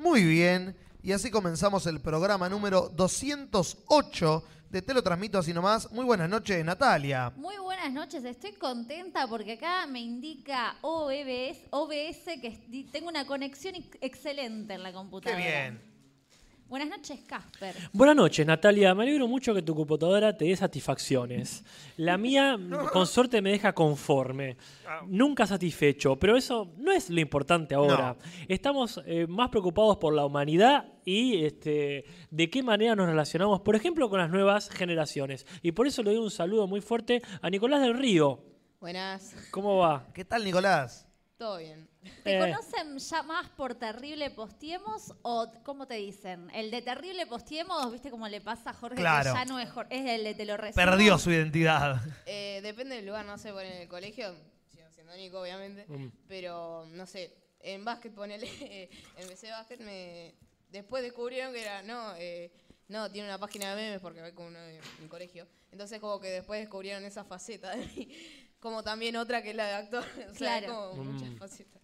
Muy bien, y así comenzamos el programa número 208 de Te lo transmito así nomás. Muy buenas noches, Natalia. Muy buenas noches, estoy contenta porque acá me indica OBS, OBS que tengo una conexión ex- excelente en la Qué computadora. bien. Buenas noches, Casper. Buenas noches, Natalia. Me alegro mucho que tu computadora te dé satisfacciones. La mía, con suerte, me deja conforme. Nunca satisfecho, pero eso no es lo importante ahora. Estamos eh, más preocupados por la humanidad y este, de qué manera nos relacionamos, por ejemplo, con las nuevas generaciones. Y por eso le doy un saludo muy fuerte a Nicolás del Río. Buenas, ¿Cómo va? ¿Qué tal, Nicolás? Todo bien. ¿Te Eh. conocen ya más por Terrible Postiemos o cómo te dicen? El de Terrible Postiemos, ¿viste cómo le pasa a Jorge? que Claro. ya no es Jorge, es el de Te lo resumo? Perdió su identidad. Eh, depende del lugar, no sé, por en el colegio, siendo Nico, obviamente, Mm. pero no sé, en básquet, ponele, en BC de básquet, me, después descubrieron que era, no, eh, no, tiene una página de memes porque ve como uno de mi colegio, entonces como que después descubrieron esa faceta de mí, como también otra que es la de actor, o sea, Claro. como Mm. muchas facetas.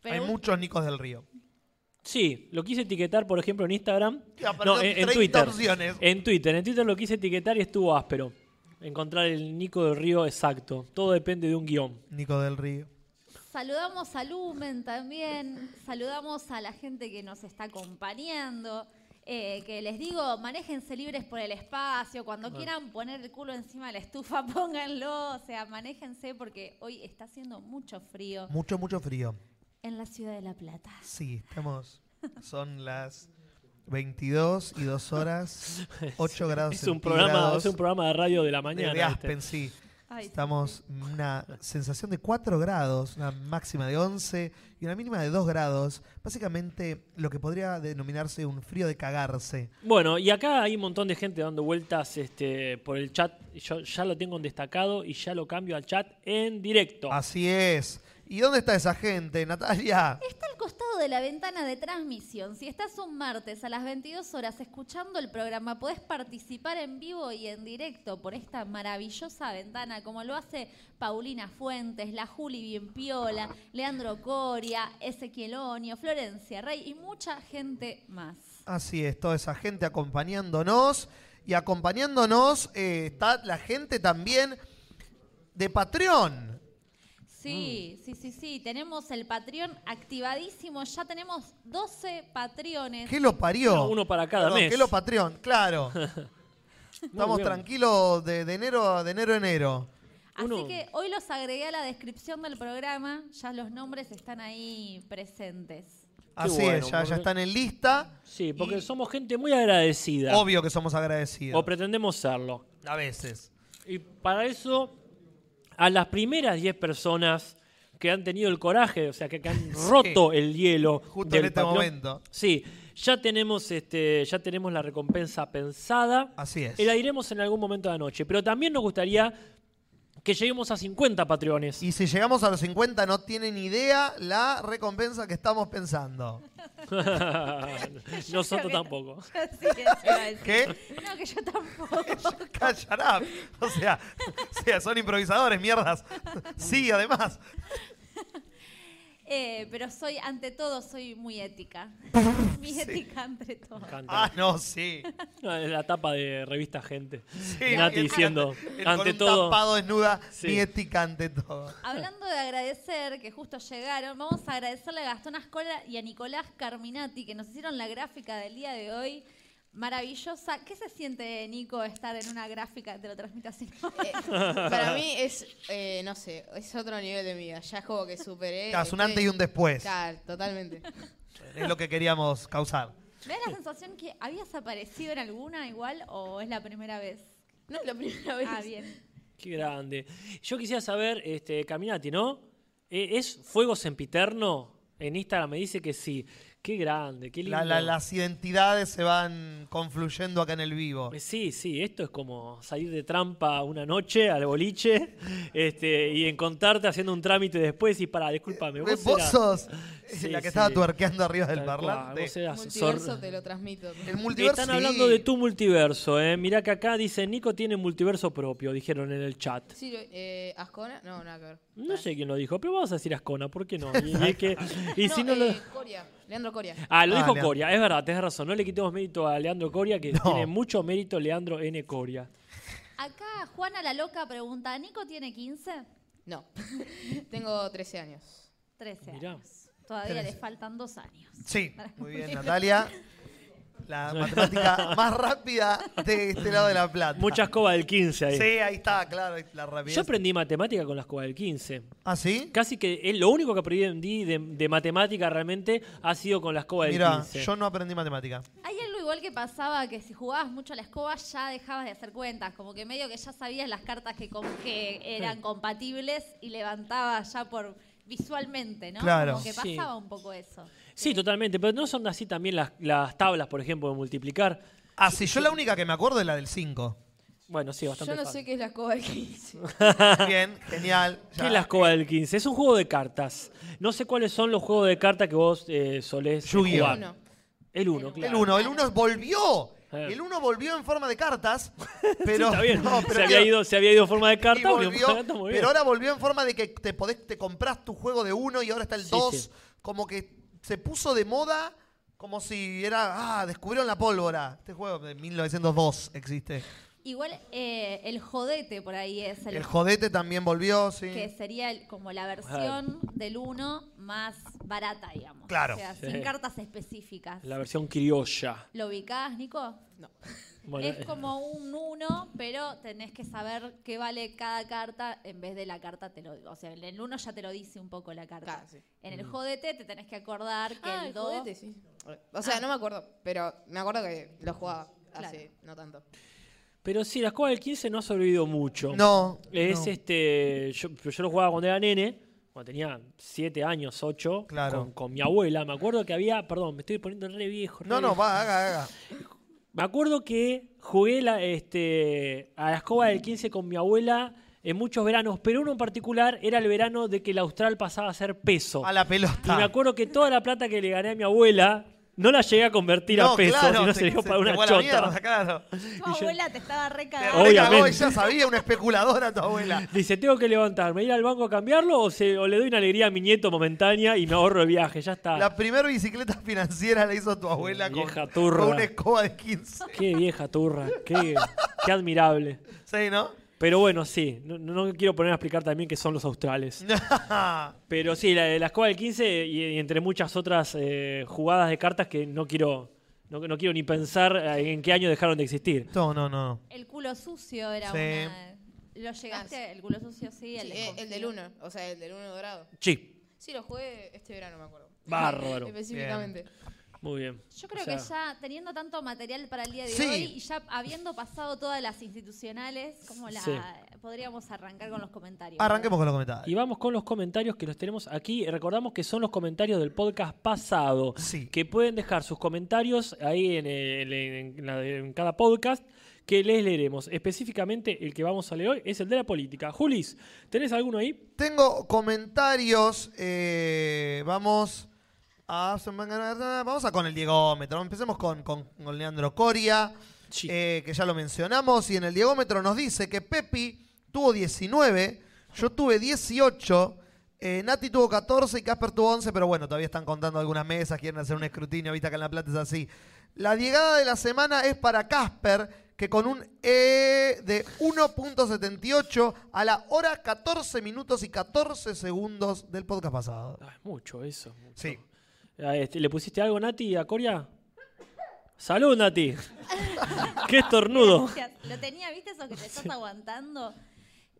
Pero Hay muchos Nicos del Río. Sí, lo quise etiquetar, por ejemplo, en Instagram. Ya, No, en, en 30 Twitter. opciones. En Twitter. En Twitter lo quise etiquetar y estuvo áspero. Encontrar el Nico del Río exacto. Todo depende de un guion. Nico del Río. Saludamos a Lumen también, saludamos a la gente que nos está acompañando. Eh, que les digo, manéjense libres por el espacio. Cuando quieran poner el culo encima de la estufa, pónganlo. O sea, manéjense porque hoy está haciendo mucho frío Mucho, mucho frío. en la ciudad de La Plata. Sí, estamos. Son las 22 y 2 horas, 8 grados Es un, programa, es un programa de radio de la mañana. de este. Aspen, sí. Ay, Estamos en una sensación de 4 grados, una máxima de 11 y una mínima de 2 grados. Básicamente lo que podría denominarse un frío de cagarse. Bueno, y acá hay un montón de gente dando vueltas este, por el chat. Yo ya lo tengo en destacado y ya lo cambio al chat en directo. Así es. ¿Y dónde está esa gente, Natalia? Está al costado de la ventana de transmisión. Si estás un martes a las 22 horas escuchando el programa, podés participar en vivo y en directo por esta maravillosa ventana, como lo hace Paulina Fuentes, la Juli Bienpiola, Leandro Coria, Ezequiel Onio, Florencia Rey y mucha gente más. Así es, toda esa gente acompañándonos. Y acompañándonos eh, está la gente también de Patreon. Sí, sí, sí, sí. Tenemos el Patreon activadísimo. Ya tenemos 12 Patreones. ¿Qué lo parió? Uno- uno para cada Perdón, mes. ¿Qué lo Patreon? Claro. Estamos bien. tranquilos de, de enero a de enero a enero. Así Uno- que hoy los agregué a la descripción del programa, ya los nombres están ahí presentes. Así bueno, es, ya, están en lista. Sí, porque Y- somos gente muy agradecida. Obvio que somos agradecidos. O pretendemos serlo. a veces. Y para eso, a las primeras 10 personas que han tenido el coraje, o sea, que, que han roto el hielo. Justo del en este momento. Sí, ya tenemos, este, ya tenemos la recompensa pensada. Así es. Y la diremos en algún momento de la noche. Pero también nos gustaría que lleguemos a 50 patreones. Y si llegamos a los 50 no tienen idea la recompensa que estamos pensando. Nosotros tampoco. Sí. ¿Qué? No, que yo tampoco. Callará. O sea, o sea, son improvisadores, mierdas. Sí, además. Eh, pero soy, ante todo, soy muy ética. Mi ética ante todo. Ah, no, sí. La tapa de revista Gente. Sí, Nati diciendo, el ante con un todo. tapado desnuda, Sí. mi ética ante todo. Hablando de agradecer, que justo llegaron, vamos a agradecerle a Gastón Ascola y a Nicolás Carminati, que nos hicieron la gráfica del día de hoy. Maravillosa. ¿Qué se siente, Nico, estar en una gráfica? Te lo transmito así. Eh, para mí es, eh, no sé, es otro nivel de vida, ya es como que superé. Claro, es un antes y un después. Claro, totalmente. Es lo que queríamos causar. ¿Me da la sensación que habías aparecido en alguna igual o es la primera vez? No es la primera vez. Ah, bien. Qué grande. Yo quisiera saber, este, Caminati, ¿no? Eh, ¿Es Fuego Sempiterno? En Instagram me dice que sí. Qué grande, qué lindo. La- la- las identidades se van confluyendo acá en el vivo. Eh, Sí, sí, esto es como salir de trampa una noche al boliche este, y encontrarte haciendo un trámite después y para, discúlpame, vos, Eh, Vos eras- sos Sí, la que sí. estaba tuerqueando arriba del tal cual, parlante. vos eras Multiverso sor- te lo transmito. El multiverso. Están sí. hablando de tu multiverso, ¿eh? Mirá que acá dice Nico tiene multiverso propio, dijeron en el chat. Sí, eh, ¿Ascona? No, nada que ver. No sé quién lo dijo, pero vamos a decir Ascona, ¿por qué no? Y, y es que- y no, si no lo- eh, Coria. Leandro Coria. Ah, lo Ah, dijo Leandro. Coria, es verdad, tenés razón. No le quitemos mérito a Leandro Coria, que No. tiene mucho mérito Leandro N. Coria. Acá Juana la Loca pregunta, ¿Nico tiene 15? No. Tengo 13 años. 13 Mirá. años. Todavía Trece. le faltan dos años. Sí, muy bien, Natalia. La matemática más rápida de este lado de la plata. Mucha escoba del 15 ahí. Sí, ahí está, claro, la rapidez. Yo aprendí matemática con la escoba del 15. ¿Ah, sí? Casi que es lo único que aprendí de, de matemática realmente ha sido con la escoba del Mira, 15. yo no aprendí matemática. Hay algo igual que pasaba que si jugabas mucho a la escoba ya dejabas de hacer cuentas, como que medio que ya sabías las cartas que, con- que eran compatibles y levantabas ya por visualmente, ¿no? Claro. Como que Sí. pasaba un poco eso. Sí, totalmente, pero no son así también las, las tablas, por ejemplo, de multiplicar. Ah, sí, yo la única que me acuerdo es la del 5. Bueno, sí, bastante Yo no fácil. sé qué es la escoba de 15. Bien, genial. ¿Qué es la escoba del 15? Es un juego de cartas. No sé cuáles son los juegos de cartas que vos eh, solés eh, Yu-Gi-Oh. jugar. Uno. El 1, El claro. El 1, el 1 volvió. Eh. El 1 volvió en forma de cartas, Sí, pero está bien. no, se, había ido, se había ido en forma de y carta. volvió pero ahora volvió en forma de que te podés, te compras tu juego de 1 y ahora está el Sí, 2, sí. como que se puso de moda como si era, ah, descubrieron la pólvora. Este juego de 1902 existe. Igual eh, el jodete por ahí es el, El jodete también volvió, sí. que sería el- como la versión del 1 más barata, digamos. Claro. O sea, Sí. sin cartas específicas. La versión criolla. ¿Lo ubicás, Nico? No. Bueno, es como un 1, pero tenés que saber qué vale cada carta en vez de la carta te lo O sea, en el 1 ya te lo dice un poco la carta. Ah, sí. En el jodete te tenés que acordar que Ah, el el 2 jodete, sí. O sea, no me acuerdo, pero me acuerdo que lo jugaba hace no tanto. Pero sí, la escoba del 15 no ha sobrevivido mucho. No. Es no. este. Yo, yo lo jugaba cuando era nene, cuando tenía 7 años, 8, Claro. con, con mi abuela. Me acuerdo que había. Perdón, me estoy poniendo re viejo. re No, no, va, haga, haga. Me acuerdo que jugué la, este, a la escoba del 15 con mi abuela en muchos veranos, pero uno en particular era el verano de que el austral pasaba a ser peso. A la Y me pelota. acuerdo que toda la plata que le gané a mi abuela no la llegué a convertir a pesos, sino se dio para una chota. mierda, claro. tu abuela te estaba recagando. Obviamente. ella sabía, una especuladora tu abuela. Dice, tengo que levantarme, ir al banco a cambiarlo o, se- o le doy una alegría a mi nieto momentánea y me ahorro el viaje, ya está. La primera bicicleta financiera la hizo tu abuela con, Vieja turra. con una escoba de 15. Qué vieja turra, qué, qué admirable. Sí, ¿no? Pero bueno, sí, no, no quiero poner a explicar también qué son los australes. Pero sí, la, la escoba del 15 y, y entre muchas otras eh, jugadas de cartas que no quiero, no, no quiero ni pensar eh, en qué año dejaron de existir. no, no, no. El culo sucio era Sí. una. ¿Lo llegaste? Ah, sí. El culo sucio sí, el, Sí, de eh, el del 1, o sea, el del 1 dorado. Sí, Sí, lo jugué este verano, me acuerdo. Bárbaro. Específicamente. Muy bien. Yo creo O sea, que ya teniendo tanto material para el día de Sí. hoy y ya habiendo pasado todas las institucionales, como la Sí. podríamos arrancar con los comentarios. Arranquemos con los comentarios. Y vamos con los comentarios que los tenemos aquí. Recordamos que son los comentarios del podcast pasado. Sí. Que pueden dejar sus comentarios ahí en, el- en la- en cada podcast que les leeremos. Específicamente el que vamos a leer hoy es el de la política. Julis, ¿tenés alguno ahí? Tengo comentarios. eh, vamos. Vamos a con el Diegómetro. Empecemos con, con, con Leandro Coria, Sí. eh, que ya lo mencionamos. Y en el Diegómetro nos dice que Pepi tuvo 19, yo tuve 18. eh, Nati tuvo 14 y Casper tuvo 11, pero bueno, todavía están contando algunas mesas, quieren hacer un escrutinio, viste que en La Plata es así. La llegada de la semana es para Casper, que con un E de 1.78 a la hora 14 minutos y 14 segundos del podcast pasado. Ah, es mucho eso. mucho. Sí. Ah, este, ¿Le pusiste algo, Nati, a Coria? Salud, Nati. Qué estornudo. Gracias. Lo tenía, ¿viste eso que te estás aguantando?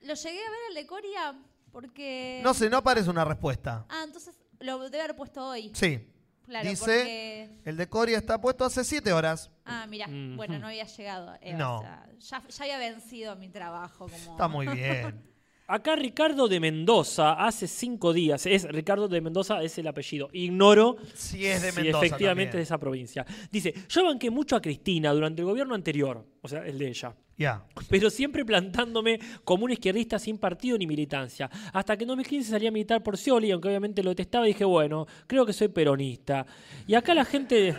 Lo llegué a ver al de Coria porque. No sé, no aparece una respuesta. Ah, entonces lo debe haber puesto hoy. Sí. Claro, Dice, porque. el de Coria está puesto hace 7 horas. Ah, mira, Mm. bueno, no había llegado. eh, No. o sea, ya, ya había vencido mi trabajo como. Está muy bien. Acá Ricardo de Mendoza, hace cinco días, es Ricardo de Mendoza, es el apellido. Ignoro Si es de si Mendoza. efectivamente también. es de esa provincia. Dice, yo banqué mucho a Cristina durante el gobierno anterior, o sea, el de ella. Ya. pero siempre plantándome como un izquierdista sin partido ni militancia. Hasta que en 2015 salí a militar por Scioli, aunque obviamente lo detestaba, y dije, bueno, creo que soy peronista. Y acá la gente,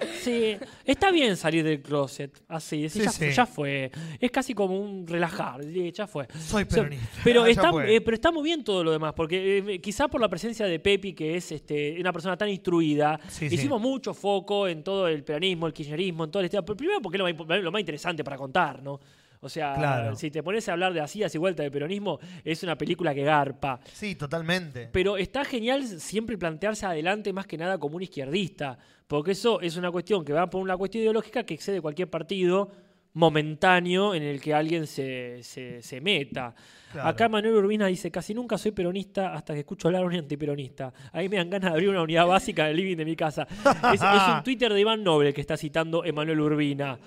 está bien salir del closet, así, decir, Sí, ya, sí. ya fue. Es casi como un relajar, ya fue. Soy O sea, peronista. pero, está, eh, pero está muy bien todo lo demás, porque eh, quizá por la presencia de Pepi, que es este, una persona tan instruida, Sí, hicimos mucho foco en todo el peronismo, el kirchnerismo, en todo el. Pero primero porque es lo más, lo más interesante para contar, ¿no? O sea, Claro. si te pones a hablar de así, y vuelta de peronismo, es una película que garpa. Sí, totalmente. Pero está genial siempre plantearse adelante más que nada como un izquierdista, porque eso es una cuestión que va por una cuestión ideológica que excede cualquier partido momentáneo en el que alguien se, se- se meta. Claro. Acá Manuel Urbina dice, casi nunca soy peronista hasta que escucho hablar a un antiperonista. Ahí me dan ganas de abrir una unidad básica del living de mi casa. Es, es un Twitter de Iván Noble que está citando Emanuel Urbina.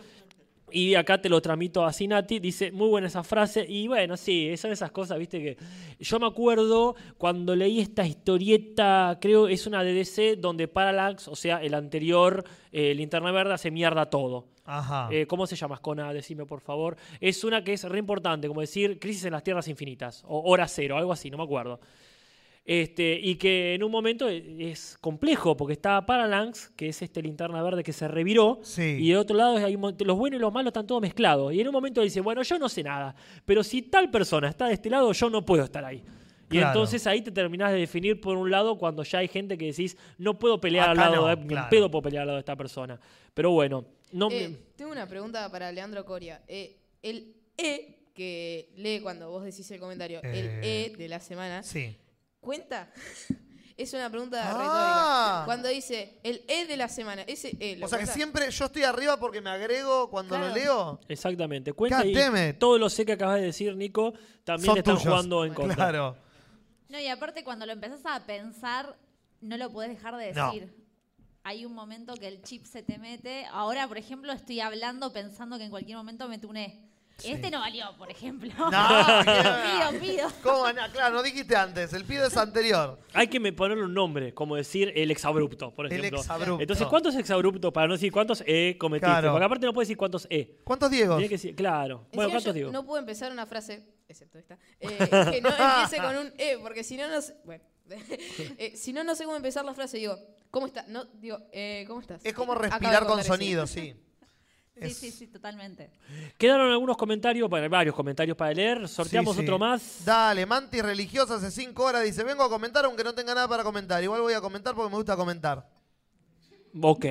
Y acá te lo transmito a Sinati, dice, muy buena esa frase, y bueno, sí, son esas cosas, viste, que yo me acuerdo cuando leí esta historieta, creo es una de DC, donde Parallax, o sea, el anterior eh, Linterna Verde, hace mierda todo. Ajá. Eh, ¿Cómo se llama, Ascona? Decime, por favor. Es una que es re importante, como decir Crisis en las Tierras Infinitas, o Hora Cero, algo así, no me acuerdo. Este, y que en un momento e- es complejo, porque está Parallax, que es este linterna verde que se reviró, Sí. y de otro lado hay los buenos y los malos están todos mezclados. Y en un momento dice, bueno, yo no sé nada, pero si tal persona está de este lado, yo no puedo estar ahí. Y Claro. entonces ahí te terminás de definir por un lado cuando ya hay gente que decís, no puedo pelear Acá al lado no, de, claro. pedo puedo pelear al lado de esta persona. Pero bueno, no me- Eh, tengo una pregunta para Leandro Coria. Eh, el E que lee cuando vos decís el comentario, el Eh, E de la semana, Sí. ¿Cuenta? Es una pregunta Ah. retórica. Cuando dice el E de la semana, ese E, ¿lo O sea que siempre yo estoy arriba porque me agrego cuando lo Claro. leo. Exactamente. Cuenta y todo lo sé que acabas de decir, Nico, también Son están tuyos. jugando en contra. Claro. No, y aparte cuando lo empezás a pensar, no lo podés dejar de No. decir. Hay un momento que el chip se te mete. Ahora, por ejemplo, estoy hablando pensando que en cualquier momento me tuné. Sí. Este no valió, por ejemplo. No, pido, pido. ¿Cómo? No, claro, no dijiste antes. El pido es anterior. Hay que me- ponerle un nombre, como decir el exabrupto, por El ejemplo. exabrupto. Entonces, ¿cuántos exabruptos? Para no decir cuántos E cometiste. Claro. Porque aparte no puedes decir cuántos E. ¿Cuántos decir, claro. Bueno, ¿cuántos yo digo? No puedo empezar una frase, excepto esta, eh, que no empiece con un E, porque si no, no sé. Bueno. Eh, si no, no sé cómo empezar la frase. Digo, ¿cómo estás? No, digo, eh, ¿cómo estás? Es como respirar con sonido, sí. Sí, Es- sí, sí, totalmente. Quedaron algunos comentarios, bueno, varios comentarios para leer. Sorteamos Sí, sí. otro más. Dale, Mantis religiosa hace cinco horas dice, vengo a comentar aunque no tenga nada para comentar. Igual voy a comentar porque me gusta comentar. Ok.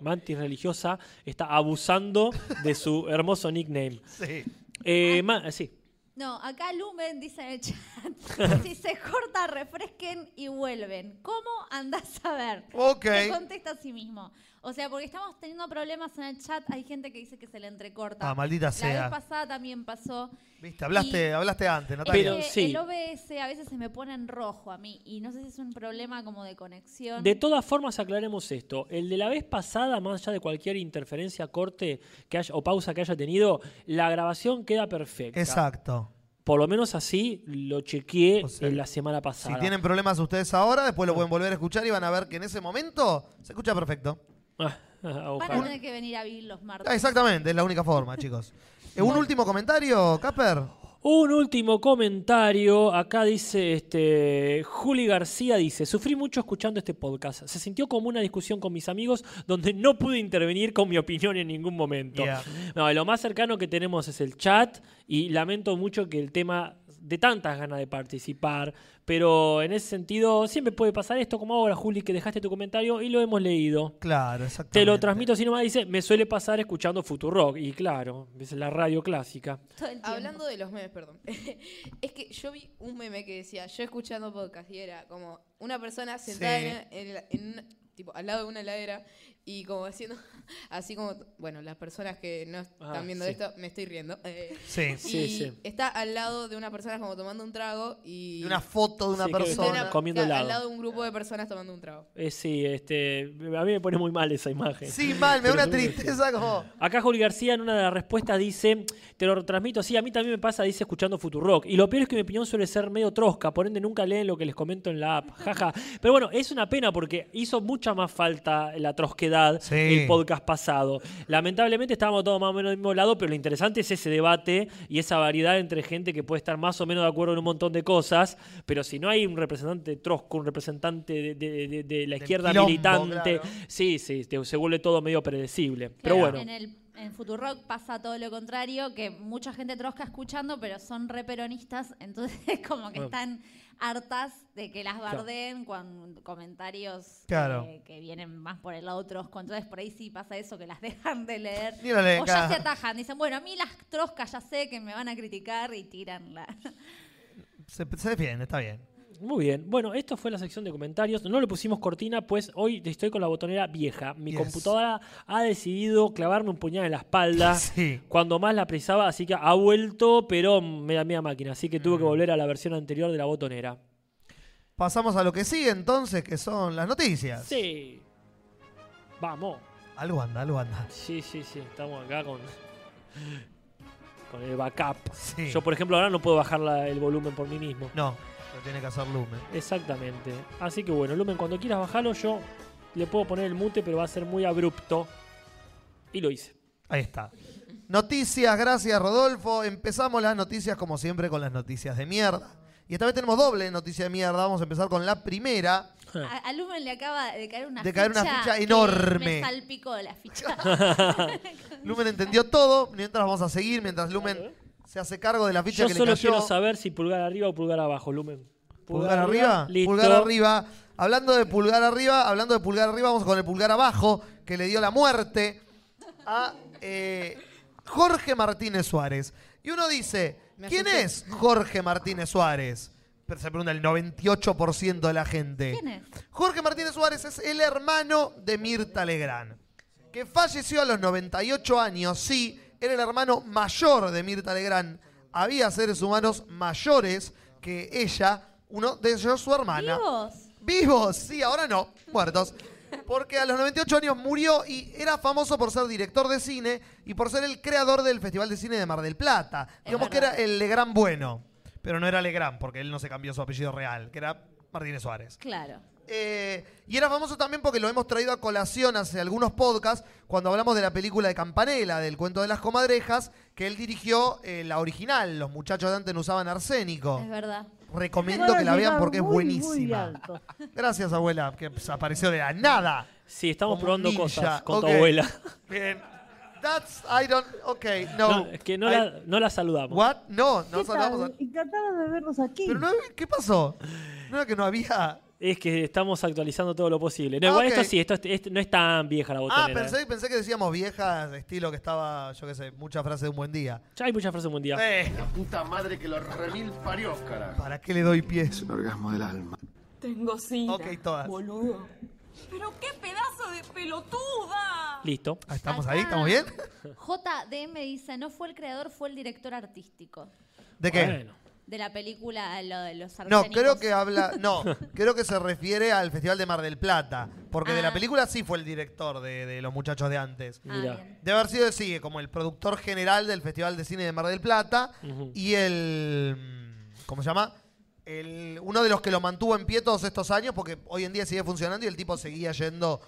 Mantis religiosa está abusando de su hermoso nickname. Sí. Eh, ma- sí. No, acá Lumen dice en el chat, si se corta, refresquen y vuelven. ¿Cómo andás a ver? Ok. Se contesta a sí mismo. O sea, porque estamos teniendo problemas en el chat, hay gente que dice que se le entrecorta. Ah, maldita La sea. vez pasada también pasó. Viste, hablaste, Y- hablaste antes, Es Natalia. Pero sí. el OBS a veces se me pone en rojo a mí y no sé si es un problema como de conexión. De todas formas, aclaremos esto. El de la vez pasada, más allá de cualquier interferencia, corte que haya, o pausa que haya tenido, la grabación queda perfecta. Exacto. Por lo menos así lo chequeé O sea, en la semana pasada. Si tienen problemas ustedes ahora, después lo pueden volver a escuchar y van a ver que en ese momento se escucha perfecto. Ah, Van a tener que venir a vivir los martes. Ah, exactamente, es la única forma, chicos. Eh, ¿Un último comentario, Casper? Un último comentario. Acá dice este Juli García dice, sufrí mucho escuchando este podcast. Se sintió como una discusión con mis amigos donde no pude intervenir con mi opinión en ningún momento. Yeah. No, lo más cercano que tenemos es el chat y lamento mucho que el tema de tantas ganas de participar, pero en ese sentido siempre puede pasar esto como ahora, Juli, que dejaste tu comentario y lo hemos leído. Claro, exactamente. Te lo transmito así nomás, dice, me suele pasar escuchando Futurock. Y claro, es la radio clásica. Hablando de los memes, perdón. es que yo vi un meme que decía, yo escuchando podcast y era como una persona sentada Sí. en, en tipo al lado de una heladera y como haciendo, así como, bueno, las personas que no están Ah, viendo sí. esto, me estoy riendo. eh, Sí. Sí, y sí. está al lado de una persona como tomando un trago y... Una foto de una Sí, persona. una- comiendo helado. Al lado de un grupo de personas tomando un trago. Eh, sí, este, a mí me pone muy mal esa imagen. Sí, mal, me da una tristeza como. Acá Juli García en una de las respuestas dice, te lo retransmito, sí, a mí también me pasa, dice, escuchando Futurock. Y lo peor es que mi opinión suele ser medio trosca, por ende nunca leen lo que les comento en la app. Jaja. Pero bueno, es una pena porque hizo mucha más falta la trosquedad Sí. el podcast pasado. Lamentablemente estábamos todos más o menos del mismo lado, pero lo interesante es ese debate y esa variedad entre gente que puede estar más o menos de acuerdo en un montón de cosas, pero si no hay un representante trosco, un representante de, de- de- de la izquierda quilombo, militante, claro. sí, sí, se vuelve todo medio predecible. Pero bueno. En el en Futurock pasa todo lo contrario, que mucha gente trosca escuchando, pero son re peronistas, entonces como que están hartas de que las bardeen con comentarios Claro. que, que vienen más por el lado trosco. Entonces por ahí sí pasa eso, que las dejan de leer. O ya claro. se atajan, dicen, bueno, a mí las troscas ya sé que me van a criticar y tiran la... Se, se defiende, está bien. Muy bien. Bueno, esto fue la sección de comentarios. No le pusimos cortina, pues hoy estoy con la botonera vieja. Mi Yes. computadora ha decidido clavarme un puñal en la espalda Sí. cuando más la precisaba, así que ha vuelto, pero me da media máquina. Así que Mm. tuve que volver a la versión anterior de la botonera. Pasamos a lo que sigue entonces, que son las noticias. Sí. Vamos. Algo anda, algo anda. Sí, sí, sí. Estamos acá con, con el backup. Sí. Yo, por ejemplo, ahora no puedo bajar la- el volumen por mí mismo. No, lo tiene que hacer Lumen. Exactamente. Así que bueno, Lumen, cuando quieras bajarlo, yo le puedo poner el mute, pero va a ser muy abrupto. Y lo hice. Ahí está. Noticias, gracias Rodolfo. Empezamos las noticias como siempre con las noticias de mierda. Y esta vez tenemos doble noticia de mierda. Vamos a empezar con la primera. A, a Lumen le acaba de caer una De caer una ficha ficha enorme. Me salpicó la ficha. Lumen entendió todo. Mientras vamos a seguir, mientras Lumen se hace cargo de la ficha Yo que solo le cayó. quiero saber si pulgar arriba o pulgar abajo, Lumen. ¿Pulgar arriba? Listo. Pulgar arriba. Hablando de pulgar arriba, hablando de pulgar arriba, vamos con el pulgar abajo, que le dio la muerte a eh, Jorge Martínez Suárez. Y uno dice, ¿quién es Jorge Martínez Suárez? Pero se pregunta el 98% de la gente. ¿Quién es? Jorge Martínez Suárez es el hermano de Mirta Legrand, que falleció a los 98 años. Sí, era el hermano mayor de Mirta Legrand. Había seres humanos mayores que ella, uno de ellos su hermana. ¿Vivos? Vivos, sí, ahora no, muertos. Porque a los 98 años murió y era famoso por ser director de cine y por ser el creador del Festival de Cine de Mar del Plata. Es Digamos que verdad. era el Legrand bueno, pero no era Legrand porque él no se cambió su apellido real, que era Martínez Suárez. Claro. Eh, y era famoso también porque lo hemos traído a colación hace algunos podcasts cuando hablamos de la película de Campanella, del cuento de las comadrejas, que él dirigió eh, la original. Los muchachos de antes no usaban arsénico. Es verdad. Recomiendo que la vean porque es buenísima. Gracias, abuela, que apareció de la nada. Sí, estamos Como probando ninja. cosas con tu abuela. Bien. That's, I don't, ok, no. No, es que no, I- la, no la saludamos. What? No, no ¿Qué saludamos a- tal? Encantada de verlos aquí. Pero no, ¿qué pasó? No era que no había... Es que estamos actualizando todo lo posible. No, Ah, igual ok. esto sí, esto, esto no es tan vieja la Ah, botonera. pensé, pensé que decíamos viejas, estilo que estaba, yo qué sé, muchas frases de un buen día. Ya hay muchas frases un día. Eh, Puta madre que lo remil parió, carajo. ¿Para qué le doy pies? Un orgasmo del alma. Tengo sida. Ok, todas. Boludo. Pero qué pedazo de pelotuda. Listo. Ah, ¿Estamos Acá ahí? ¿Estamos bien? JDM dice, no fue el creador, fue el director artístico ¿De qué? Bueno. De la película lo de los No, arsénicos. creo que habla. No, creo que se refiere al Festival de Mar del Plata. Porque de la Ah. película sí fue el director de, de los muchachos de antes. Ah, Mira. Debe haber sido, sí, como el productor general del Festival de Cine de Mar del Plata. Ujú. Y el. ¿Cómo se llama? El, uno de los que lo mantuvo en pie todos estos años, porque hoy en día sigue funcionando y el tipo seguía yendo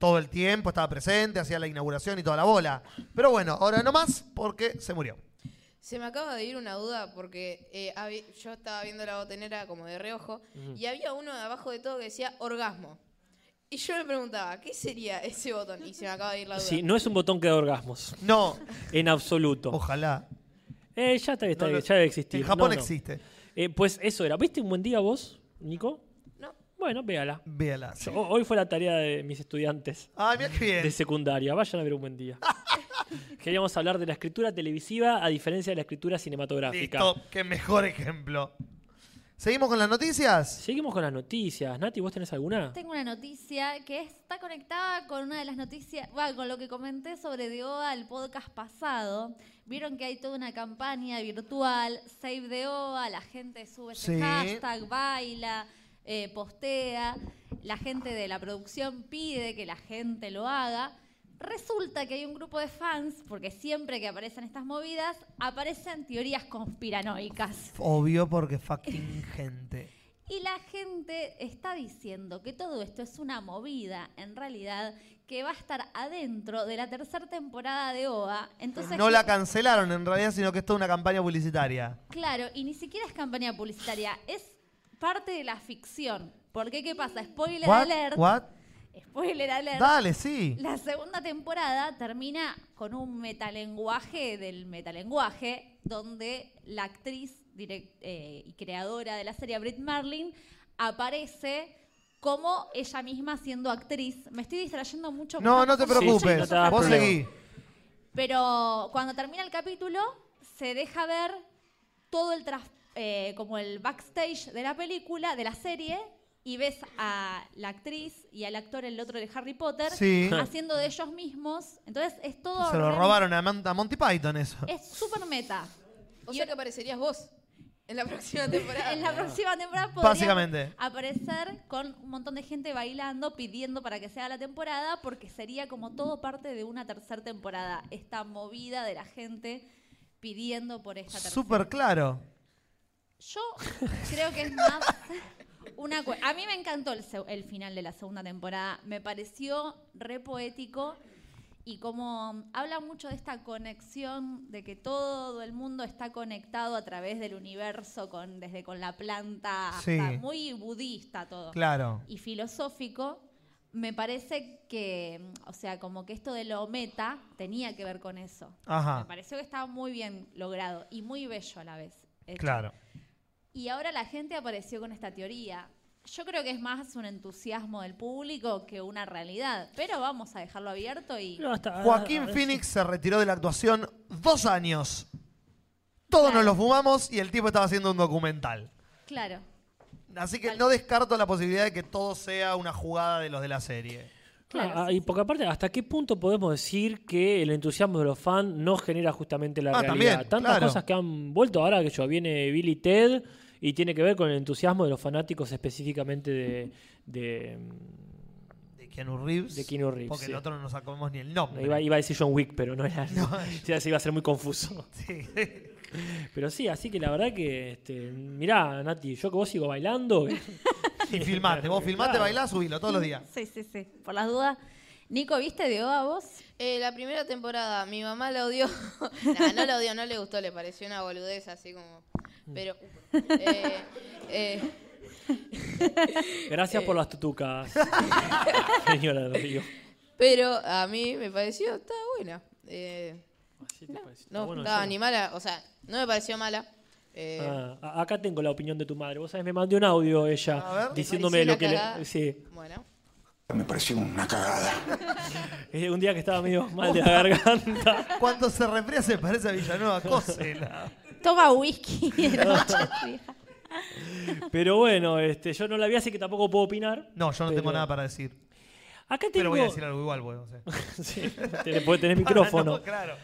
todo el tiempo, estaba presente, hacía la inauguración y toda la bola. Pero bueno, ahora no más porque se murió. Se me acaba de ir una duda porque eh, yo estaba viendo la botonera como de reojo y había uno de abajo de todo que decía orgasmo. Y yo me preguntaba, ¿qué sería ese botón? Y se me acaba de ir la duda. Sí, no es un botón que da orgasmos. No, En absoluto. ojalá. Eh, ya, está, está- No, no, ya debe existir. En Japón No, no. existe. Eh, pues eso era. ¿Viste un buen día vos, Nico? No. Bueno, véala. Véala. sí. Hoy fue la tarea de mis estudiantes mira qué bien. de secundaria. Vayan a ver un buen día. Queríamos hablar de la escritura televisiva a diferencia de la escritura cinematográfica. Listo, qué mejor ejemplo. ¿Seguimos con las noticias? Seguimos con las noticias. Nati, ¿vos tenés alguna? Tengo una noticia que está conectada con una de las noticias, bueno, con lo que comenté sobre The OA el podcast pasado. Vieron que hay toda una campaña virtual, Save The OA, la gente sube ese Sí. hashtag, baila, eh, postea, la gente de la producción pide que la gente lo haga. Resulta que hay un grupo de fans, porque siempre que aparecen estas movidas, aparecen teorías conspiranoicas. Obvio porque fucking gente. Y la gente está diciendo que todo esto es una movida, en realidad, que va a estar adentro de la tercera temporada de OA. Entonces, No la cancelaron en realidad, sino que es toda una campaña publicitaria. Claro, y ni siquiera es campaña publicitaria, es parte de la ficción. Porque, ¿qué pasa? Spoiler What? alert. What? Spoiler alert. Dale, sí. La segunda temporada termina con un metalenguaje del metalenguaje, donde la actriz direct- eh, y creadora de la serie, Brit Marlin, aparece como ella misma siendo actriz. Me estoy distrayendo mucho. No, no te cosas Sí, sí, preocupes. no te Vos seguí. pero cuando termina el capítulo, se deja ver todo el tras- eh, como el backstage de la película, de la serie, y ves a la actriz y al actor, el otro de Harry Potter, Sí. haciendo de ellos mismos. Entonces es todo. Se lo robaron a Monty Python eso. Es súper meta. O sea que aparecerías vos en la próxima temporada. En la próxima temporada podría Básicamente. aparecer con un montón de gente bailando, pidiendo para que sea la temporada, porque sería como todo parte de una tercera temporada. Esta movida de la gente pidiendo por esta tercera. Súper claro. Yo creo que es más una... A mí me encantó el, el final de la segunda temporada. Me pareció re poético y como habla mucho de esta conexión, de que todo el mundo está conectado a través del universo, con, desde con la planta hasta Sí. muy budista todo Claro. y filosófico, me parece que, o sea, como que esto de lo meta tenía que ver con eso. Ajá. Me pareció que estaba muy bien logrado y muy bello a la vez. hecho. Claro. Y ahora la gente apareció con esta teoría. Yo creo que es más un entusiasmo del público que una realidad, pero vamos a dejarlo abierto y Pero hasta- Joaquín Phoenix se retiró de la actuación dos años. Todos Claro. nos lo fumamos y el tipo estaba haciendo un documental. claro. Así que no descarto la posibilidad de que todo sea una jugada de los de la serie. Claro, Ah, sí, y porque aparte, ¿hasta qué punto podemos decir que el entusiasmo de los fans no genera justamente la Ah, realidad? también, Tantas claro. cosas que han vuelto ahora que yo viene Billy Ted y tiene que ver con el entusiasmo de los fanáticos específicamente de, de, De Keanu Reeves. De Keanu Reeves, Porque sí. el otro no sacamos ni el nombre. iba, iba a decir John Wick, pero no era. ya se iba a ser muy confuso. Sí. Pero sí, así que la verdad que, este, mirá, Nati, yo que vos sigo bailando. Y filmate. Vos filmate, Claro. bailás, subilo todos los días. Sí, sí, sí. Por las dudas. Nico, ¿viste de a vos? Eh, la primera temporada, mi mamá la odió. Nah, no la odió, no le gustó, le pareció una boludez así como. Pero. eh, eh, Gracias por las tutucas, señora del Río. pero a mí me pareció, está buena. Eh, Así te parece. Está no, bueno, estaba ni mala, o sea, no me pareció mala. Eh, Ah, acá tengo la opinión de tu madre. Vos sabés, me mandó un audio ella diciéndome pareció lo que le. Sí. Bueno. Me pareció una cagada. Eh, Un día que estaba medio mal de la garganta. Cuando se refría se parece a Villanueva, cósela. Toma whisky de noche. Pero bueno, este, yo no la vi, así que tampoco puedo opinar. No, yo no Pero- tengo nada para decir. Acá tengo. Pero voy a decir algo igual, pues, no sé. Sí, tenés- podés tener micrófono. No, claro.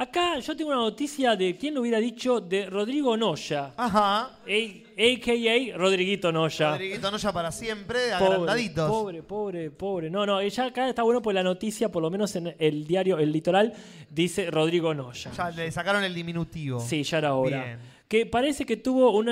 Acá yo tengo una noticia de quién lo hubiera dicho de Rodrigo Noya, Ajá. a.k.a. Rodriguito Noya. Rodriguito Noya para siempre, Pobre, agrandaditos. pobre, pobre, pobre. No, no, ella acá está bueno por la noticia, por lo menos en el diario El Litoral, dice Rodrigo Noya. Ya le sacaron el diminutivo. Sí, ya era hora. Bien. Que parece que tuvo un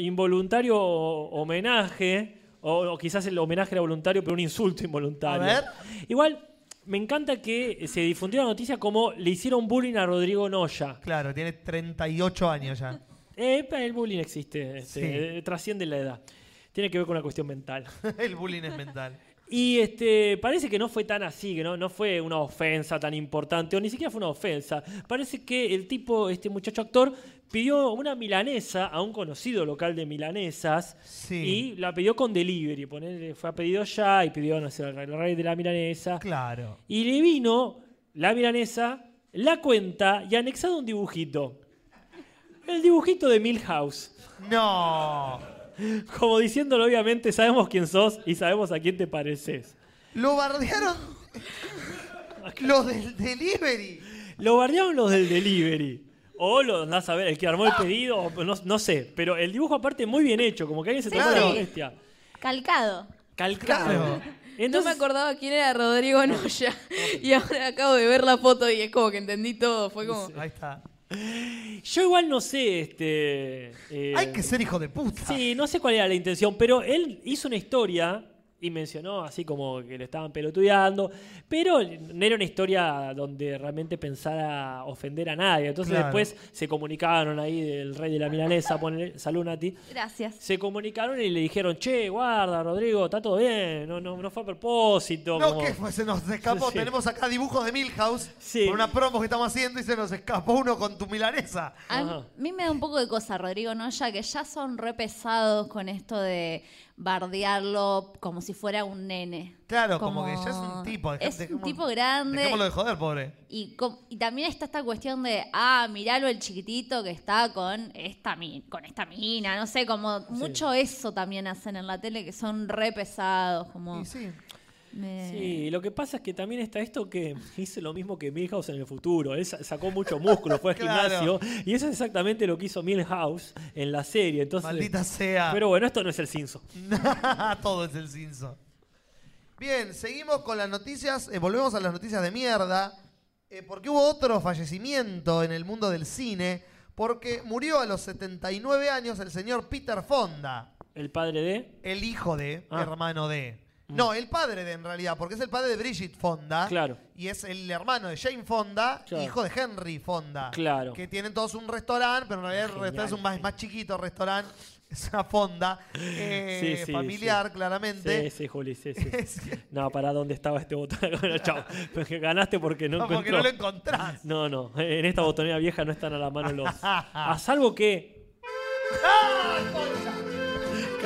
involuntario homenaje, o, o quizás el homenaje era voluntario, pero un insulto involuntario. A ver. Igual, me encanta que se difundió la noticia como le hicieron bullying a Rodrigo Noya. Claro, tiene 38 años ya. Eh, el bullying existe, este, Sí. eh, trasciende la edad. Tiene que ver con una cuestión mental. el bullying es mental. Y este parece que no fue tan así, que no, no fue una ofensa tan importante, o ni siquiera fue una ofensa. Parece que el tipo, este muchacho actor, pidió una milanesa a un conocido local de milanesas Sí. y la pidió con delivery. Fue a pedido ya y pidió, no sé, el rey de la milanesa. Claro. Y le vino la milanesa, la cuenta y anexado un dibujito. El dibujito de Milhouse. No. Como diciéndolo, obviamente, sabemos quién sos y sabemos a quién te pareces. Lo bardearon los del delivery. Lo bardearon los del delivery. O lo andás a ver, el que armó el pedido, o no, no sé. Pero el dibujo aparte muy bien hecho, como que alguien se tomó Claro. la molestia. Calcado. Calcado. Claro. No me acordaba quién era Rodrigo Noya. y ahora acabo de ver la foto y es como que entendí todo. Fue como. Ahí está. Yo igual no sé, este... eh, Hay que ser hijo de puta. Sí, no sé cuál era la intención, pero él hizo una historia y mencionó así como que le estaban pelotudeando, pero no era una historia donde realmente pensara ofender a nadie. Entonces Claro. después se comunicaron ahí del rey de la milanesa, ponele, salud Nati, Gracias. se comunicaron y le dijeron, che, guarda, Rodrigo, está todo bien, no, no, no fue a propósito. No, como- que fue? Se nos escapó. Sí. Tenemos acá dibujos de Milhouse Sí. por una promo que estamos haciendo y se nos escapó uno con tu milanesa. A Ajá. mí me da un poco de cosa, Rodrigo Noya, que ya son re pesados con esto de bardearlo como si fuera un nene. Claro, como, que ya es un tipo. dejá- Es un tipo grande. Dejémoslo de joder, pobre. Y, com- y también está esta cuestión de, ah, miralo el chiquitito que está con esta, con esta mina, no sé, como mucho eso también hacen en la tele que son re pesados, como... Y sí. Me- Sí, lo que pasa es que también está esto que hizo lo mismo que Milhouse en el futuro. Él sa- sacó mucho músculo, fue al Claro. gimnasio. Y eso es exactamente lo que hizo Milhouse en la serie. Entonces, Maldita sea. Pero bueno, esto no es el Simpson. Todo es el Simpson. Bien, seguimos con las noticias. eh, volvemos a las noticias de mierda. eh, porque hubo otro fallecimiento en el mundo del cine. Porque murió a los 79 años el señor Peter Fonda. El padre de. El hijo de, Ah. hermano de. No, el padre de en realidad, porque es el padre de Bridget Fonda. Claro. Y es el hermano de Jane Fonda, Claro. hijo de Henry Fonda. Claro. Que tienen todos un restaurante, pero en realidad el Genial. restaurante es un más, más chiquito restaurante. Es una fonda eh, Sí, sí, familiar, sí. claramente. Sí, sí, Juli, sí, sí. Es- No, para dónde estaba este botón. Bueno, chao. Porque ganaste porque no, No, porque no encontró. lo encontrás. No, no. En esta botonera vieja no están a la mano los. A salvo que. que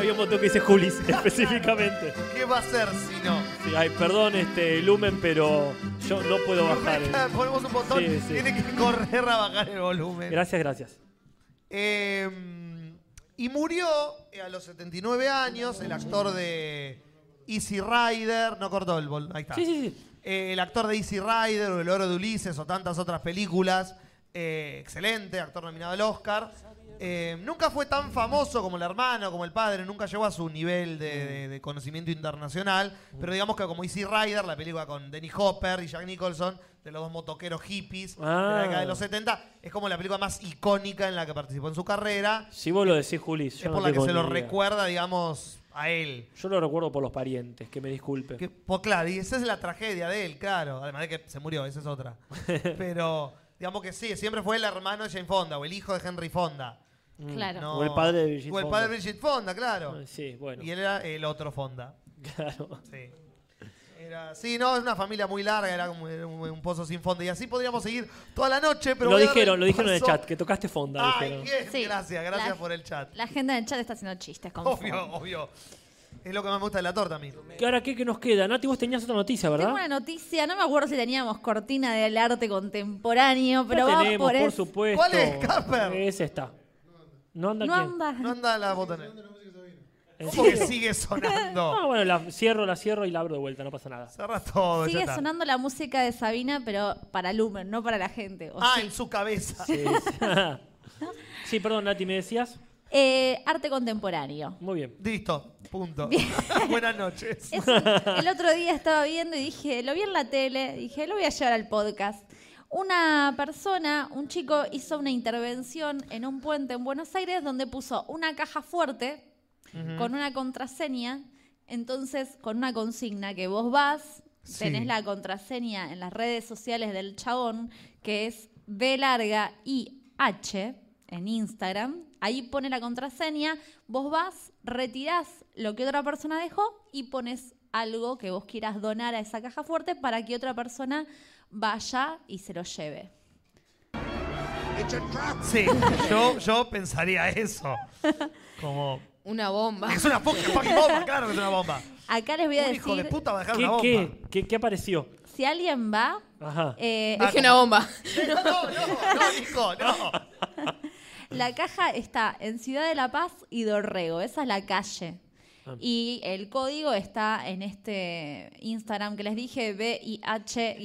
había un botón que dice Julis específicamente. ¿Qué va a hacer si no? Sí, ay, perdón, este Lumen, pero yo no puedo bajar. el- Ponemos un botón, Sí, sí. tiene que correr a bajar el volumen. Gracias, gracias. Eh, y murió eh, a los 79 años el actor de Easy Rider. No cortó el bol, ahí está. Sí, sí, sí. Eh, el actor de Easy Rider o El Oro de Ulises o tantas otras películas. Eh, excelente, actor nominado al Oscar. Eh, nunca fue tan famoso como el hermano, como el padre, nunca llegó a su nivel de, de- de conocimiento internacional. Pero digamos que como Easy Rider, la película con Dennis Hopper y Jack Nicholson, de los dos motoqueros hippies de la Ah. década de los 70, es como la película más icónica en la que participó en su carrera. Si vos lo decís, Julis. Es no por la que tengo se ni lo idea. recuerda, digamos, a él. Yo lo recuerdo por los parientes, que me disculpe. Que, pues claro, y esa es la tragedia de él, claro. Además de que se murió, esa es otra. Pero, digamos que sí, siempre fue el hermano de Jane Fonda o el hijo de Henry Fonda. Claro. No- O el padre de Brigitte O el Fonda. padre de Brigitte Fonda, claro. Ah, Sí, bueno. Y él era el otro Fonda. Claro. Sí. Era- sí, no, es una familia muy larga, era como un, un pozo sin fondo. Y así podríamos seguir toda la noche, pero lo dijeron, lo dijeron en el chat, que tocaste fonda. Ay, dijeron. bien, Sí. gracias, gracias La- por el chat. La gente en el chat está haciendo chistes con Obvio, fondo. obvio. Es lo que más me gusta de la torta a mí. ¿Qué ahora qué, qué nos queda? Nati, vos tenías otra noticia, ¿verdad? Tengo una noticia, no me acuerdo si teníamos cortina del arte contemporáneo, pero La vamos tenemos, por supuesto. ¿Cuál es, Casper? Es esta. ¿No anda No quién? anda. No anda la botonera. ¿En ¿Cómo que serio? sigue sonando? Ah, bueno, la cierro, la cierro y la abro de vuelta, no pasa nada. Cerra todo. ya Sigue está. sonando la música de Sabina, pero para Lumen, no para la gente. o Ah, sí. en su cabeza. Sí, sí. Sí, perdón, Nati, ¿me decías? Eh, arte contemporáneo. Muy bien. Listo, punto. Buenas noches. Es un- el otro día estaba viendo y dije, lo vi en la tele, dije, lo voy a llevar al podcast. Una persona, un chico, hizo una intervención en un puente en Buenos Aires donde puso una caja fuerte con una contraseña, entonces con una consigna que vos vas, Sí. tenés la contraseña en las redes sociales del chabón, que es B larga I H en Instagram. Ahí pone la contraseña, vos vas, retirás lo que otra persona dejó y pones algo que vos quieras donar a esa caja fuerte para que otra persona vaya y se lo lleve. Sí, yo, yo pensaría eso. Como. Una bomba. Es una fucking fucking bomba, claro que es una bomba. Acá les voy a Un hijo de decir, puta va a dejar ¿Qué, una bomba. qué, qué, qué apareció? si alguien va, Ajá. eh, Dejé una bomba. No, no, no, Nico, no. La caja está en Ciudad de la Paz y Dorrego. Esa es la calle. Ah. Y el código está en este Instagram que les dije,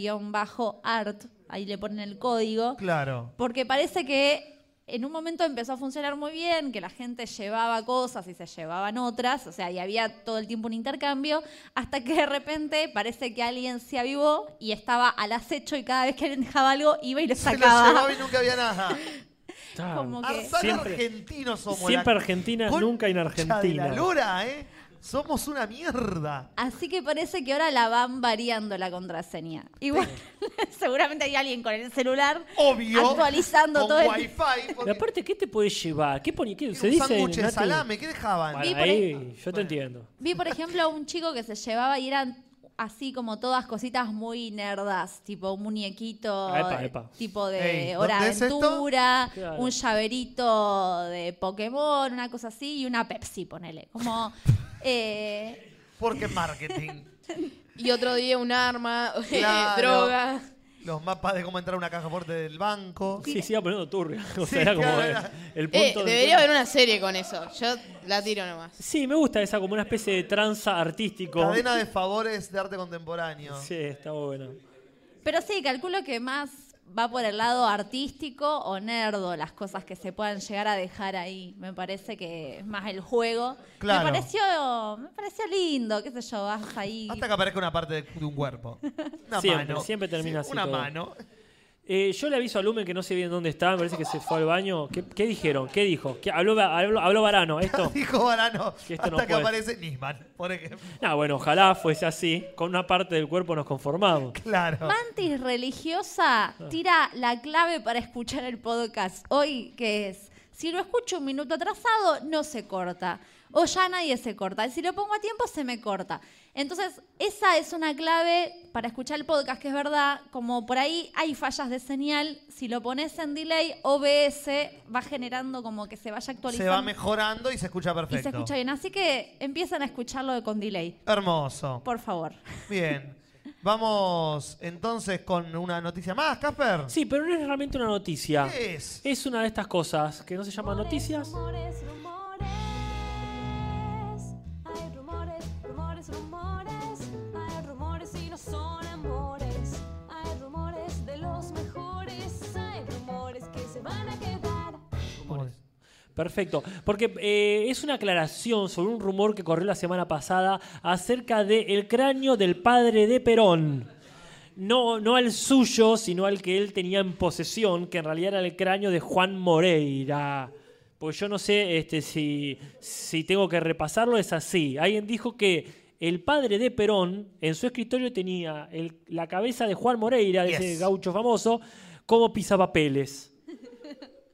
BIH-art. Ahí le ponen el código. Claro. Porque parece que en un momento empezó a funcionar muy bien, que la gente llevaba cosas y se llevaban otras, o sea, y había todo el tiempo un intercambio, hasta que de repente parece que alguien se avivó y estaba al acecho y cada vez que alguien dejaba algo iba y le Se lo sacaba. llevaba y nunca había nada. Ah, Como que- Siempre- argentinos somos. siempre la Argentina, concha nunca en de Argentina. la lora, ¿eh? Somos una mierda. Así que parece que ahora la van variando la contraseña. Igual, seguramente hay alguien con el celular Obvio. actualizando con todo el wifi. Y porque aparte, ¿qué te puedes llevar? ¿Qué ponía? ¿Qué, se un dice? sándwich de Nati? salame, ¿qué dejaban? Bueno, Vi por ahí, yo te entiendo. Vi, por ejemplo, a un chico que se llevaba y eran así como todas cositas muy nerdas, tipo un muñequito Ah, epa, epa. tipo de Ey, Hora. Aventura, un llaverito de Pokémon, una cosa así, y una Pepsi, ponele. Como eh, Porque marketing. Y otro día un arma, Claro. droga. Los mapas de cómo entrar a una caja fuerte del banco. Sí, se iba poniendo turbio. O Sí, sea, era como el Eh, punto de- debería haber una serie con eso. Yo la tiro nomás. Sí, me gusta esa como una especie de tranza artístico. Cadena de favores de arte contemporáneo. Sí, está bueno. pero sí, calculo que más va por el lado artístico o nerdo las cosas que se puedan llegar a dejar ahí. Me parece que es más el juego. Claro. Me pareció, me pareció lindo, qué sé yo, vas ahí. Hasta que aparezca una parte de, de un cuerpo. Una Siempre, mano. siempre termina así Una todo. mano. Eh, yo le aviso a Lumen que no sé bien dónde está, me parece que se fue al baño. ¿Qué, qué dijeron? ¿Qué dijo? ¿Qué, habló, habló, habló Varano, esto. Dijo Varano. Que esto Hasta no que puede. aparece Nisman, por ejemplo. No, bueno, ojalá fuese así. Con una parte del cuerpo nos conformamos. Claro. Mantis religiosa tira la clave para escuchar el podcast hoy, que es, si lo escucho un minuto atrasado, no se corta. O ya nadie se corta. Y si lo pongo a tiempo, se me corta. Entonces, esa es una clave para escuchar el podcast, que es verdad, como por ahí hay fallas de señal, si lo pones en delay, OBS va generando como que se vaya Se actualizando. va mejorando y se escucha y perfecto. se escucha bien. Así que empiezan a escucharlo con delay, Hermoso. por favor. Bien. Vamos entonces con una noticia más, Casper. Sí, pero no es realmente una noticia. ¿Qué es? Es una de estas cosas que no se llaman noticias. Rumores, rumores. Perfecto, porque eh, es una aclaración sobre un rumor que corrió la semana pasada acerca del cráneo del padre de Perón. No, no al suyo, sino al que él tenía en posesión, que en realidad era el cráneo de Juan Moreira. Pues yo no sé este, si, si tengo que repasarlo, es así. Alguien dijo que el padre de Perón en su escritorio tenía el- la cabeza de Juan Moreira, de ese gaucho famoso, como pisapapeles.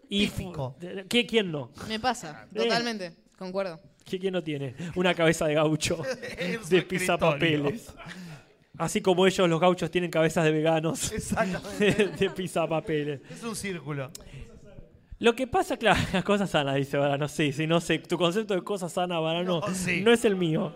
Y fu- Típico. ¿Qué- ¿Quién no? Me pasa, Eh. totalmente. Concuerdo. ¿Qui- ¿Quién no tiene una cabeza de gaucho En su de escritorio. pisapapeles? Así como ellos, los gauchos, tienen cabezas de veganos Exactamente. de, pisapapeles. Es un círculo. Lo que pasa, claro, las cosas sanas, dice Varano. Sí, sí, no sé. Tu concepto de cosa sana, Varano, No, sí. no es el mío.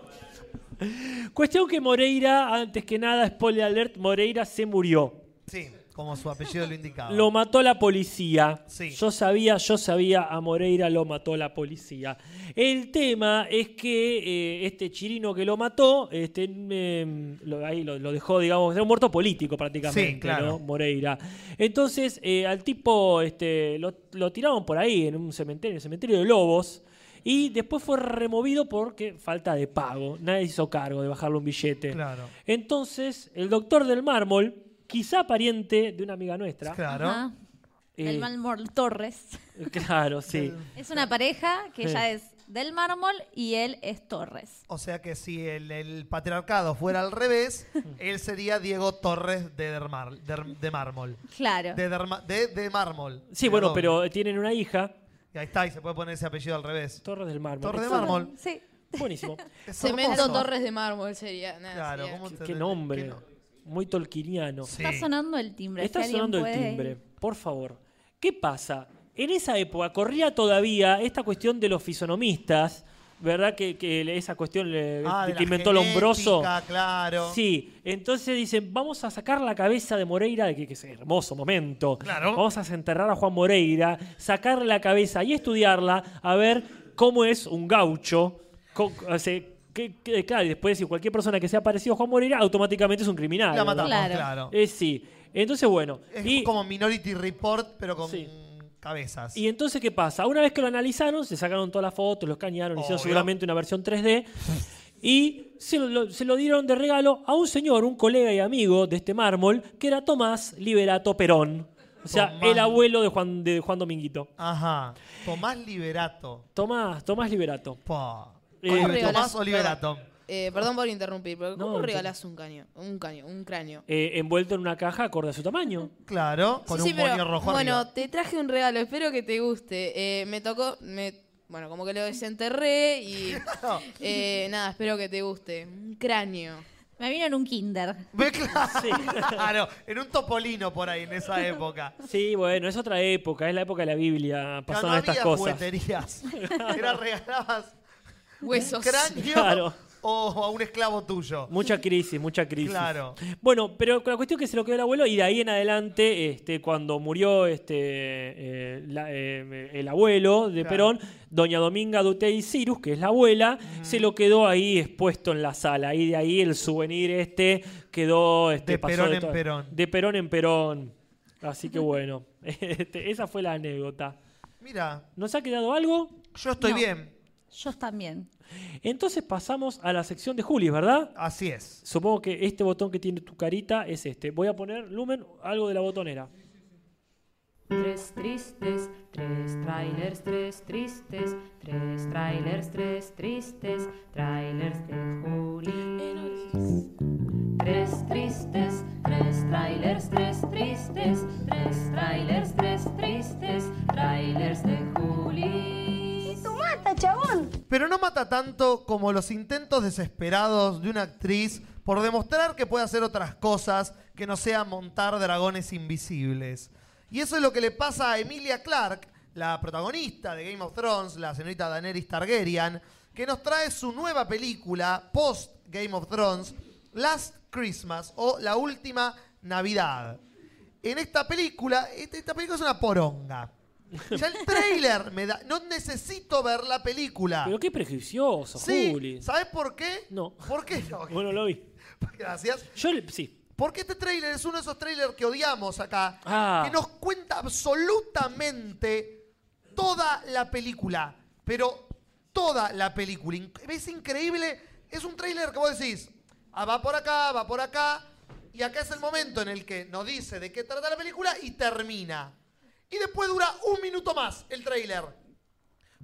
Cuestión que Moreira, antes que nada, spoiler alert, Moreira se murió. Sí, como su apellido lo indicaba. Lo mató la policía. Sí. Yo sabía, yo sabía, a Moreira lo mató la policía. El tema es que eh, este chirino que lo mató, este, em, lo, ahí lo, lo dejó, digamos, era un muerto político prácticamente, Sí, claro. ¿no? Moreira. Entonces, eh, al tipo este, lo, lo tiraron por ahí, en un cementerio, en el cementerio de Lobos. Y después fue removido porque falta de pago. Nadie hizo cargo de bajarle un billete. Claro. Entonces, el doctor del mármol, quizá pariente de una amiga nuestra. Claro. Ajá. eh, El Mármol Torres. Claro, sí. Es una pareja que Sí. ella es del mármol y él es Torres. O sea que si el, el patriarcado fuera al revés, él sería Diego Torres de, Dermar- der- de mármol. Claro. De, derma- de, de mármol. Sí, De bueno, doble. pero tienen una hija, Y ahí está, y se puede poner ese apellido al revés. Torres del Mármol. Torres de mármol. Sí. Buenísimo. Cemento. Torres de mármol sería. nada, Claro, sería- ¿cómo te- Qué nombre. qué no- Muy tolkiniano. Sí. Está sonando el timbre. Está sonando el timbre, por favor. ¿Qué pasa? En esa época corría todavía esta cuestión de los fisonomistas ¿verdad? Que, que esa cuestión le- Ah, de que la inventó Lombroso. genética, claro. Sí, entonces dicen, vamos a sacar la cabeza de Moreira, que, que es un hermoso momento. Claro. Vamos a desenterrar a Juan Moreira, sacarle la cabeza y estudiarla, a ver cómo es un gaucho. co- o sea, que- que- claro, y después decir, cualquier persona que sea parecido a Juan Moreira, automáticamente es un criminal. La matamos, Claro. claro. Eh, sí. Entonces, bueno. Es y, como Minority Report, pero con Sí. cabezas. y entonces, ¿qué pasa? Una vez que lo analizaron, se sacaron todas las fotos, los escanearon, hicieron seguramente una versión 3D. Y se lo, se lo dieron de regalo a un señor, un colega y amigo de este mármol, que era Tomás Liberato Perón. O sea, Tomás. el abuelo de Juan, de Juan Dominguito. Ajá. Tomás Liberato. Tomás, Tomás Liberato. Pa. Eh, ¿Cómo Tomás regalás- o Liberato. perdón, eh, perdón por interrumpir, pero ¿cómo No, regalás un caño? Un caño, un cráneo. Eh, envuelto en una caja acorde a su tamaño. Claro, con Sí, un sí, pero, moño rojo Bueno, arriba. te traje un regalo, espero que te guste. Eh, me tocó, me, bueno, como que lo desenterré y eh, nada, espero que te guste. Un cráneo. Me vino en un kinder. Ve, claro, en un topolino por ahí en esa época. Sí, bueno, es otra época, es la época de la Biblia, No, no pasaron estas había cosas. jugueterías. Era regalabas Huesos. cráneo Claro. o a un esclavo tuyo. Mucha crisis, mucha crisis. Claro. Bueno, pero la cuestión es que se lo quedó el abuelo y de ahí en adelante, este, cuando murió este, eh, la- eh, el abuelo de Claro. Perón, doña Dominga Dutey Cirus, que es la abuela, se lo quedó ahí expuesto en la sala. Y de ahí el souvenir este quedó... Este, De pasó Perón en todo- Perón. De Perón en Perón. Así que bueno, este, esa fue la anécdota. Mira, ¿Nos ha quedado algo? yo estoy No. bien. Yo también. Entonces pasamos a la sección de Juli, ¿verdad? Así es. Supongo que este botón que tiene tu carita es este. Voy a poner, Lumen, algo de la botonera. Tres tristes, tres trailers, tres tristes, tres trailers, tres tristes, trailers de Juli. Tres tristes, tres trailers, tres tristes, tres trailers, tres tristes, trailers de Juli. Pero no mata tanto como los intentos desesperados de una actriz por demostrar que puede hacer otras cosas que no sea montar dragones invisibles. Y eso es lo que le pasa a Emilia Clarke, la protagonista de Game of Thrones, la señorita Daenerys Targaryen, que nos trae su nueva película post Game of Thrones, Last Christmas o La Última Navidad. En esta película, esta película es una poronga. Ya el trailer me da. No necesito ver la película. Pero qué prejuicioso, Sí, Juli. ¿sabes por qué? No. ¿Por qué no? Bueno, lo vi. Gracias. Yo, sí. Porque este tráiler es uno de esos trailers que odiamos acá, Ah. que nos cuenta absolutamente toda la película, pero toda la película. Es increíble, es un tráiler que vos decís, ah, va por acá, va por acá, y acá es el momento en el que nos dice de qué trata la película y termina. Y después dura un minuto más el tráiler.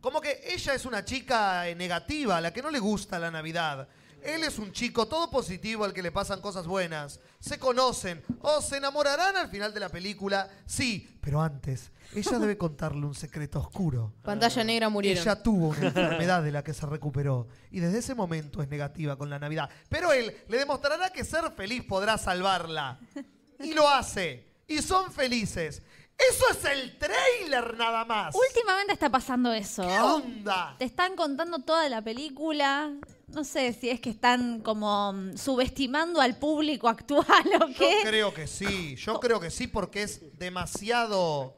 Como que ella es una chica eh, negativa, a la que no le gusta la Navidad. Él es un chico todo positivo al que le pasan cosas buenas. Se conocen o se enamorarán al final de la película. Sí, pero antes, ella debe contarle un secreto oscuro. Pantalla negra murieron. Ella tuvo una enfermedad de la que se recuperó y desde ese momento es negativa con la Navidad. Pero él le demostrará que ser feliz podrá salvarla. Y lo hace. Y son felices. Eso es el trailer nada más. Últimamente está pasando eso. ¿Qué onda? Te están contando toda la película. No sé si es que están como mm, subestimando al público actual o Yo qué. creo que sí, yo creo que sí porque es demasiado,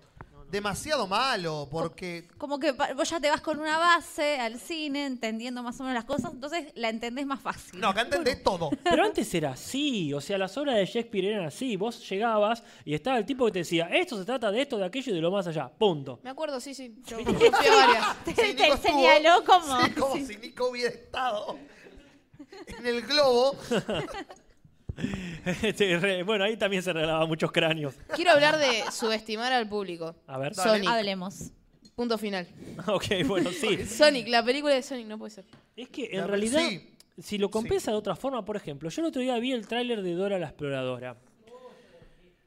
demasiado malo, porque Como que pa- vos ya te vas con una base al cine, entendiendo más o menos las cosas, entonces la entendés más fácil. no, acá entendés todo. Pero antes era así, o sea, las obras de Shakespeare eran así. Vos llegabas y estaba el tipo que te decía, esto se trata de esto, de aquello y de lo más allá. Punto. Me acuerdo, sí, sí. Yo, fui a varias. Te, Sí, te Nico estuvo- señaló como. sí, como si Nico hubiera estado en el globo. Este, re- bueno, ahí también se regalaban muchos cráneos. Quiero hablar de subestimar al público. A ver. Dale. Sonic. Hablemos. Punto final. ok, bueno, sí. Sonic, la película de Sonic no puede ser. Es que en La- realidad, sí. si lo compensa de otra forma, por ejemplo, yo el otro día vi el tráiler de Dora la Exploradora.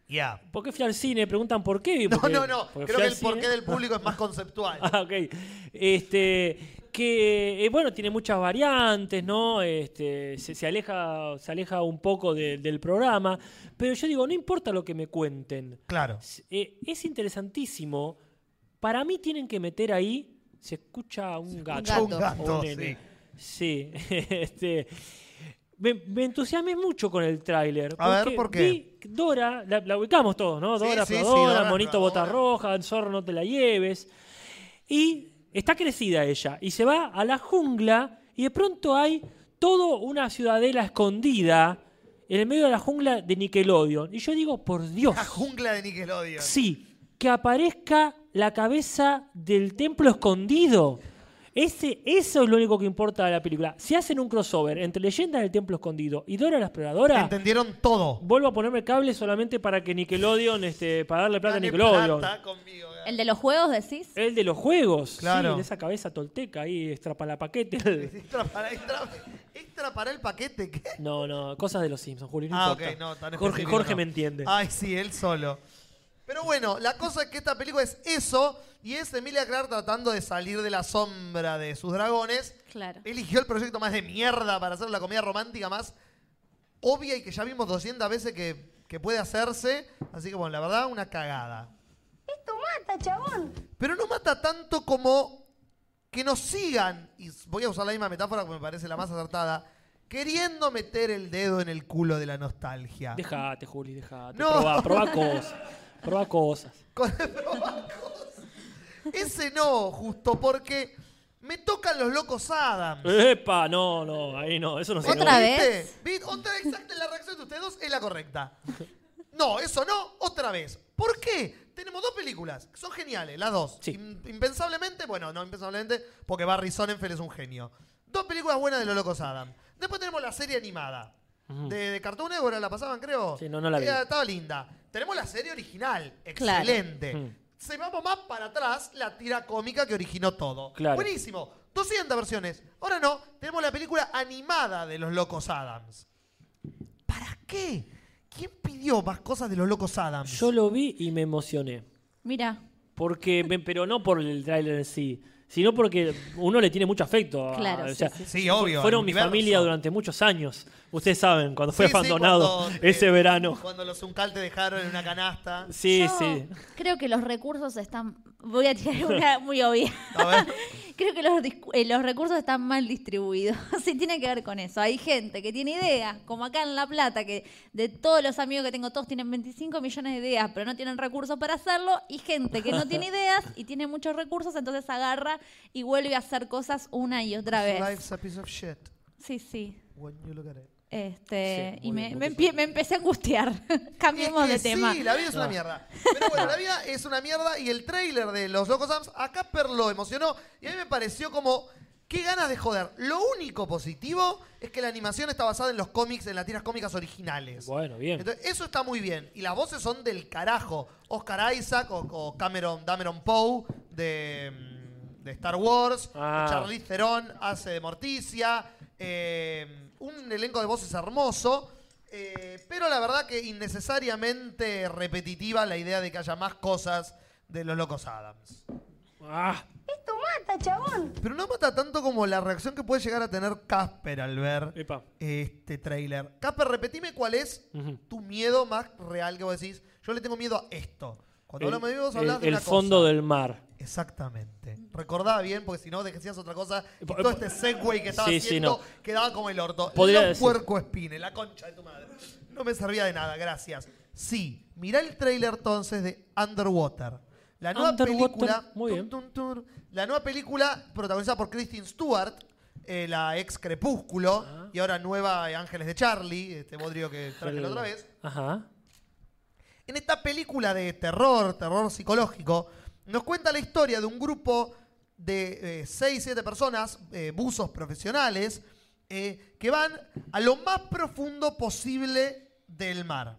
Ya. ¿Por qué fui al cine? Preguntan por qué. No, Porque- no, no. porque Creo fui que al el cine. porqué del público es más conceptual. Ah, ok. Este, que, eh, bueno, tiene muchas variantes, ¿no? Este, se, se aleja, se aleja un poco de- del programa, pero yo digo, no importa lo que me cuenten. Claro. Eh, es interesantísimo. Para mí tienen que meter ahí se escucha un gato. gato. Un gato, o un nene. Sí, este, me, me entusiasmé mucho con el tráiler. A ver, ¿por qué? vi Dora, la, la ubicamos todos, ¿no? Sí, Dora, sí, sí, Dora Monito Bota Exploradora. Roja, el zorro no te la lleves. Y está crecida ella. Y se va a la jungla y de pronto hay toda una ciudadela escondida en el medio de la jungla de Nickelodeon. Y yo digo, por Dios. La jungla de Nickelodeon. Sí, que aparezca la cabeza del templo escondido. Ese, eso es lo único que importa de la película. Si hacen un crossover entre Leyenda del Templo Escondido y Dora la Exploradora, Entendieron todo. vuelvo a ponerme cable solamente para que Nickelodeon, este, para darle plata a Nickelodeon. plata conmigo. ¿El de los juegos decís? El de los juegos, Claro. sí, de esa cabeza tolteca ahí, extrapalapaquete. Extra para, extra, extra para el paquete, ¿qué? no, no, cosas de los Simpsons, Juli, no ah, importa. ok, no, tan Jorge, Jorge no. me entiende. Ay, sí, él solo. Pero bueno, la cosa es que esta película es eso, y es Emilia Clarke tratando de salir de la sombra de sus dragones. Claro. Eligió el proyecto más de mierda para hacer la comedia romántica más obvia y que ya vimos 200 veces que, que puede hacerse. Así que bueno, la verdad, una cagada. Esto mata, chabón. Pero no mata tanto como que nos sigan, y voy a usar la misma metáfora que me parece la más acertada, queriendo meter el dedo en el culo de la nostalgia. Dejate, Juli, dejate. No. Probá, probá cosas. Probá cosas. Con- cosas. Ese no, justo porque me tocan los locos Adams. Epa, no, no, ahí no, eso no se ¿Otra vez? ¿Viste? ¿Viste? Otra exacta, la reacción de ustedes dos es la correcta. No, eso no, otra vez. ¿Por qué? Tenemos dos películas que son geniales, las dos. Sí. Impensablemente, bueno, no impensablemente, porque Barry Sonnenfeld es un genio. Dos películas buenas de los locos Adam. Después tenemos la serie animada. De, de Cartoon Network la pasaban, creo. Sí, no, no la vi. Estaba linda. Tenemos la serie original, Claro. excelente. Mm. Se vamos más para atrás, la tira cómica que originó todo. Claro. Buenísimo. 200 versiones. Ahora no, tenemos la película animada de los locos Adams. ¿Para qué? ¿Quién pidió más cosas de los locos Adams? Yo lo vi y me emocioné. Mira, Porque, me- pero no por el tráiler en sí, sino porque uno le tiene mucho afecto. a- Claro, o sí, sea, sí, sí. Sí, obvio, Fueron al mi universo. familia durante muchos años. Ustedes saben, cuando fue Sí, sí, abandonado cuando, ese eh, verano. Cuando los Uncal te dejaron en una canasta. Sí, yo sí. creo que los recursos están... Voy a tirar una muy obvia. A ver. Creo que los, eh, los recursos están mal distribuidos. Sí, tiene que ver con eso. Hay gente que tiene ideas, como acá en La Plata, que de todos los amigos que tengo, todos tienen 25 millones de ideas, pero no tienen recursos para hacerlo. Y gente que no tiene ideas y tiene muchos recursos, entonces agarra y vuelve a hacer cosas una y otra vez. Life's a piece of shit. Sí, sí. When you look at it. Este, Sí, y me, me empecé a angustiar. Cambiemos Es de tema. Sí, la vida es una mierda. Pero bueno, la vida es una mierda y el tráiler de Los Locos Adams a Casper lo emocionó y a mí me pareció como qué ganas de joder. Lo único positivo es que la animación está basada en los cómics, en las tiras cómicas originales. Bueno, bien. Entonces, eso está muy bien. Y las voces son del carajo. Oscar Isaac o, o Cameron, Dameron Poe de, mm, de Star Wars. Ah. Charlize Theron hace de Morticia. eh, un elenco de voces hermoso. eh, pero la verdad que innecesariamente repetitiva la idea de que haya más cosas de los locos Adams. Ah, Esto mata, chabón. Pero no mata tanto como la reacción que puede llegar a tener Casper al ver epa. este tráiler. Casper, repetime cuál es tu miedo más real que vos decís. Yo le tengo miedo a esto. Cuando El, hablamos de el- de el una fondo cosa. del mar. Exactamente. Recordaba bien, porque si no decías otra cosa. Y todo este segue que estaba Sí, sí, haciendo no. quedaba como el orto. Podría Los decir- puerco espine, la concha de tu madre. No me servía de nada, gracias. Sí, mirá el tráiler entonces de Underwater. La nueva Underwater, película. muy bien. la nueva película protagonizada por Kristen Stewart, eh, la ex Crepúsculo, Ah. y ahora nueva Ángeles de Charlie, este bodrio que traje la otra vez. Ajá. En esta película de terror, terror psicológico, nos cuenta la historia de un grupo de 6, 7 personas, eh, buzos profesionales, eh, que van a lo más profundo posible del mar.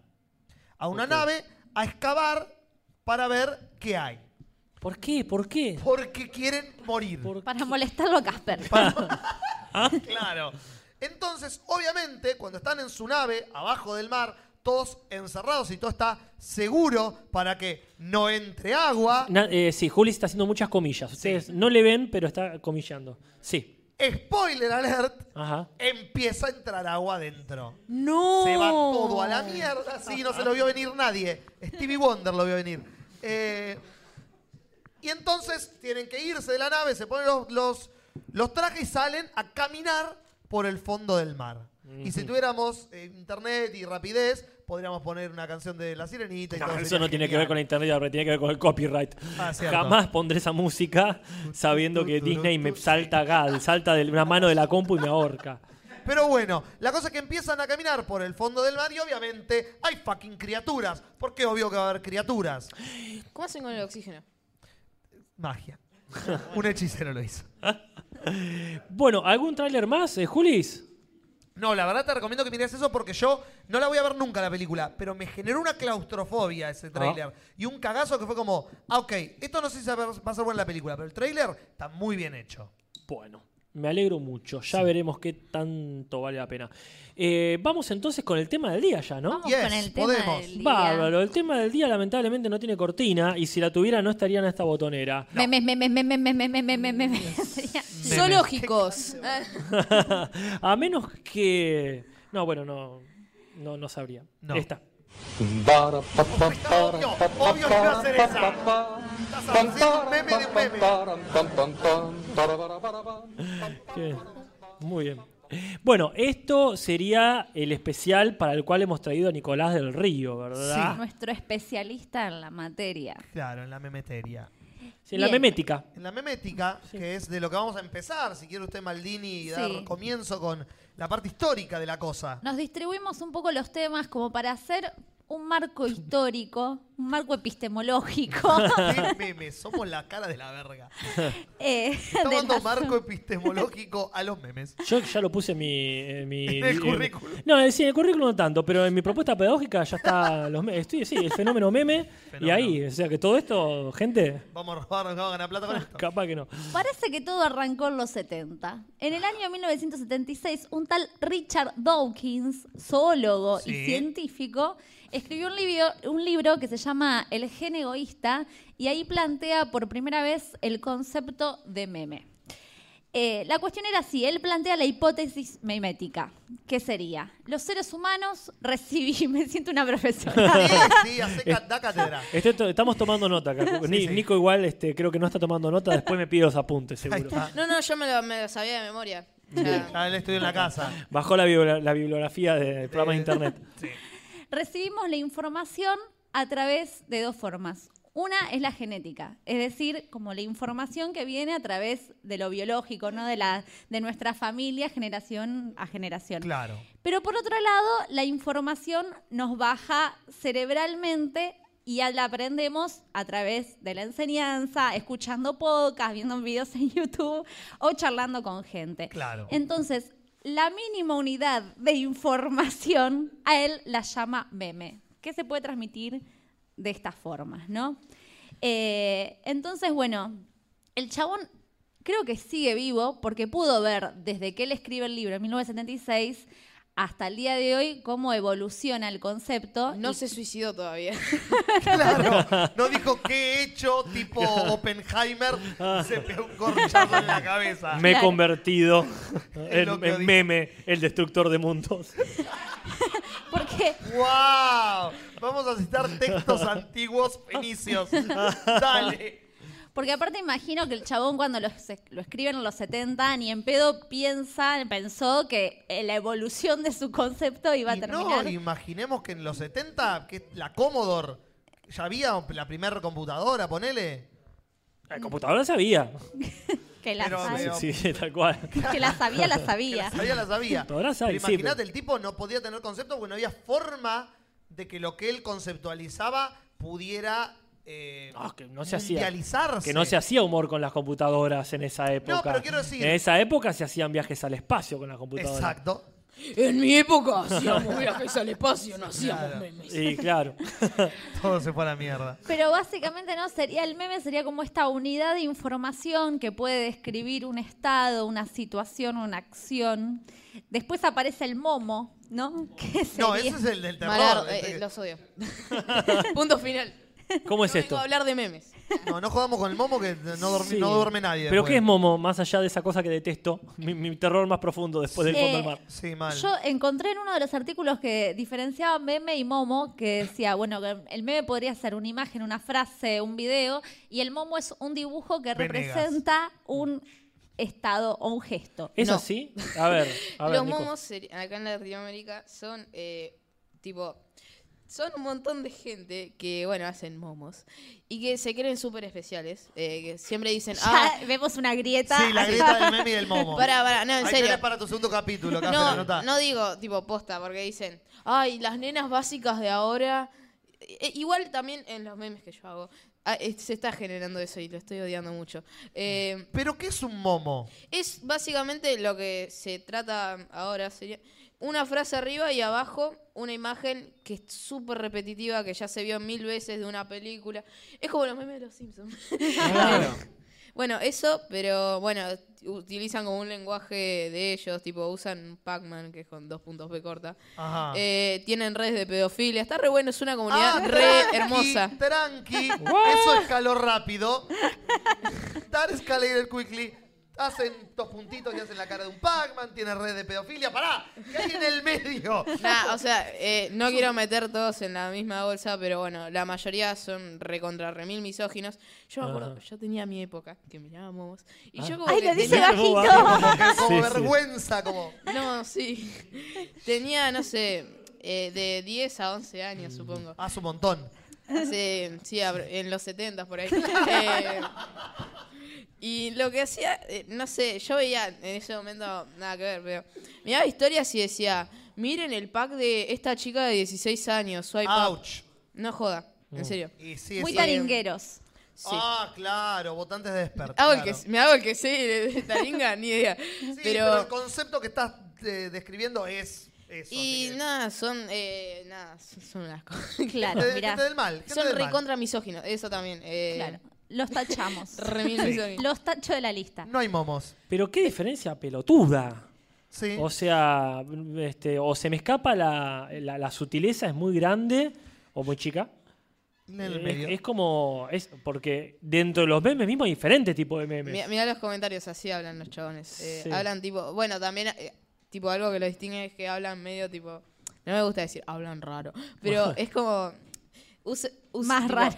A una nave a excavar para ver qué hay. ¿Por qué? ¿Por qué? Porque quieren morir. ¿Por Para molestarlo a Casper. Claro. Entonces, obviamente, cuando están en su nave, abajo del mar, todos encerrados y todo está seguro para que no entre agua. Na- eh, sí, Juli está haciendo muchas comillas. Ustedes no le ven, pero está comillando. Sí. Spoiler alert, Ajá. empieza a entrar agua adentro. ¡No! Se va todo a la mierda. Sí, no se lo vio venir nadie. Stevie Wonder lo vio venir. Eh, Y entonces tienen que irse de la nave, se ponen los, los, los trajes y salen a caminar por el fondo del mar. Y si tuviéramos eh, internet y rapidez, podríamos poner una canción de La Sirenita y No, todo eso no tiene que ver con la internet, ahora tiene que ver con el copyright. Ah. Jamás pondré esa música sabiendo que Disney me salta gal, salta de una mano de la compu y me ahorca. Pero bueno, la cosa es que empiezan a caminar por el fondo del mar y obviamente hay fucking criaturas. Porque obvio que va a haber criaturas. ¿Cómo hacen con el oxígeno? Magia. Un hechicero lo hizo. Bueno, ¿algún tráiler más, eh, Julis? No, la verdad te recomiendo que mires eso porque yo no la voy a ver nunca la película, pero me generó una claustrofobia ese tráiler. Y un cagazo que fue como, ah, ok, esto no sé si va a ser buena la película, pero el tráiler está muy bien hecho. Bueno, me alegro mucho. Ya veremos qué tanto vale la pena. Eh, vamos entonces con el tema del día ya, ¿no? Vamos Yes, con el tema podemos. del día. Bárbaro, el tema del día lamentablemente no tiene cortina y si la tuviera no estaría en esta botonera. Zoológicos. Ah, A menos que... No, bueno, no, no, no sabría. No. Esta. Obvio, obvio que iba a ser esa. Estás haciendo un meme de un meme. Qué- Muy bien. Bueno, esto sería el especial para el cual hemos traído a Nicolás del Río, ¿verdad? Nuestro especialista en la materia. Claro, en la memeteria. Sí, en la memética. En la memética, que es de lo que vamos a empezar, si quiere usted Maldini dar Sí. comienzo con la parte histórica de la cosa. Nos distribuimos un poco los temas como para hacer un marco histórico, un marco epistemológico. Qué meme, somos la cara de la verga. eh, dando marco epistemológico a los memes. Yo ya lo puse en mi... En, mi- En el en- currículum. No, sí, en el currículum no tanto, pero en mi propuesta pedagógica ya está los me- estoy, sí, el fenómeno meme. Y ahí, o sea que todo esto, gente, Vamos a robar, vamos a ganar plata con esto. capaz que no. Parece que todo arrancó en los 70. En el año 1976, un tal Richard Dawkins, zoólogo Sí. y científico, escribió un libro, un libro que se llama El gen egoísta y ahí plantea por primera vez el concepto de meme. Eh, la cuestión era así, él plantea la hipótesis memética. ¿Qué sería? Los seres humanos recibimos, me siento una profesora. Sí, sí, hace ca- da cátedra. Este to- estamos tomando nota acá. Ni- sí. Nico igual este, creo que no está tomando nota, después me pide los apuntes, seguro. No, no, yo me lo, me lo sabía de memoria. Ya él estudió en la casa. Bajó la, bibli- la bibliografía del programa de internet. recibimos la información a través de dos formas. Una es la genética, es decir, como la información que viene a través de lo biológico, ¿no? de, la, de nuestra familia, generación a generación. Claro. Pero por otro lado, la información nos baja cerebralmente y la aprendemos a través de la enseñanza, escuchando podcasts, viendo videos en YouTube o charlando con gente. Claro. Entonces, la mínima unidad de información a él la llama meme, que se puede transmitir de estas formas, ¿no? Eh, entonces, bueno, el chabón creo que sigue vivo porque pudo ver desde que él escribe el libro en 1976 hasta el día de hoy cómo evoluciona el concepto. No y- se suicidó todavía. Claro. No dijo qué he hecho, tipo Oppenheimer, y se pegó un corchazo en la cabeza. Me he Claro. convertido en, meme, el destructor de mundos. ¡Wow! Vamos a citar textos antiguos fenicios. Dale. Porque aparte imagino que el chabón cuando lo, se- lo escriben en los 70 ni en pedo piensa, pensó que eh, la evolución de su concepto iba a Y terminar. no, imaginemos que en los 70, que la Commodore, ya había la primera computadora, ponele. La computadora sabía. que, la pero- sabía, pero- Sí, sí, tal cual. que la sabía, la Que sabía. la sabía, la sabía. Sabe, Pero sí, pero- el tipo no podía tener concepto porque no había forma de que lo que él conceptualizaba pudiera eh, No, que no se hacía. mundializarse. Que no se hacía humor con las computadoras en esa época. pero quiero decir- En esa época se hacían viajes al espacio con las computadoras. Exacto. En mi época hacíamos viajes al espacio, no hacíamos Claro. memes. Sí, claro. Todo se fue a la mierda. Pero básicamente no sería el meme sería como esta unidad de información que puede describir un estado, una situación, una acción. Después aparece el momo, ¿no? Que No, sería- ese es el del terror. Malardo, el eh, que- los odio. Punto final. ¿Cómo es No esto? vengo a hablar de memes. No, no jodamos con el momo que no, dormi- Sí. no duerme nadie. ¿Pero después. qué es Momo? Más allá de esa cosa que detesto, mi, mi terror más profundo después del fondo del mar. Sí, mal. Yo encontré en uno de los artículos que diferenciaba meme y momo, que decía, bueno, que el meme podría ser una imagen, una frase, un video, y el momo es un dibujo que Venegas. representa un estado o un gesto. ¿Es No. así? A ver, a ver. Los Nico. momos seri- acá en Latinoamérica son eh, tipo. Son un montón de gente que, bueno, hacen momos y que se creen súper especiales. eh, que siempre dicen, ah, Ya vemos una grieta. Sí, la grieta del meme y del momo. para, para, no, en Ahí serio. tenés para tu segundo capítulo, Casper, No, no digo tipo posta, porque dicen, ay, las nenas básicas de ahora. Eh, igual también en los memes que yo hago, ah, eh, se está generando eso y lo estoy odiando mucho. Eh, ¿Pero qué es un momo? es básicamente lo que se trata ahora, sería una frase arriba y abajo una imagen que es súper repetitiva, que ya se vio mil veces de una película. Es como los memes de los Simpsons. Claro. Bueno, eso, pero bueno, utilizan como un lenguaje de ellos, tipo usan Pac-Man, que es con dos puntos B corta. Ajá. Eh, tienen redes de pedofilia, está re bueno, es una comunidad Ah, re tranqui, hermosa. Tranqui, eso escaló rápido. Dar escalator quickly. Hacen dos puntitos y hacen la cara de un Pac-Man, tiene red de pedofilia. ¡Pará! ¿Qué hay en el medio? Nah, o sea, eh, no quiero meter todos en la misma bolsa, pero bueno, la mayoría son recontra remil misóginos. Yo me acuerdo, yo tenía mi época que miraba momos y Ah. yo como Ay, que lo dice bajito. Como, Sí, sí. vergüenza, como. No, sí. Tenía, no sé, eh, de 10 a 11 años, supongo. Hace un montón. Sí, abr- en los 70 por ahí. Eh, y lo que hacía, eh, no sé, yo veía en ese momento nada que ver, pero miraba historias y decía, miren el pack de esta chica de 16 años, swipe up". Ouch. No joda, Mm. en serio. Y sí, Muy sí. taringueros. Sí. Ah, claro, votantes de Despert. Hago el claro. que, me hago el que sé de, de Taringa, ni idea. Sí, pero, pero... el concepto que estás eh, describiendo es eso. y que- nada, son, eh, nada, son unas cosas. Claro, mirá. del mal. Son recontra misóginos, eso también. Eh, Claro. Los tachamos. Los tacho de la lista. No hay momos. Pero qué diferencia pelotuda. Sí. O sea, este, o se me escapa la, la, la sutileza, es muy grande o muy chica. en el Es- medio. Es, como. Es, porque dentro de los memes mismos hay diferentes tipos de memes. Mira, mirá los comentarios, así hablan los chabones. Eh, Sí. Hablan tipo, bueno, también, eh, tipo, algo que lo distingue es que hablan medio tipo, no me gusta decir hablan raro, pero es como, use- use- Más tipo, raro.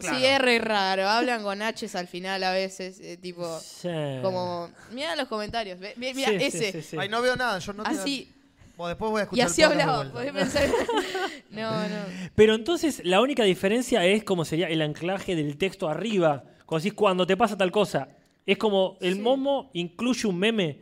Sí, es re raro, hablan con H's al final a veces, eh, tipo, Sí. como, mira los comentarios, ve- ve- mira Sí, sí, ese, sí, sí. Ay, no veo nada. Yo no tengo- así, Bueno, después voy a y así hablaba, podés pensar, no, no. Pero entonces la única diferencia es como sería el anclaje del texto arriba. Cuando decís cuando te pasa tal cosa. Es como el Sí. momo incluye un meme.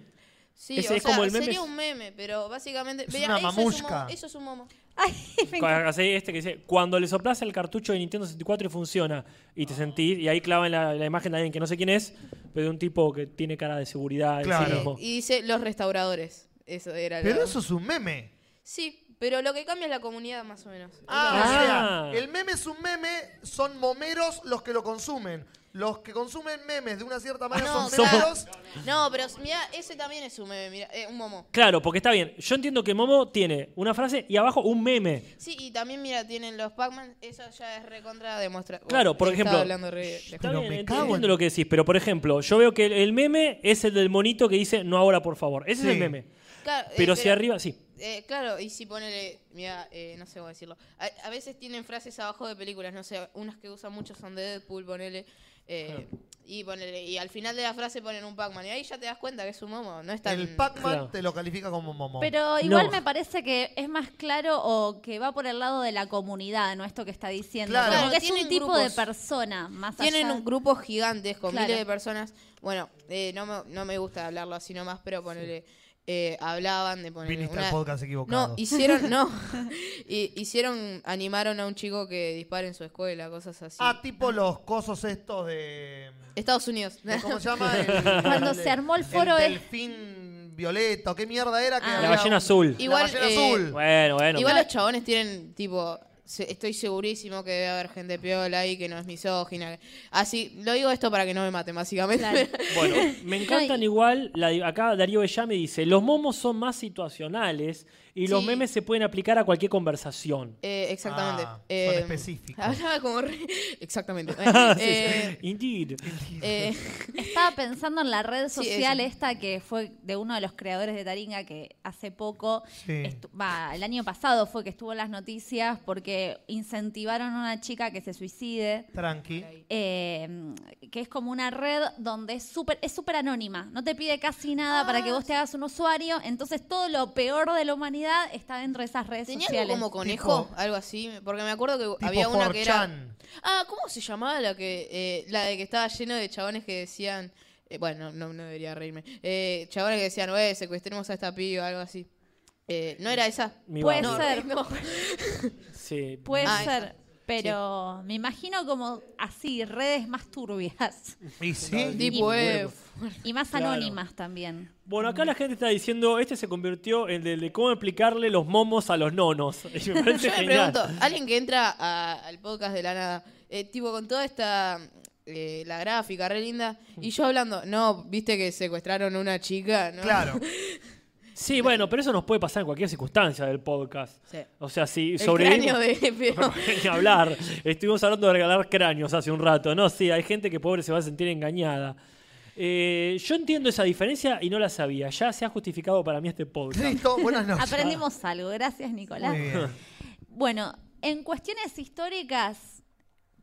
Sí, o es sea, como el meme sería un meme, pero básicamente, Es vea, una eso, es un mamushka. momo, eso es un momo. Ay, me encanta. Así este que dice, cuando le soplas el cartucho de Nintendo 64 y funciona, y te sentís, y ahí clavan la, la imagen de alguien que no sé quién es, pero de un tipo que tiene cara de seguridad. en sí Claro. mismo. Y dice los restauradores, eso era Pero lo- eso es un meme. Sí, pero lo que cambia es la comunidad más o menos. Ah, Ah. o sea, el meme es un meme, son momeros los que lo consumen. Los que consumen memes de una cierta manera No, son memeros. No, pero mira, ese también es un meme, mira, eh, un momo. Claro, porque está bien. Yo entiendo que Momo tiene una frase y abajo un meme. Sí, y también mira, tienen los Pac-Man, eso ya es recontra demostrar. Claro, por ejemplo- hablando re lejos. Está Pero bien, me ent- cago en- entiendo lo que decís, pero por ejemplo, yo veo que el, el meme es el del monito que dice no ahora, por favor. Ese Sí. es el meme. Claro, eh, Pero si arriba, sí. eh, claro, y si ponele, mira, eh, no sé cómo decirlo. A, a veces tienen frases abajo de películas, no sé, unas que usan mucho son de Deadpool, ponele. Eh, y ponele, y al final de la frase ponen un Pac-Man. Y ahí ya te das cuenta que es un momo, no es tan. El Pac-Man Claro. te lo califica como momo. Pero igual No. me parece que es más claro o que va por el lado de la comunidad, ¿no? Esto que está diciendo. Claro. Como Claro, que es un tienen tipo grupos. de persona, más Tienen allá. un grupos gigantes con Claro. miles de personas. Bueno, eh, no, me, no me gusta hablarlo así nomás, pero ponele, eh, hablaban de poner Viniste una... al podcast equivocado. No, hicieron, no, Y- hicieron, animaron a un chico que dispara en su escuela, cosas así. Ah, tipo los cosos estos de... Estados Unidos. ¿Cómo se llama? El- Cuando se armó el foro El delfín violeta, ¿o ¿qué mierda era? Que Ah. La ballena azul. Igual, la ballena eh, azul. Bueno, bueno. Igual pero- los chabones tienen, tipo, estoy segurísimo que debe haber gente piola ahí que no es misógina. Así, lo digo esto para que no me maten, básicamente. Claro. Bueno, me encantan No, y- igual, la- acá Darío Bellá me dice, los momos son más situacionales y los Sí. memes se pueden aplicar a cualquier conversación. Eh, exactamente. Ah, son Eh, específicos. Hablaba como re... Exactamente. Eh, Indeed. eh, Estaba pensando en la red Sí, social eso. esta que fue de uno de los creadores de Taringa que hace poco, Sí. estu- va, el año pasado fue que estuvo en las noticias porque incentivaron a una chica que se suicide. Tranqui. eh, que es como una red donde es súper es súper anónima, no te pide casi nada para que vos te hagas un usuario, entonces todo lo peor de la humanidad está dentro de esas redes ¿Tenía sociales. algo como conejo? Tipo- algo así. Porque me acuerdo que Tipo había una que era. 4chan. Ah, ¿cómo se llamaba la que eh, la de que estaba lleno de chabones que decían. eh, bueno, no, no debería reírme. Eh, chabones que decían, eh, secuestremos a esta piba, algo así. Eh, ¿No era esa? Mi Puede barrio. ser. No. Sí. Puede Ah, ser, pero me imagino como así, redes más turbias Y sí. Deep Y- Web. y más Claro. anónimas también. Bueno, acá la gente está diciendo, este se convirtió en el de cómo explicarle los momos a los nonos. Y me parece Yo me genial. pregunto, alguien que entra a- al podcast de la nada, eh, tipo con toda esta. eh, la gráfica, re linda, y yo hablando, no, viste que secuestraron a una chica, ¿no? Claro. Sí, bueno, pero eso nos puede pasar en cualquier circunstancia del podcast. Sí. O sea, si cráneo de. pero- Ni hablar. Estuvimos hablando de regalar cráneos hace un rato. No, sí, hay gente que pobre se va a sentir engañada. Eh, yo entiendo esa diferencia y no la sabía. Ya se ha justificado para mí este podcast. Listo, buenas noches. Aprendimos algo, gracias Nicolás. Muy bien. Bueno, en cuestiones históricas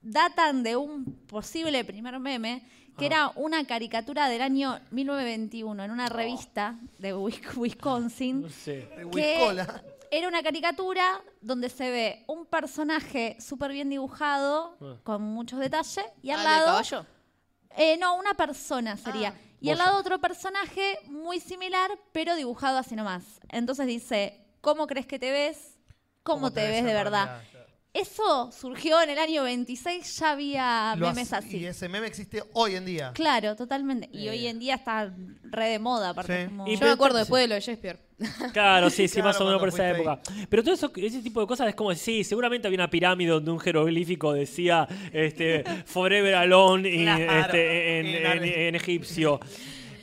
datan de un posible primer meme que era una caricatura del año 1921 en una revista de Wis- Wisconsin. No sé. De que era una caricatura donde se ve un personaje súper bien dibujado, Ah. con muchos detalles, y al Ah, ¿del lado... caballo? Eh, no, una persona sería. Ah. y al lado otro personaje muy similar, pero dibujado así nomás. Entonces dice, ¿cómo crees que te ves? ¿Cómo, te, ves de verdad? realidad? Eso surgió en el año 26, ya había Lo memes así. Y ese meme existe hoy en día. Claro, totalmente. Y hoy en día está re de moda, aparte. Sí. como- Y Yo me acuerdo después de lo de Shakespeare. Claro, sí, sí, Claro, más o menos por cuando esa fuiste época. Pero todo eso, ese tipo de cosas es como, sí, seguramente había una pirámide donde un jeroglífico decía este, Forever Alone y, Claro, este, en, en en egipcio.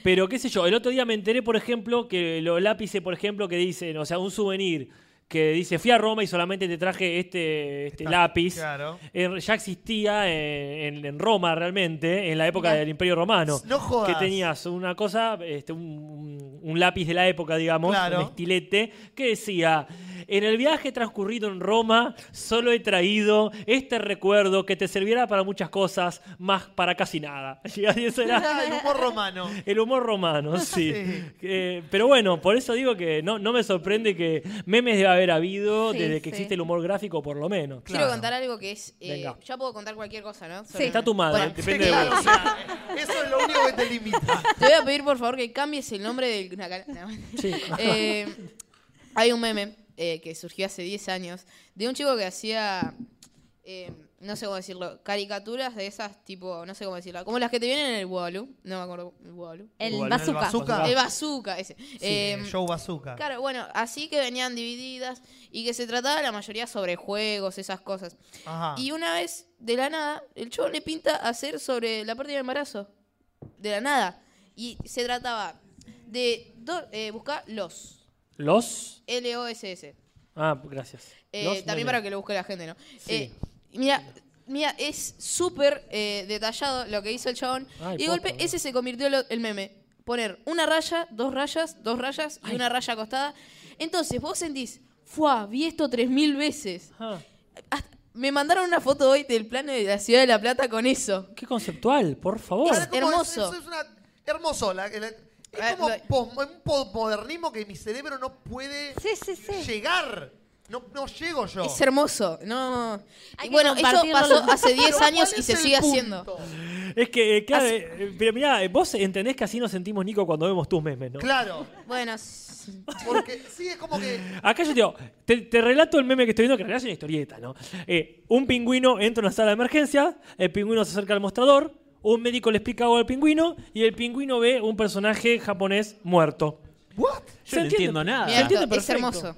Pero qué sé yo, el otro día me enteré, por ejemplo, que los lápices, por ejemplo, que dicen, o sea, un souvenir que dice, fui a Roma y solamente te traje este, este Está- lápiz. claro. Eh, ya existía en, en- en Roma realmente, en la época del Imperio Romano. No jodas. Que tenías una cosa, este, un, un lápiz de la época, digamos, Claro. un estilete, que decía, en el viaje transcurrido en Roma, solo he traído este recuerdo que te servirá para muchas cosas, más para casi nada. Y Ah, el humor romano. el humor romano, sí. Sí. Eh, pero bueno, por eso digo que no, no me sorprende que memes debe haber habido Sí, desde que sí. existe el humor gráfico, por lo menos. Claro. Quiero contar algo que es. eh, Venga. ya puedo contar cualquier cosa, ¿no? Sí. Está tu madre, Bueno, depende Sí, de vos. o sea, eso es lo único que te limita. Te voy a pedir por favor que cambies el nombre de una can- no. Sí. Eh, hay un meme eh, que surgió hace 10 años de un chico que hacía, eh, no sé cómo decirlo, caricaturas de esas tipo, no sé cómo decirlo, como las que te vienen en el Walu, no me acuerdo, el Walu. El el bazooka. bazooka. El bazooka, ese. Eh, Show Bazooka. Claro, bueno, así que venían divididas y que se trataba la mayoría sobre juegos, esas cosas. Ajá. Y una vez, de la nada, el show le pinta hacer sobre la pérdida de embarazo. De la nada. Y se trataba de do- eh, buscar los. ¿Los? L-O-S-S. Ah, gracias. Eh, Los también para que lo busque la gente, ¿no? Sí. Eh, mira, mira, es súper eh, detallado lo que hizo el chabón. Ay, y de golpe, ese se convirtió en lo- el meme. Poner una raya, dos rayas, dos rayas y una raya acostada. Entonces, vos sentís, ¡fuah! Vi esto tres mil veces. Ah, Hasta- me mandaron una foto hoy del plano de la ciudad de La Plata con eso. qué conceptual, por favor. Hermoso. Eso es una, hermoso. la- la- es Ah, como un posmodernismo que mi cerebro no puede Sí, sí, sí. llegar. No, no llego yo. Es hermoso. No. Y bueno, esto compartirlo. pasó hace 10 Pero años ¿cuál y se sigue punto? haciendo. Es que, eh, claro, eh, pero mirá, eh, vos entendés que así nos sentimos, Nico, cuando vemos tus memes, ¿no? Claro. Bueno, Porque sí, es como que. Acá yo te digo, te, te relato el meme que estoy viendo, que en realidad es una historieta, ¿no? Eh, un pingüino entra a una sala de emergencia, el pingüino se acerca al mostrador, un médico le explica algo al pingüino y el pingüino ve un personaje japonés muerto. ¿What? ¿Se Yo no entiendo nada. esto, es perfecto. hermoso.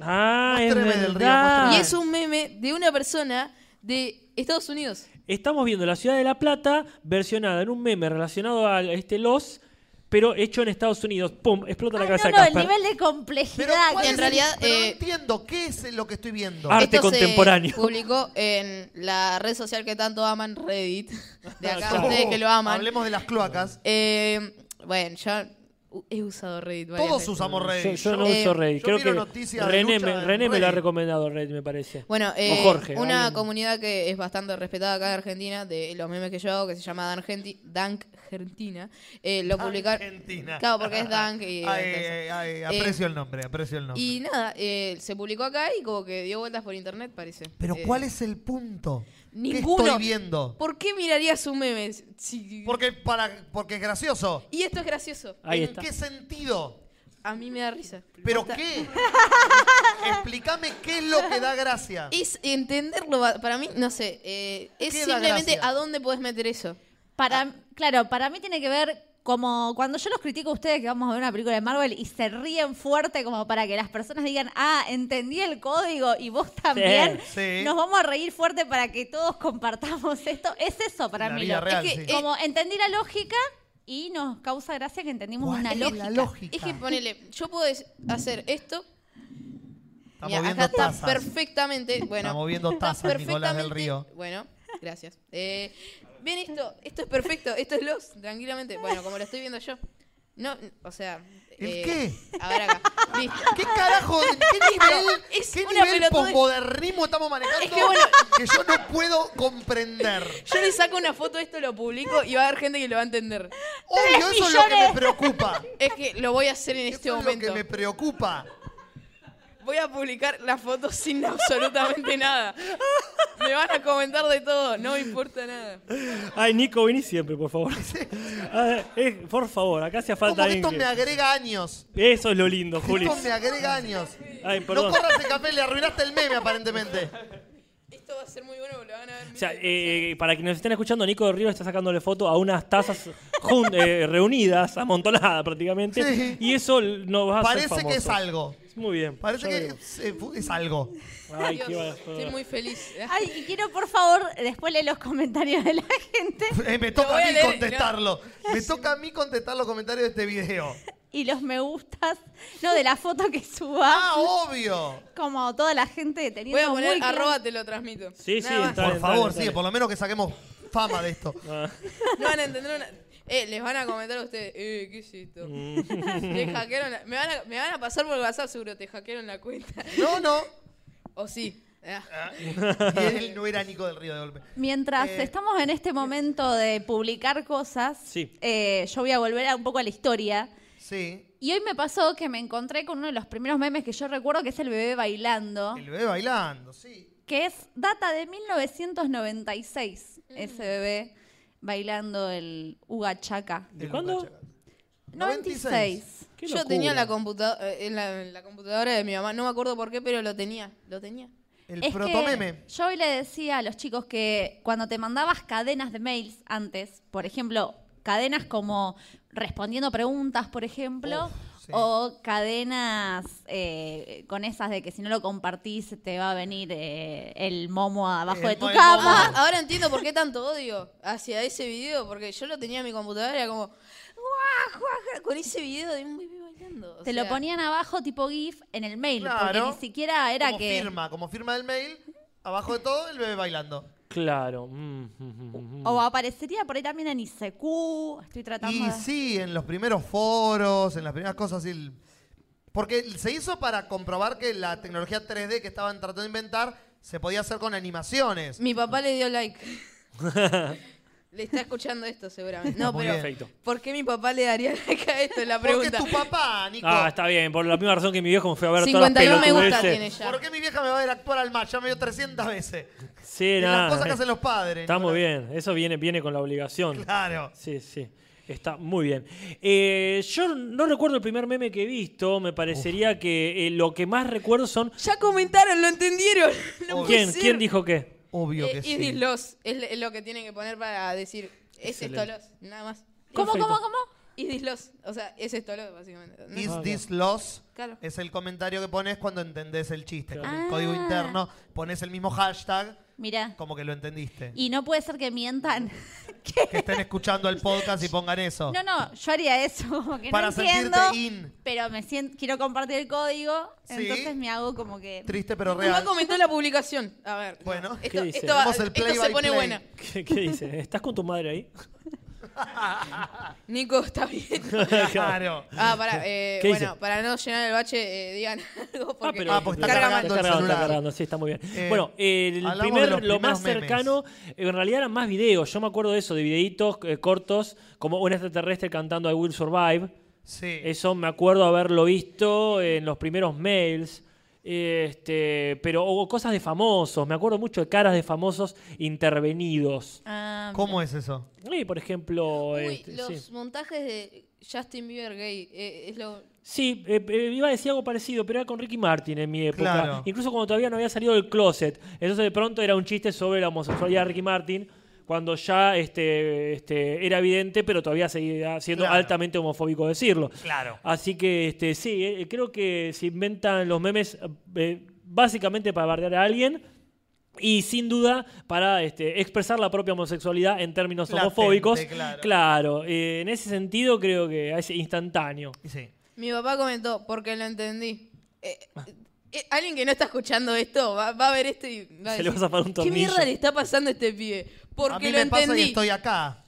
Ah, es Muéstrame del río, verdad. muéstrame. Y es un meme de una persona de Estados Unidos. Estamos viendo la ciudad de La Plata versionada en un meme relacionado a este Los, pero hecho en Estados Unidos. ¡Pum! Explota la Ah, cabeza no, de no, el Casper. nivel de Pero, complejidad. ¿cuál que es en el- realidad, pero no eh, entiendo, ¿qué es lo que estoy viendo? Arte Esto contemporáneo. Se publicó en la red social que tanto aman, Reddit. De acá, Claro. ustedes que lo aman. Hablemos de las cloacas. Eh, bueno, yo he usado Reddit varias Todos veces. usamos Yo, Reddit. yo no Eh, uso Reddit. yo Creo miro que noticias de René, lucha me, en René me lo ha Reddit. recomendado Reddit, me parece. Bueno, eh, Jorge, una alguien. comunidad que es bastante respetada acá en Argentina, de los memes que yo hago, que se llama Dan Genti- Dank Argentina, eh, lo publicaron. Argentina. Claro, porque es Dank y. Ay, ay, ay, Eh, aprecio el nombre, aprecio el nombre. Y nada, eh, se publicó acá y como que dio vueltas por internet, parece. Pero Eh, ¿cuál es el punto? Ninguno. ¿Qué estoy viendo? ¿Por qué mirarías un meme? si- Porque, para, porque es gracioso. Y esto es gracioso. Ahí ¿En está. qué sentido? A mí me da risa. ¿Pero qué? Explícame qué es lo que da gracia. Es entenderlo, va- para mí, no sé, eh, es ¿Qué da simplemente gracia? a dónde puedes meter eso. Para, claro, para mí tiene que ver como cuando yo los critico a ustedes que vamos a ver una película de Marvel y se ríen fuerte como para que las personas digan, ah, entendí el código y vos también, sí. nos vamos a reír fuerte para que todos compartamos esto. Es eso para La mí. vida lo- real, es que, sí. eh, Como entendí la lógica y nos causa gracia que entendimos ¿Cuál una es lógica. la lógica? Es que ponele, yo puedo hacer esto. Está Mira, moviendo acá está tazas. perfectamente. Bueno, Está moviendo tazas, Nicolás del perfectamente- Río. Bueno, gracias. Eh, Bien esto, esto es perfecto, esto es los, tranquilamente. Bueno, como lo estoy viendo yo. No, o sea. ¿El eh, qué? A ver acá. Listo. ¿Qué carajo? ¿Qué nivel, Es qué nivel posmodernismo estamos manejando? Es que bueno- que yo no puedo comprender. Yo le saco una foto de esto, lo publico y va a haber gente que lo va a entender. Obvio, eso es lo que me preocupa. Es que lo voy a hacer en este Eso es lo momento. que me preocupa. Voy a publicar la foto sin absolutamente nada. Me van a comentar de todo, no me importa nada. Ay, Nico, vení siempre, por favor. Eh, por favor, acá hacía Como falta que alguien esto me agrega años. Eso es lo lindo, Juli. Esto me agrega años. Ay, No perdón. corras el café, le arruinaste el meme aparentemente. Esto va a ser muy bueno porque lo van a ver. O sea, eh, para quienes nos estén escuchando, Nico de Río está sacándole foto a unas tazas jun- eh, reunidas, amontonadas prácticamente. Sí. Y eso no va a ser Parece que es algo. Muy bien. Parece ya que veremos. es, eh, fu- es algo. Ay, Dios, qué va- estoy muy feliz. Ay, y quiero por favor después leer los comentarios de la gente Eh, me toca voy a a mí leer, contestarlo. Me toca a mí contestar los comentarios de este video. Y los me gustas, no de la foto que suba, Ah, obvio. como toda la gente teniendo Voy a poner muy claro- arroba, te lo transmito. Sí, sí, más. está Por bien, favor, sí, por lo menos que saquemos fama de esto. Ah, No van a entender una... Eh, les van a comentar a ustedes, eh, ¿qué es esto? Te hackearon la- me, van a, me van a pasar por WhatsApp seguro, te hackearon la cuenta. No, no. O sí. Ah. Y él no era Nico del Río de golpe. Mientras Eh, estamos en este momento de publicar cosas, Sí. eh, yo voy a volver a un poco a la historia. Sí. Y hoy me pasó que me encontré con uno de los primeros memes que yo recuerdo, que es el bebé bailando, El bebé bailando, sí. que es data de 1996, ese bebé bailando el Uga Chaka. ¿De cuándo? 96. Qué Yo locura. tenía la, computa eh, en la, en la computadora de mi mamá, no me acuerdo por qué, pero lo tenía, lo tenía. El Es protomeme. que yo hoy le decía a los chicos que cuando te mandabas cadenas de mails antes, por ejemplo, cadenas como respondiendo preguntas, por ejemplo, Uf, sí. o cadenas eh, con esas de que si no lo compartís te va a venir eh, el momo abajo El de tu cama. momo. Ah, ahora entiendo por qué tanto odio hacia ese video, porque yo lo tenía en mi computadora y era como, con ese video de un bebé bailando. Te lo ponían abajo tipo GIF en el mail, Claro. porque ni siquiera era como que... firma, como firma del mail, abajo de todo el bebé bailando. Claro. Mm, mm, mm. O aparecería por ahí también en ICQ, estoy tratando Y de... sí, en los primeros foros, en las primeras cosas, sí, el- porque se hizo para comprobar que la tecnología 3D que estaban tratando de inventar se podía hacer con animaciones. Mi papá le dio like. le está escuchando esto seguramente. No, pero. Perfecto. ¿por qué mi papá le daría like a esto? Es la Porque pregunta. tu papá, Nico. Ah, está bien. Por la misma razón que mi viejo me fue a ver todas las 51 me gusta pelotudeces. tiene ya. ¿Por qué mi vieja me va a ver actuar al match? Ya me vio 300 veces. Sí, Y nada. las cosas que hacen los padres. Está muy bien. Eso viene, viene con la obligación. Claro. Sí, sí. Está muy bien. Eh, yo no recuerdo el primer meme que he visto. Me parecería que eh, lo que más recuerdo son. Ya comentaron, lo entendieron. No puede ¿Quién? ser. ¿Quién dijo qué? Obvio que Eh, sí. This loss es lo que tienen que poner para decir es esto Excelente. loss, nada más. ¿Cómo, Perfecto. cómo, cómo? Is this loss, o sea, es esto loss básicamente. ¿no? Is Ah, this loss? Claro. Es el comentario que pones cuando entendés el chiste. Con el código Ah. interno pones el mismo hashtag Mirá. Como que lo entendiste. Y no puede ser que mientan. Que estén escuchando el podcast y pongan eso. No, no, yo haría eso. como que Para no entiendo, sentirte in. pero me siento, quiero compartir el código, Sí. entonces me hago como que... Triste pero Nos va a real. comentar la publicación. A ver. Bueno. esto, ¿Qué dice? esto, esto play se by pone play. buena. ¿Qué, qué dice? ¿Estás con tu madre ahí? Nico, está bien. Claro. Ah, para, eh, ¿Qué bueno, dice? para no llenar el bache, eh, digan algo porque, Ah, porque está carga cargando celular. está cargando, sí, está muy bien. Eh, bueno, el hablamos primer, los lo más primeros memes. cercano, en realidad eran más videos. Yo me acuerdo de eso, de videitos eh, cortos, como un extraterrestre cantando I Will Survive. Sí. Eso me acuerdo haberlo visto en los primeros mails. Este, pero o cosas de famosos, me acuerdo mucho de caras de famosos intervenidos. Ah, ¿Cómo es eso? Y, por ejemplo, Uy, este, los sí. montajes de Justin Bieber gay, eh, es lo... Sí, eh, eh, iba a decir algo parecido, pero era con Ricky Martin en mi época. Claro. Incluso cuando todavía no había salido del closet. Entonces de pronto era un chiste sobre la homosexualidad de Ricky Martin, cuando ya este, este, era evidente, pero todavía seguía siendo Claro. altamente homofóbico decirlo. Claro. Así que este, sí, eh, creo que se inventan los memes eh, básicamente para bardear a alguien. Y sin duda para este, expresar la propia homosexualidad en términos Latente, homofóbicos. claro. eh, en ese sentido creo que es instantáneo. Sí. Mi papá comentó, porque lo entendí. Eh, eh, alguien que no está escuchando esto va, va a ver esto y va a Se le decir, va a zafar un ¿Qué tornillo". mierda le está pasando a este pibe? Porque a mí lo me pasa entendí. y estoy acá.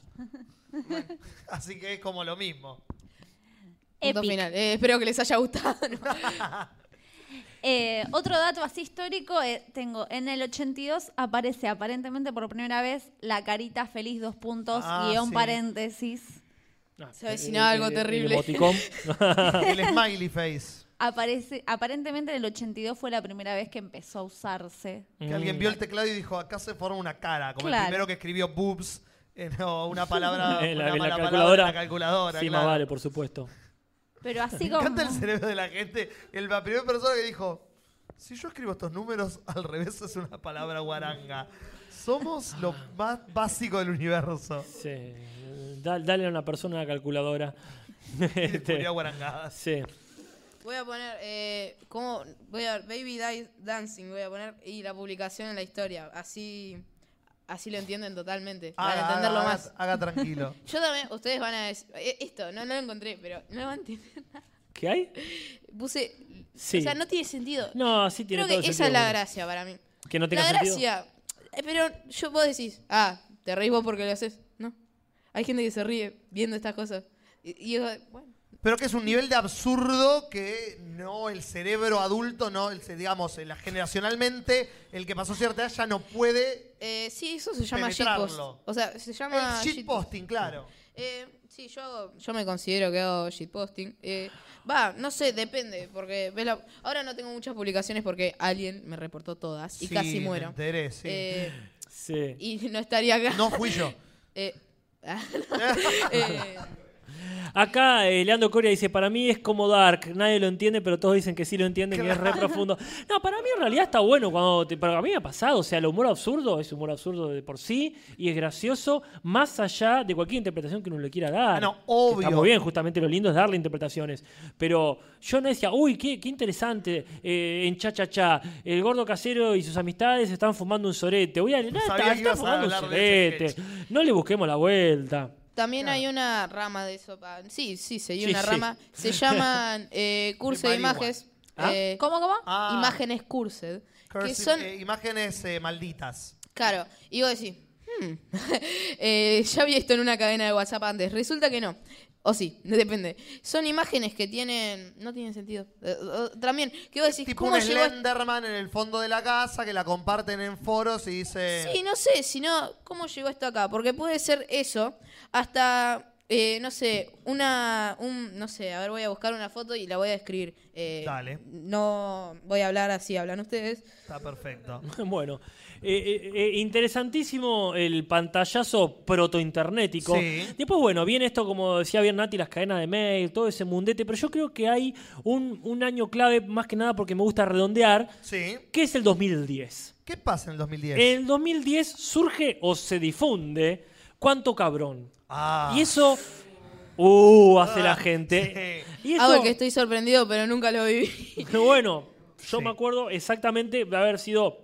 Bueno, así que es como lo mismo. Punto Epic. final. Eh, espero que les haya gustado. Eh, otro dato así histórico, eh, tengo, en el 82 aparece aparentemente por primera vez la carita feliz dos puntos, Ah, guion sí. paréntesis. Ah, Se avecinaba algo terrible. emoticón. El smiley face. Aparece, aparentemente en el 82 fue la primera vez que empezó a usarse. Que alguien vio el teclado y dijo, acá se forma una cara. Como Claro. el primero que escribió boobs en no, una palabra, en la, una en la mala palabra calculadora. en la calculadora. Sí, claro. más vale, por supuesto. Pero así Me como... encanta el cerebro de la gente. El, la primera persona que dijo, si yo escribo estos números, al revés es una palabra guaranga. Somos lo más básico del universo. Sí. Da- dale a una persona una calculadora. Y Este, guarangadas. sí. Voy a poner, eh, ¿cómo? Voy a Baby Di- Dancing, voy a poner, y la publicación en la historia. Así, así lo entienden totalmente. Para Haga, entenderlo haga, más. haga- haga tranquilo. Yo también, ustedes van a decir, eh, esto, no, no lo encontré, pero no lo van a entender. ¿Qué hay? Puse, Sí. o sea, no tiene sentido. No, sí tiene Creo todo que esa es la gracia para mí. Que no tenga la sentido. gracia, eh, pero yo vos decís, ah, te reís vos porque lo haces. No. Hay gente que se ríe viendo estas cosas. Y, y yo, bueno. Pero que es un nivel de absurdo que no el cerebro adulto, no, el, digamos, el- generacionalmente, el que pasó cierta edad ya no puede. Eh, sí, eso se llama Penetrarlo. shitpost. O sea, se llama El shitposting, claro. Eh, sí, yo, hago- yo me considero que hago shitposting. Eh, va, no sé, depende, porque ves la- ahora no tengo muchas publicaciones porque alguien me reportó todas y Sí, casi me muero. enteré, sí. Eh, Sí. y no estaría acá. No fui yo. Eh, eh, Acá eh, Leandro Coria dice, para mí es como Dark, nadie lo entiende, pero todos dicen que sí lo entienden y es re profundo. No, para mí en realidad está bueno, cuando te- para mí me ha pasado, o sea, el humor absurdo es humor absurdo de por sí y es gracioso más allá de cualquier interpretación que uno le quiera dar. Ah, no, Que obvio. Está muy bien, justamente lo lindo es darle interpretaciones. Pero yo no decía, uy, qué, qué interesante, eh, en cha cha cha, el gordo casero y sus amistades están fumando un sorete. Voy a, no, Sabía está, que está ibas a fumando un sorete. No le busquemos la vuelta. También hay una rama de eso. pa- Sí, sí, seguí Sí, una sí. rama. Se llaman eh, curso de imágenes. ¿Ah? eh, ¿Cómo, cómo? Ah. Imágenes cursed. Que Cursive, son, eh, imágenes eh, malditas. Claro, y vos decís, hmm, eh, ya vi esto en una cadena de WhatsApp antes. Resulta que no. O sí, depende. Son imágenes que tienen. No tienen sentido. Eh, eh, también, que vos decís, Tipo ¿cómo un llegó a- Slenderman en el fondo de la casa que la comparten en foros y dice. Sí, no sé, sino, ¿cómo llegó esto acá? Porque puede ser eso, hasta. eh, no sé, una, un, no sé, a ver, voy a buscar una foto y la voy a escribir. Eh, Dale. No voy a hablar así, hablan ustedes. Está perfecto. Bueno, eh, eh, eh, interesantísimo el pantallazo protointernético. Sí. Después, bueno, viene esto, como decía bien Nati, las cadenas de mail, todo ese mundete, pero yo creo que hay un, un año clave, más que nada porque me gusta redondear, Sí. que es el 2010. ¿Qué pasa en el 2010? En el 2010 surge o se difunde Cuánto Cabrón. Ah. Y eso, uh, hace la gente. Y eso, Algo que estoy sorprendido, pero nunca lo viví. bueno, yo Sí. me acuerdo exactamente de haber sido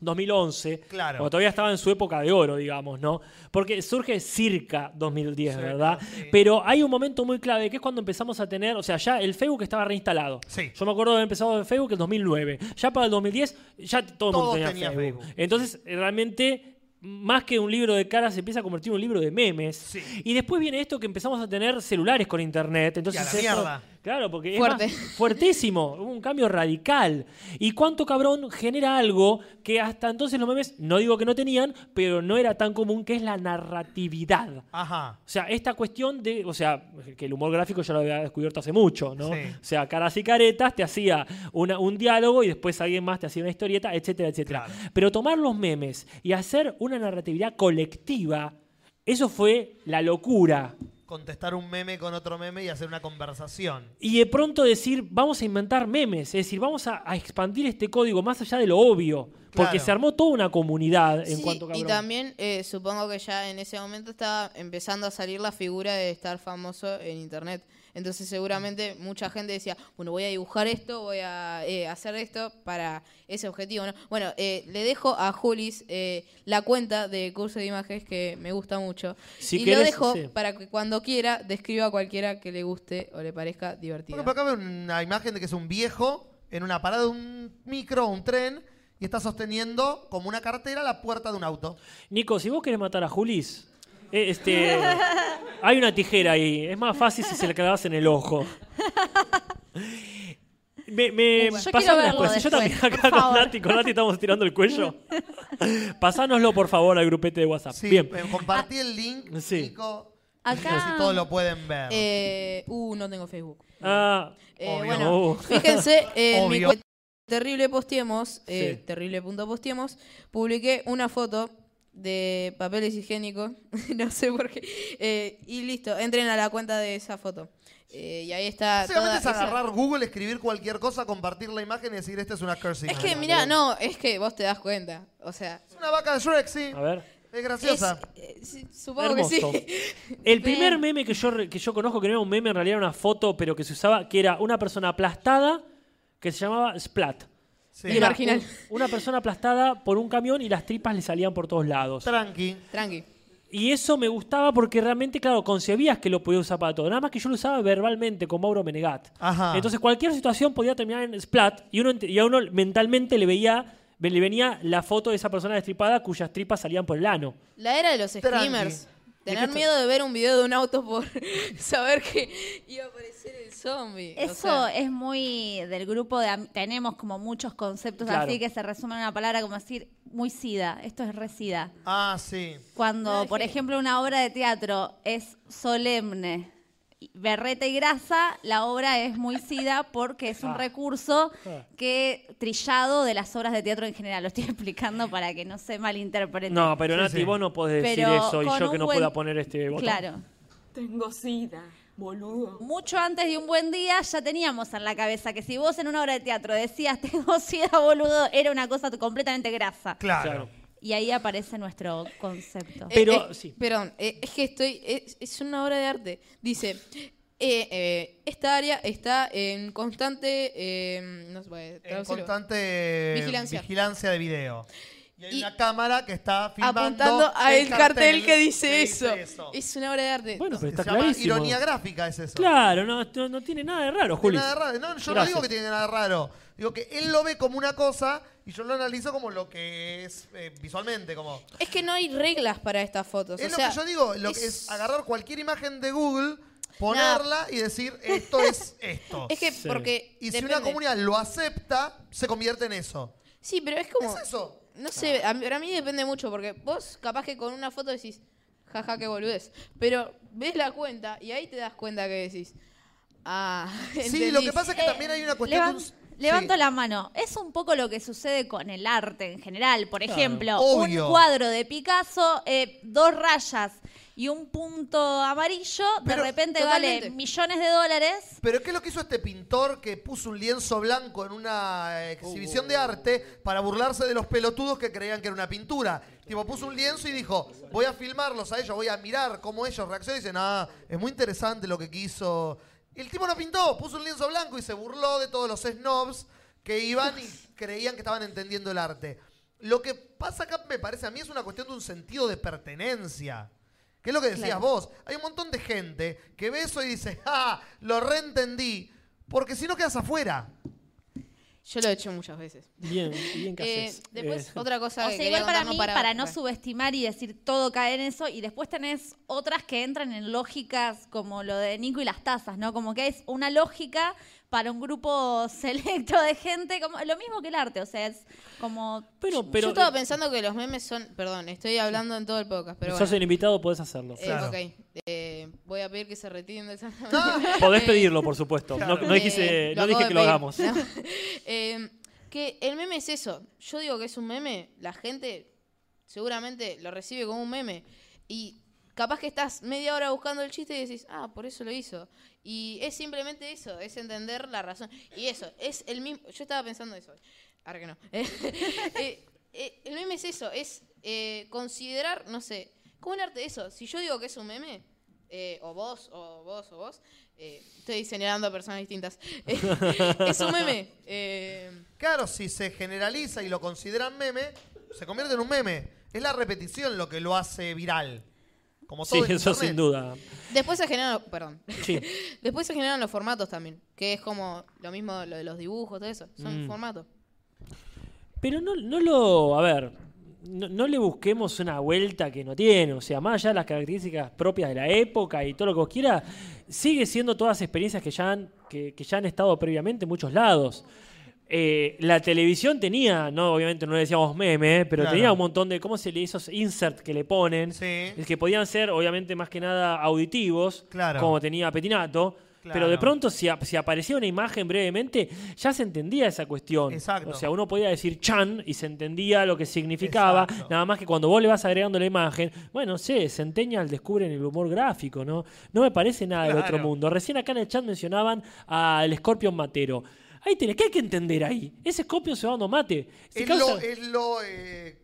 2011, Claro. cuando todavía estaba en su época de oro, digamos, ¿no? Porque surge circa 2010, Cerca, ¿verdad? sí. Pero hay un momento muy clave que es cuando empezamos a tener, o sea, ya el Facebook estaba reinstalado. Sí. Yo me acuerdo de haber empezado en Facebook en 2009. Ya para el 2010 ya todo el mundo tenía, tenía Facebook. Facebook. Entonces, realmente más que un libro de caras se empieza a convertir en un libro de memes. Sí. Y después viene esto que empezamos a tener celulares con internet. Entonces Y a la esto-. Claro, porque Fuerte. es más- fuertísimo, hubo un cambio radical. Y cuánto cabrón genera algo que hasta entonces los memes, no digo que no tenían, pero no era tan común, que es la narratividad. Ajá. O sea, esta cuestión de, o sea, que el humor gráfico ya lo había descubierto hace mucho, ¿no? Sí. O sea, caras y caretas te hacía una- un diálogo y después alguien más te hacía una historieta, etcétera, etcétera. Claro. Pero tomar los memes y hacer una narratividad colectiva, eso fue la locura. Contestar un meme con otro meme y hacer una conversación. Y de pronto decir, vamos a inventar memes, es decir, vamos a, a expandir este código más allá de lo obvio, porque Claro. se armó toda una comunidad en Sí, cuanto a y también eh, supongo que ya en ese momento estaba empezando a salir la figura de estar famoso en internet. Entonces seguramente mucha gente decía, bueno, voy a dibujar esto, voy a eh, hacer esto para ese objetivo. ¿no? Bueno, eh, le dejo a Julis eh, la cuenta de curso de imágenes que me gusta mucho. Si y querés, lo dejo sí. para que cuando quiera describa a cualquiera que le guste o le parezca divertido. Bueno, por acá veo una imagen de que es un viejo en una parada de un micro o un tren y está sosteniendo como una cartera la puerta de un auto. Nico, si vos querés matar a Julis, este, hay una tijera ahí. Es más fácil si se la clavas en el ojo. Me, me Yo pasame verlo después. Si Yo también acá con. Nati, con Nati estamos tirando el cuello. Pasánoslo, por favor, al grupete de WhatsApp. Sí, Bien. eh, compartí el link, Sí. Nico. Acá- Así todos lo pueden ver. Eh, uh, no tengo Facebook. Ah, Eh, Obvio. bueno, Oh. fíjense, en mi Obvio. cuenta terrible posteemos, eh, Sí. terrible.posteemos, publiqué una foto de papeles higiénicos, no sé por qué, eh, y listo, entren a la cuenta de esa foto. Eh, y ahí está toda Básicamente es esa- agarrar Google, escribir cualquier cosa, compartir la imagen y decir, esta es una curse Es image". que, mirá, no, es que vos te das cuenta, o sea... Es una vaca de Shrek, sí. a ver. Es graciosa. es- eh, supongo Hermoso. que sí. El primer meme que yo, re- que yo conozco, que no era un meme, en realidad era una foto, pero que se usaba, que era una persona aplastada que se llamaba Splat. Sí. Y Era marginal. un- una persona aplastada por un camión y las tripas le salían por todos lados. Tranqui. Tranqui. Y eso me gustaba porque realmente, claro, concebías que lo podía usar para todo. Nada más que yo lo usaba verbalmente con Mauro Menegat. Ajá. Entonces cualquier situación podía terminar en splat y, uno, y a uno mentalmente le veía le venía la foto de esa persona destripada cuyas tripas salían por el ano. La era de los Tranqui. streamers. Tener miedo de ver un video de un auto por saber que iba a aparecer el zombie. O Eso sea, es muy del grupo de tenemos como muchos conceptos Claro. así que se resumen en una palabra como decir muy sida, esto es resida. Ah, sí. Cuando, por ejemplo, una obra de teatro es solemne, berreta y grasa, la obra es muy sida porque es un Ah. recurso Ah. que trillado de las obras de teatro en general. Lo estoy explicando para que no se malinterprete. No, pero Nati, sí. vos no podés decir Pero eso y yo que no buen- pueda poner este botón. Claro. Tengo sida, boludo. Mucho antes de un buen día ya teníamos en la cabeza que si vos en una obra de teatro decías tengo sida boludo, era una cosa completamente grasa. Claro. Claro. Y ahí aparece nuestro concepto. eh, Pero, eh, sí. Perdón, eh, es que estoy. Es, es una obra de arte. Dice. eh, eh, esta área está en constante. eh, no se puede En constante Vigilancia. vigilancia de video. Y hay Y- una cámara que está filmando apuntando a el cartel, que dice que eso. dice Es una obra de arte. Bueno, pero Se está llama clarísimo. ironía gráfica, es eso. Claro, no, no, no tiene nada de raro, Juli. tiene nada de raro. No, yo no digo que tiene nada de raro. Digo que él lo ve como una cosa y yo lo analizo como lo que es eh, visualmente. Como, Es que no hay reglas para estas fotos. es o lo sea, que yo digo, lo que es agarrar cualquier imagen de Google, ponerla y decir esto es esto. Es que Sí. porque. y si una comunidad lo acepta, se convierte en eso. Sí, pero es como. Es eso. No sé, a mí, para mí depende mucho, porque vos capaz que con una foto decís, jaja, qué boludez. Pero ves la cuenta y ahí te das cuenta que decís, ah, Sí, lo que pasa es que Eh, también hay una cuestión... Levanto sí. la mano. Es un poco lo que sucede con el arte en general. Por ejemplo, Obvio. un cuadro de Picasso, eh, dos rayas y un punto amarillo, Pero, de repente totalmente. vale millones de dólares. Pero ¿qué es lo que hizo este pintor que puso un lienzo blanco en una exhibición Uh. de arte para burlarse de los pelotudos que creían que era una pintura? Tipo, puso un lienzo y dijo, voy a filmarlos a ellos, voy a mirar cómo ellos reaccionan y dicen, ah, es muy interesante lo que quiso. El tipo no pintó, puso un lienzo blanco y se burló de todos los snobs que iban y creían que estaban entendiendo el arte. Lo que pasa acá, me parece a mí, es una cuestión de un sentido de pertenencia. Que es lo que decías Claro. vos. Hay un montón de gente que ve eso y dice, ¡ah! Lo reentendí. Porque si no quedas afuera. Yo lo he hecho muchas veces. Bien, bien que Eh, haces. después, Eh, otra cosa O que sea, quería igual para contar, mí, no para, no subestimar y decir todo cae en eso, y después tenés otras que entran en lógicas como lo de Nico y las tazas, ¿no? Como que es una lógica para un grupo selecto de gente, como lo mismo que el arte, o sea, es como... pero, pero Yo estaba pensando que los memes son. Perdón, estoy hablando en todo el podcast, pero sos bueno. el invitado, podés hacerlo. Eh, Claro. ok, eh, voy a pedir que se retiren del Podés pedirlo, por supuesto. No, no dijiste- Eh, no lo dije que lo hagamos. No. Eh, que el meme es eso. Yo digo que es un meme, la gente seguramente lo recibe como un meme. Y capaz que estás media hora buscando el chiste y decís, ah, por eso lo hizo. Y es simplemente eso, es entender la razón. Y eso, es el mismo. Yo estaba pensando eso. Ahora que no. Eh, eh, el meme es eso, es eh, considerar, no sé, como el arte eso. Si yo digo que es un meme, eh, o vos, o vos, o vos, eh, estoy señalando a personas distintas. es un meme. eh, Claro, si se generaliza y lo consideran meme, se convierte en un meme. Es la repetición lo que lo hace viral. Como todo Sí, en eso internet. sin duda. después se generan, perdón, Sí. después se generan los formatos también, que es como lo mismo lo de los dibujos, todo eso, son Mm. formatos. Pero no, no lo. A ver. No, no le busquemos una vuelta que no tiene. O sea, más allá de las características propias de la época y todo lo que vos quieras, sigue siendo todas experiencias que ya han, que, que ya han estado previamente en muchos lados. Eh, la televisión tenía, no, obviamente no le decíamos meme, pero Claro. tenía un montón de, ¿cómo se le esos insert que le ponen? Sí. Que podían ser, obviamente, más que nada auditivos, Claro. como tenía Petinato. Claro. Pero de pronto, si, ap- si aparecía una imagen brevemente, ya se entendía esa cuestión. Exacto. O sea, uno podía decir chan y se entendía lo que significaba. Exacto. Nada más que cuando vos le vas agregando la imagen, bueno, no sé, Centennial descubren el humor gráfico, ¿no? No me parece nada del otro Claro. mundo. Recién acá en el chat mencionaban al Scorpion Matero. Ahí tenés, ¿qué hay que entender ahí? Ese Scorpion se va dando mate. Se Es causa- lo, es lo, eh,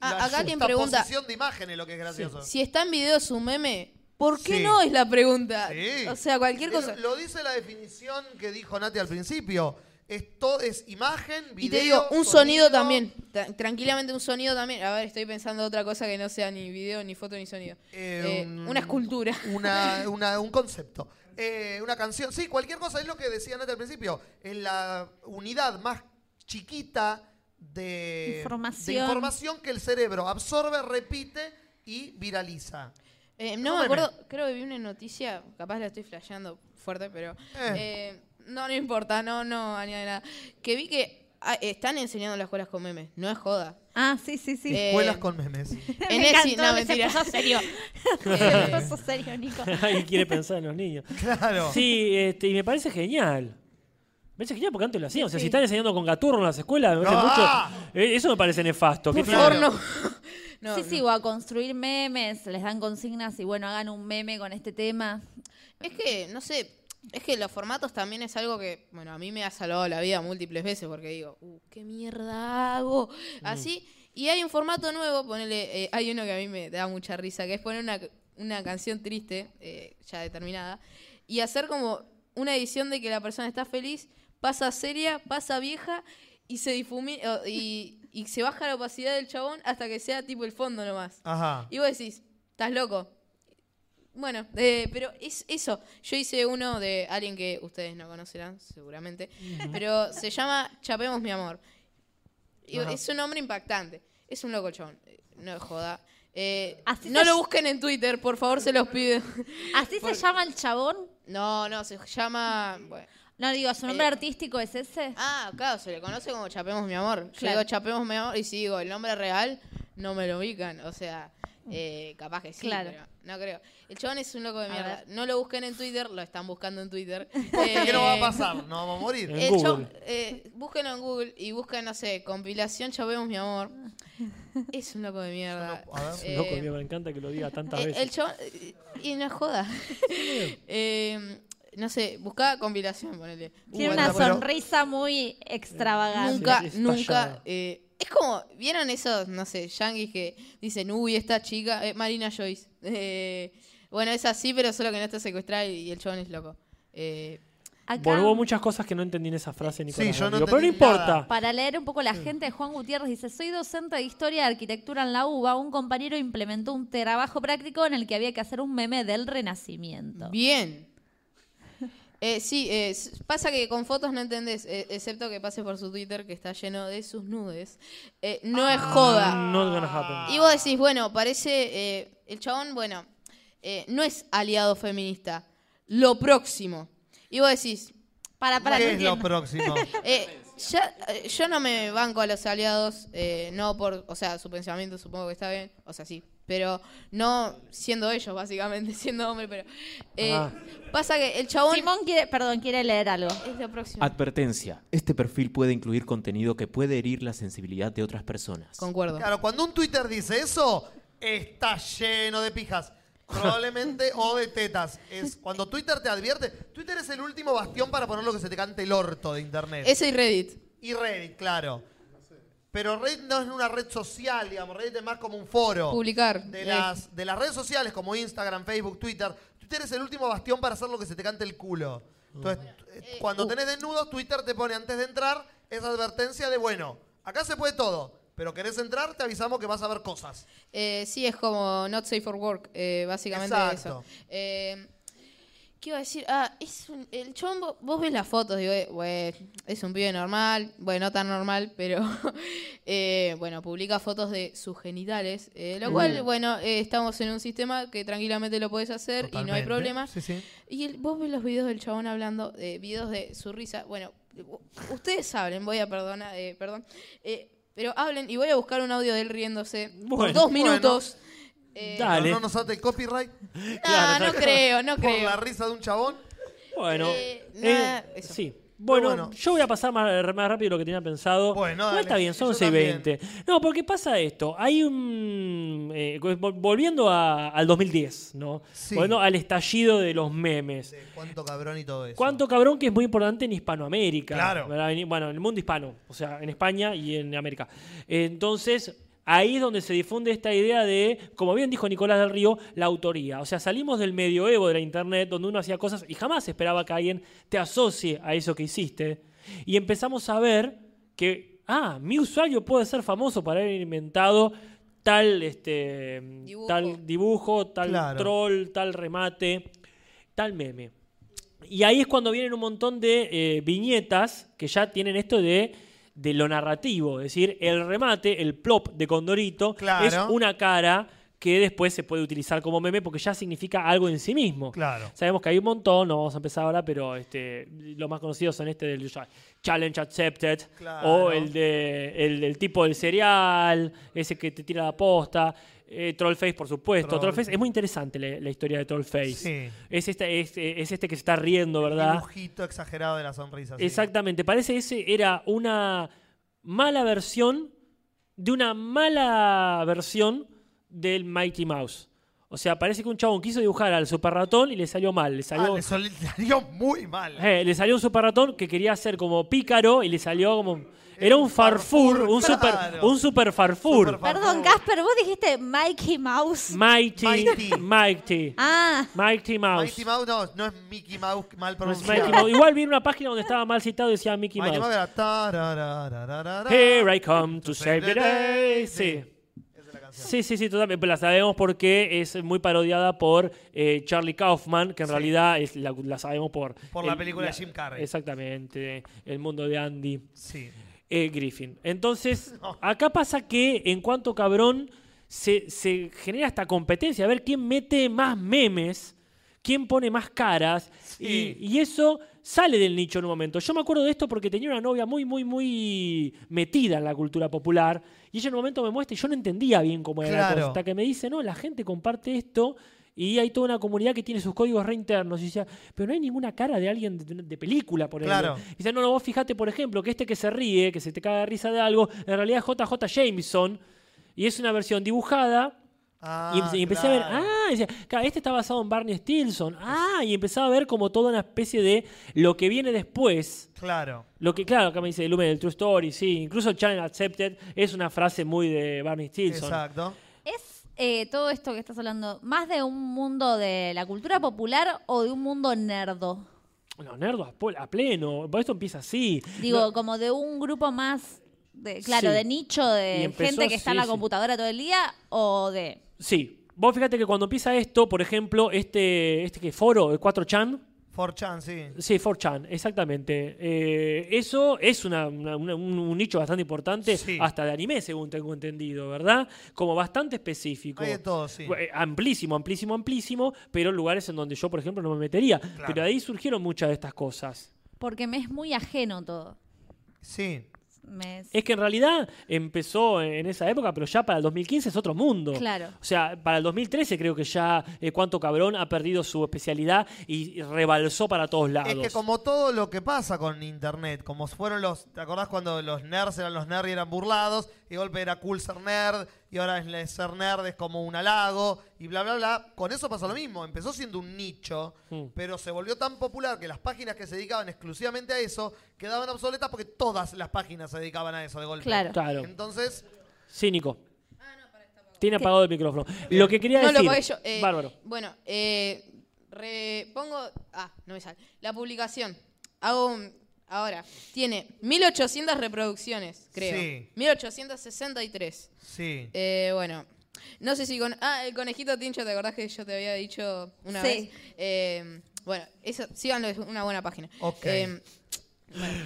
Ah, la acá pregunta, de imágenes lo que es gracioso. si está en video su meme, ¿por qué Sí. no es la pregunta? Sí. O sea, cualquier cosa. Lo dice la definición que dijo Nati al principio. Esto es imagen, video, Y te digo, un sonido, también. Tra- tranquilamente un sonido también. A ver, estoy pensando otra cosa que no sea ni video, ni foto, ni sonido. Eh, Eh, un- una escultura. Una, una- un concepto. Eh, una canción. Sí, cualquier cosa es lo que decía Nati al principio. Es la unidad más chiquita de Información. de información que el cerebro absorbe, repite y viraliza. Eh, no me acuerdo, creo que vi una noticia, capaz la estoy flasheando fuerte, pero Eh. no, no importa, no, no añade nada. Que vi que ah, están enseñando las escuelas con memes, no es joda. Ah, sí, sí, sí. Eh, Escuelas con memes. En Me encantó, no, se mentira. puso serio. Se puso serio, Nico. Alguien quiere pensar en los niños. Claro. Sí, este, y me parece genial. Me parece genial porque antes lo hacían. O sea, Sí. si están enseñando con gaturro en las escuelas, me parece ¡Ah! mucho. eh, Eso me parece nefasto. ¿Qué por tiene- favor, no. No, sí, no. sí, o a construir memes, les dan consignas y bueno, hagan un meme con este tema. Es que, no sé, es que los formatos también es algo que, bueno, a mí me ha salvado la vida múltiples veces porque digo, uh, ¿qué mierda hago? Así, y hay un formato nuevo, ponele, eh, hay uno que a mí me da mucha risa, que es poner una, una canción triste, eh, ya determinada, y hacer como una edición de que la persona está feliz, pasa seria, pasa vieja, y se difumina, y, y se baja la opacidad del chabón hasta que sea tipo el fondo nomás. Ajá. Y vos decís, estás loco. Bueno, eh, pero es eso. Yo hice uno de alguien que ustedes no conocerán, seguramente. Pero se llama Chapemos mi amor. Y es un nombre impactante. Es un loco chabón. eh, No es joda. Eh, Así no lo busquen en Twitter, por favor, se los pido. ¿Así se llama el chabón? No, no, se llama. Bueno. No, digo, ¿su nombre Eh, artístico es ese? Ah, claro, se le conoce como Chapemos mi amor. Yo Claro. digo Chapemos mi amor y si digo el nombre real, no me lo ubican. O sea, eh, capaz que sí, Claro. pero no creo. El chabón es un loco de mierda. No lo busquen en Twitter, lo están buscando en Twitter. ¿Qué no va a Eh, pasar? No vamos a morir. En el Google. chabón- eh, búsquenlo en Google y busquen, no sé, compilación Chapemos mi amor. Es un loco de mierda. A ver. Eh, Loco, mío, me encanta que lo diga tantas eh, veces. el chabón. eh, Y no es joda. Eh, no sé, buscá compilación, ponele. Tiene Uh, una pero- sonrisa muy extravagante. Nunca, es nunca. Es como, ¿vieron esos, no sé, yankees que dicen, uy, esta chica, eh, Marina Joyce? Eh, bueno, es así, pero solo que no está secuestrada y, y el chabón es loco. Eh, Acá, Bueno, hubo muchas cosas que no entendí en esa frase, Nicolás. yo no Rodrigo, pero no entendí importa. nada. Para leer un poco la gente, Juan Gutiérrez dice, soy docente de Historia y Arquitectura en la UBA. Un compañero implementó un trabajo práctico en el que había que hacer un meme del Renacimiento. Bien. Eh, sí, eh, pasa que con fotos no entendés, eh, excepto que pases por su Twitter que está lleno de sus nudes. Eh, no es joda. Not gonna happen. Y vos decís, bueno, parece. eh, el chabón, bueno, eh, no es aliado feminista. Lo próximo. Y vos decís, para, para, no ¿Qué es lo próximo? Ya, yo no me banco a los aliados, eh, no por. O sea, su pensamiento supongo que está bien, o sea, sí. Pero no siendo ellos, básicamente, siendo hombre, pero. eh, Ah. Pasa que el chabón. Simón quiere, perdón, quiere leer algo. Es lo próximo. Advertencia. Este perfil puede incluir contenido que puede herir la sensibilidad de otras personas. Concuerdo. Claro, cuando un Twitter dice eso, está lleno de pijas. Probablemente o de tetas. Es cuando Twitter te advierte. Twitter es el último bastión para poner lo que se te cante el orto de internet. Ese y Reddit. Y Reddit, claro. Pero Reddit no es una red social, digamos. Reddit es más como un foro. Publicar. De Eh, las, de las redes sociales como Instagram, Facebook, Twitter. Twitter es el último bastión para hacer lo que se te cante el culo. Entonces, eh, cuando uh. tenés desnudos, Twitter te pone antes de entrar esa advertencia de, bueno, acá se puede todo. Pero querés entrar, te avisamos que vas a ver cosas. Eh, sí, es como Not Safe for Work, eh, básicamente Exacto. eso. ¿Qué iba a decir? Ah, es un- el chabón, vos, ves las fotos, digo, eh, güey, es un pibe normal, bueno, no tan normal, pero eh, bueno, publica fotos de sus genitales, eh, lo cual, bueno, eh, estamos en un sistema que tranquilamente lo podés hacer y no hay problema. Sí, sí. Y el- vos ves los videos del chabón hablando, eh, videos de su risa. Bueno, ustedes hablen, voy a perdonar, eh, perdón. eh, pero hablen y voy a buscar un audio de él riéndose por Bueno, dos bueno. Eh, Dale. No nos ate el copyright no, Claro, no creo, no por creo. la risa de un chabón. Bueno, Eh, eh, nada, eso. sí. Bueno, bueno. yo voy a pasar más, más rápido de lo que tenía pensado. Bueno, no dale. está bien, son Yo 11 y 20. No, porque pasa esto. Hay un. eh, vol- volviendo a- al 2010, ¿no? Sí. Volviendo al estallido de los memes. De cuánto cabrón y todo eso. Cuánto cabrón que es muy importante en Hispanoamérica. Claro. ¿verdad? En- Bueno, en el mundo hispano, o sea, en España y en América. Entonces, ahí es donde se difunde esta idea de, como bien dijo Nicolás del Río, la autoría. O sea, salimos del medioevo de la Internet, donde uno hacía cosas y jamás esperaba que alguien te asocie a eso que hiciste. Y empezamos a ver que, ah, mi usuario puede ser famoso para haber inventado tal, este, Dibujo. tal dibujo, tal Claro. troll, tal remate, tal meme. Y ahí es cuando vienen un montón de eh, viñetas que ya tienen esto de, de lo narrativo. Es decir, el remate, el plop de Condorito, Claro. es una cara que después se puede utilizar como meme porque ya significa algo en sí mismo. Claro. Sabemos que hay un montón, no vamos a empezar ahora, pero este, los más conocidos son este del Challenge Accepted, Claro. o el, de, el del tipo del cereal, ese que te tira la posta. Eh, Trollface, por supuesto. Troll. Trollface es muy interesante la, la historia de Trollface. Sí. Es, este, es, es este que se está riendo, ¿verdad? dibujito exagerado de la sonrisa. sí. Exactamente. Parece que ese era una mala versión de una mala versión del Mighty Mouse. O sea, parece que un chabón quiso dibujar al super ratón y le salió mal. Le Ah, salió, le sol- le salió muy mal. eh, le salió un super ratón que quería ser como pícaro y le salió como. Era un farfur, un super, claro. un super farfur. Super Perdón. Casper, vos dijiste Mikey Mouse. Mighty, Mighty. Mighty, Ah, Mighty Mouse. Mighty Mouse no, no es Mickey Mouse mal No es pronunciado. Mighty Mouse. Igual vi en una página donde estaba mal citado y decía Mickey Mighty Mouse. Mouse era. Here I come to save the day. Sí. Esa es la canción. Sí, sí, sí, totalmente. La sabemos porque es muy parodiada por eh, Charlie Kaufman, que en Sí. realidad es, la, la sabemos por... Por la película de Jim Carrey. Exactamente, El mundo de Andy Sí. Eh, Griffin. Entonces, acá pasa que en cuanto cabrón se, se genera esta competencia, a ver quién mete más memes, quién pone más caras, Sí. y, y eso sale del nicho en un momento. Yo me acuerdo de esto porque tenía una novia muy, muy, muy metida en la cultura popular, y ella en un momento me muestra y yo no entendía bien cómo era la cosa, hasta que me dice, no, la gente comparte esto. Y hay toda una comunidad que tiene sus códigos reinternos. Y decía, pero no hay ninguna cara de alguien de, de película, por ejemplo. Claro. Dice, no, no, vos fijate, por ejemplo, que este que se ríe, que se te caga de risa de algo, en realidad es JJ Jameson. Y es una versión dibujada. Ah, y, empe- y empecé a ver, ah, decía, claro, este está basado en Barney Stinson. Ah, y empezaba a ver como toda una especie de lo que viene después. Claro. Lo que, claro, acá me dice Lumen, el True Story, sí. Incluso Challenge Accepted es una frase muy de Barney Stinson. Exacto. ¿Es eh, todo esto que estás hablando más de un mundo de la cultura popular o de un mundo nerdo? Los nerdos a, pleno. Por esto empieza así. Digo, No- como de un grupo más, de, claro, Sí. de nicho, de empezó, gente que está en la sí. computadora todo el día, o de... Sí. Vos fíjate que cuando empieza esto, por ejemplo, este, este que foro, el 4chan, 4chan, sí. Sí, 4chan, exactamente. Eh, eso es una- una- una- un, un nicho bastante importante, Sí. hasta de anime, según tengo entendido, ¿verdad? Como bastante específico. Hay de todo, sí. Eh, Amplísimo, amplísimo, amplísimo, pero lugares en donde yo, por ejemplo, no me metería. Pero de ahí surgieron muchas de estas cosas. Porque me es muy ajeno todo. Sí. Es- que en realidad empezó en esa época, pero ya para el 2015 es otro mundo. Claro. O sea, para el 2013 creo que ya eh, Cuánto Cabrón ha perdido su especialidad y rebalsó para todos lados. Es que como todo lo que pasa con internet, como fueron los, ¿te acordás cuando los nerds eran los nerds y eran burlados? Y de golpe era cool ser nerd, y ahora es ser nerd es como un halago, y bla, bla, bla. Con eso pasó lo mismo, empezó siendo un nicho, Mm. pero se volvió tan popular que las páginas que se dedicaban exclusivamente a eso quedaban obsoletas porque todas las páginas se dedicaban a eso de golpe. Claro. Claro. Entonces, Sí, Nico. Tiene apagado el micrófono. Lo que quería No lo decir. pagué yo. eh, Bárbaro. Bueno, eh, re- pongo. Ah, no me sale. La publicación. Hago un. Ahora, tiene 1800 reproducciones, creo. Sí. 1863. sí. Eh, bueno, no sé si con. Ah, el conejito Tincho, ¿te acordás que yo te había dicho una Sí. vez? Eh, bueno, eso, síganlo, es una buena página. Ok. Eh,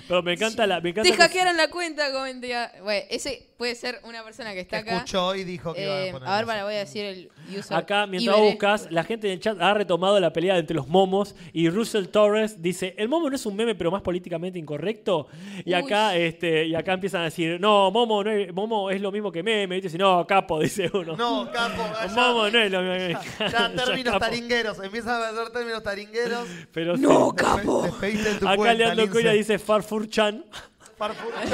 Pero me encanta la. Me encanta te que- hackearon la cuenta, comenté. Bueno, ese puede ser una persona que está Que acá. escuchó y dijo que iba Eh, a poner a ver, para, voy a decir el user. Acá, mientras buscas, la gente en el chat ha retomado la pelea entre los momos y Russell Torres dice, ¿el momo no es un meme pero más políticamente incorrecto? Y Uy. acá, este, y acá empiezan a decir, no, momo, no es, momo es lo mismo que meme. Y dice, no, capo, dice uno. No, capo. ya- momo no es lo mismo que Ya, términos capo. taringueros, empiezan a hacer términos taringueros. Pero No, sí. capo. Despediste en tu Acá cuenta, Leandro. Cuya dice Farfur-chan. Farfurchan.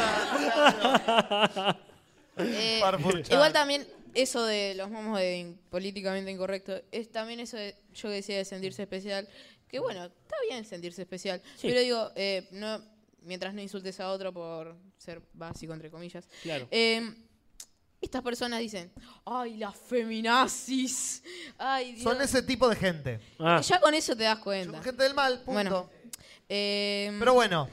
Eh, igual también eso de los momos de in- políticamente incorrecto es también eso de yo que decía de sentirse especial que bueno está bien sentirse especial Sí. pero digo eh, no mientras no insultes a otro por ser básico entre comillas Claro. eh, estas personas dicen ay las feminazis ay Dios". Son ese tipo de gente. Ah, ya con eso te das cuenta Son gente del mal, punto. Bueno. Eh, Pero bueno,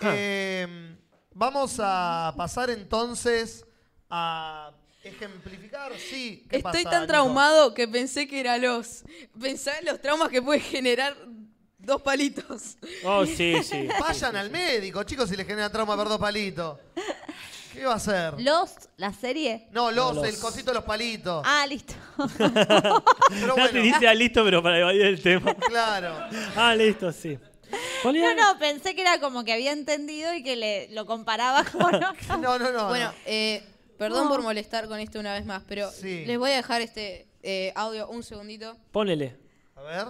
Ah. eh, vamos a pasar entonces a ejemplificar. Sí, ¿qué Estoy pasa, tan Nico? traumado que pensé que era los. Pensá en los traumas que puede generar dos palitos. oh, sí, sí. Vayan al médico, chicos, si les genera trauma ver dos palitos. ¿Qué va a hacer? Lost, la serie. No, los, No, los. el cosito de los palitos. Ah, listo. Pero Nati bueno, dice, ah, listo, pero para evadir el tema. claro. Ah, listo, sí. ¿Cuál No, era? no, pensé que era como que había entendido y que le, lo comparaba con... No, no, no. Bueno, no. eh, perdón No. por molestar con esto una vez más, pero Sí. les voy a dejar este eh, audio un segundito. Ponele. A ver.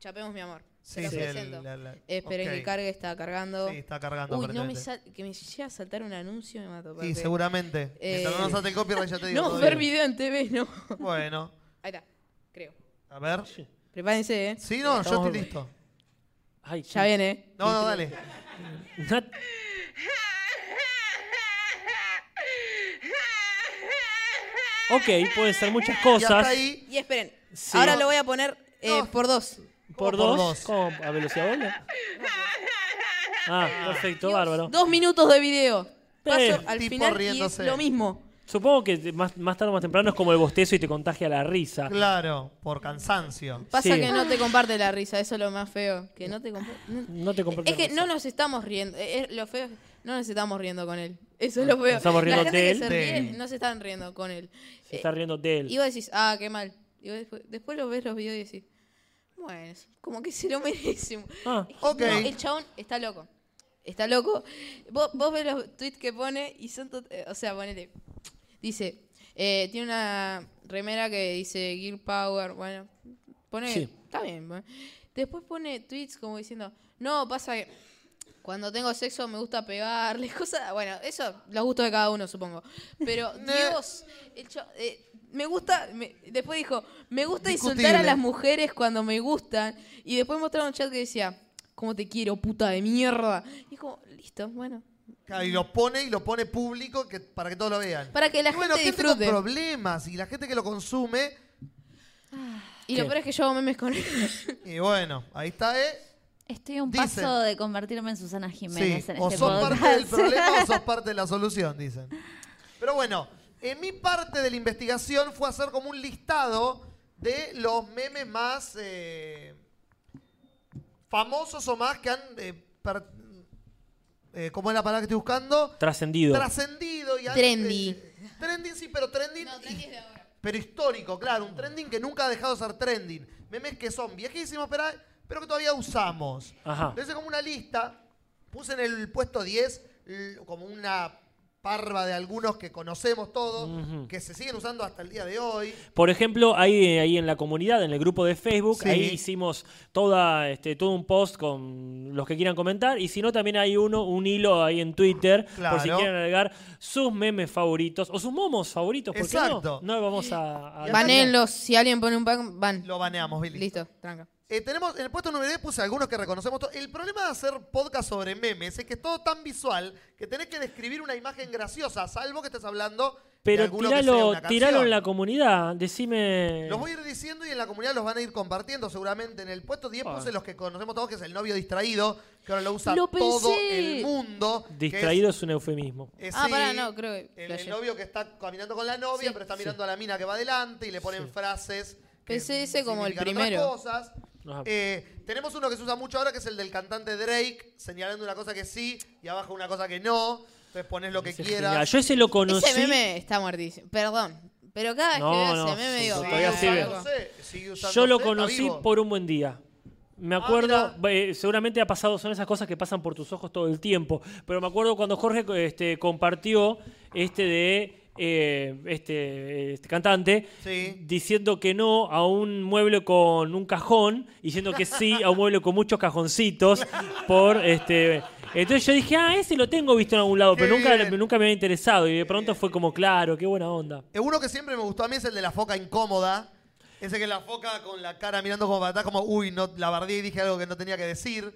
Chapemos mi amor. Sí, sí, el- la- la- Esperen ok. que cargue, está cargando. Sí, está cargando. Uy, no me sal- que me llegue a saltar un anuncio me mato. Sí, seguramente. Eh, Mientras no nos salte el copyright, ya te digo. No, ver video en TV, no. Bueno, Ahí está, creo. a ver. Prepárense, ¿eh? Sí, no, yo estoy listo. Ay, Ya viene, ¿eh? No, no, dale. Ok, puede ser muchas Y hasta cosas. ahí. Y esperen, Sí. ahora lo voy a poner eh, por dos. Por ¿Cómo por dos. dos? ¿Cómo? ¿A velocidad doble? Ah, perfecto, bárbaro. Dos minutos de video. Paso Eh, al tipo final y es riéndose. lo mismo. Supongo que más, más tarde o más temprano es como el bostezo y te contagia la risa. Claro, por cansancio. Pasa Sí. que no te comparte la risa, eso es lo más feo. Que no te comparte. No te comparte Es que no nos estamos riendo. eh, es lo feo es- no nos estamos riendo con él. Eso es lo. Nos estamos riendo la gente de que él. se ríe no se están riendo con él. Se está riendo de él. Y vos decís, ah, qué mal. Y vos después, después lo ves los videos y decís, bueno, como que se lo merece. Ah, Ok. No, el chabón está loco. Está loco. Vos, vos ves los tweets que pone y son... tot- eh, o sea, ponele. Dice, eh, tiene una remera que dice Gear Power. Bueno, pone... Sí. Está bien. bueno. Después pone tweets como diciendo, no, pasa que cuando tengo sexo me gusta pegarle, cosas... Bueno, eso, los gustos de cada uno, supongo. Pero, Dios, el eh, me gusta... me- después dijo, me gusta insultar a Discutible. las mujeres cuando me gustan. Y después mostraron un chat que decía, ¿cómo te quiero, puta de mierda? Y es como, listo, bueno. Claro, Y lo pone y lo pone público que, para que todos lo vean. Para que la Y bueno, gente gente con disfrute. problemas y la gente que lo consume. Y ¿Qué? lo peor es que yo hago memes con él. Y bueno, ahí está, ¿eh? Estoy a un Dicen- paso de convertirme en Susana Jiménez Sí, en o este sos podcast. parte del problema o sos parte de la solución, dicen. Pero bueno, en mi parte de la investigación fue hacer como un listado de los memes más eh, famosos o más que han... eh, per- eh, ¿Cómo es la palabra que estoy buscando? Trascendido. Trascendido y Trendy. eh, trending, sí, pero trending... No, trending es de ahora. Pero histórico, claro, un trending que nunca ha dejado de ser trending. Memes que son viejísimos, pero, pero que todavía usamos. Ajá. Hice como una lista, puse en el puesto 10 l- como una parva de algunos que conocemos todos, que se siguen usando hasta el día de hoy. Por ejemplo, ahí, ahí en la comunidad, en el grupo de Facebook, Sí. ahí hicimos toda, este, todo un post con los que quieran comentar. Y si no, también hay uno, un hilo ahí en Twitter, por si Claro. quieren agregar sus memes favoritos o sus momos favoritos. ¿por qué Exacto. no? No vamos a... a- Banenlos, si alguien pone un ban, van. Lo baneamos, Billy. Listo, tranca. Eh, tenemos, en el puesto número 10 puse algunos que reconocemos todos. El problema de hacer podcast sobre memes es que es todo tan visual que tenés que describir una imagen graciosa, salvo que estés hablando Pero tiralo, tiralo en la comunidad, decime... Los voy a ir diciendo y en la comunidad los van a ir compartiendo seguramente. En el puesto 10 Ah. puse los que conocemos todos, que es el novio distraído, que ahora lo usa Lo todo el mundo. Distraído es un eufemismo. es- Ah, sí, pará, no, creo que El, el novio que está caminando con la novia, Sí. pero está mirando a la mina que va adelante y le ponen frases. que Pensé ese como el primero. cosas. Eh, tenemos uno que se usa mucho ahora, que es el del cantante Drake, señalando una cosa que sí y abajo una cosa que no. Entonces pones lo que Ese quieras. genial. Yo ese lo conocí... Ese meme está muertísimo. Perdón. Pero cada vez No, que veo no, ese meme digo. todavía "Ah, sigue. loco". Usándose, sigue usándose, Yo lo está conocí vivo. por un buen día. Me Ah, acuerdo, eh, seguramente ha pasado, son esas cosas que pasan por tus ojos todo el tiempo, pero me acuerdo cuando Jorge este, compartió este de eh, este, este cantante Sí. diciendo que no a un mueble con un cajón, diciendo que sí a un mueble con muchos cajoncitos por este entonces yo dije, ah, ese lo tengo visto en algún lado, Qué pero nunca, bien. nunca me había interesado. Y de pronto fue como, claro, qué buena onda. Eh, Uno que siempre me gustó a mí es el de la foca incómoda. Ese que la foca con la cara mirando como para atrás, como, uy, no, la bardé y dije algo que no tenía que decir.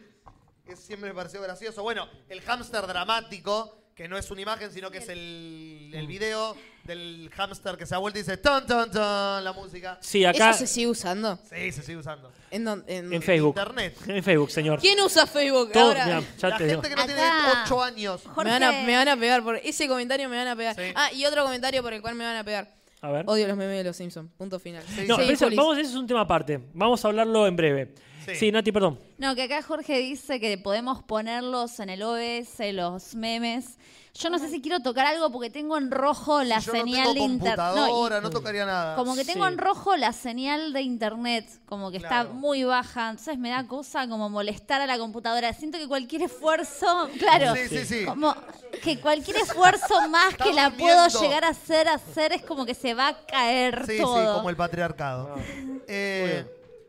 Ese siempre me pareció gracioso. Bueno, el hámster dramático, que no es una imagen, sino que es el, el video del hámster que se ha vuelto y dice, ton, ton, ton, la música. Sí, acá ¿Eso se sigue usando? Sí, se sigue usando. ¿En, dónde? en- en Facebook. Internet. En Facebook, señor. ¿Quién usa Facebook Todo- ahora? mirá, ya la te digo. gente que no tiene Acá. 8 años. Jorge, Me van, a, me van a pegar por ese comentario, me van a pegar. Sí. Ah, y otro comentario por el cual me van a pegar. A ver. Odio los memes de los Simpsons. Punto final. No, Sí, pero eso, vamos, eso es un tema aparte. Vamos a hablarlo en breve. Sí. Sí, Nati, perdón. No, que acá Jorge dice que podemos ponerlos en el OBS, los memes. Yo no sé si quiero tocar algo porque tengo en rojo la yo señal no de internet. no, tocaría nada. Como que tengo Sí. en rojo la señal de internet, como que Claro. está muy baja, entonces me da cosa como molestar a la computadora. Siento que cualquier esfuerzo, claro, Sí, sí, sí. como que cualquier esfuerzo más Está que la durmiendo. puedo llegar a hacer, hacer es como que se va a caer Sí, todo. sí, como el patriarcado. Eh,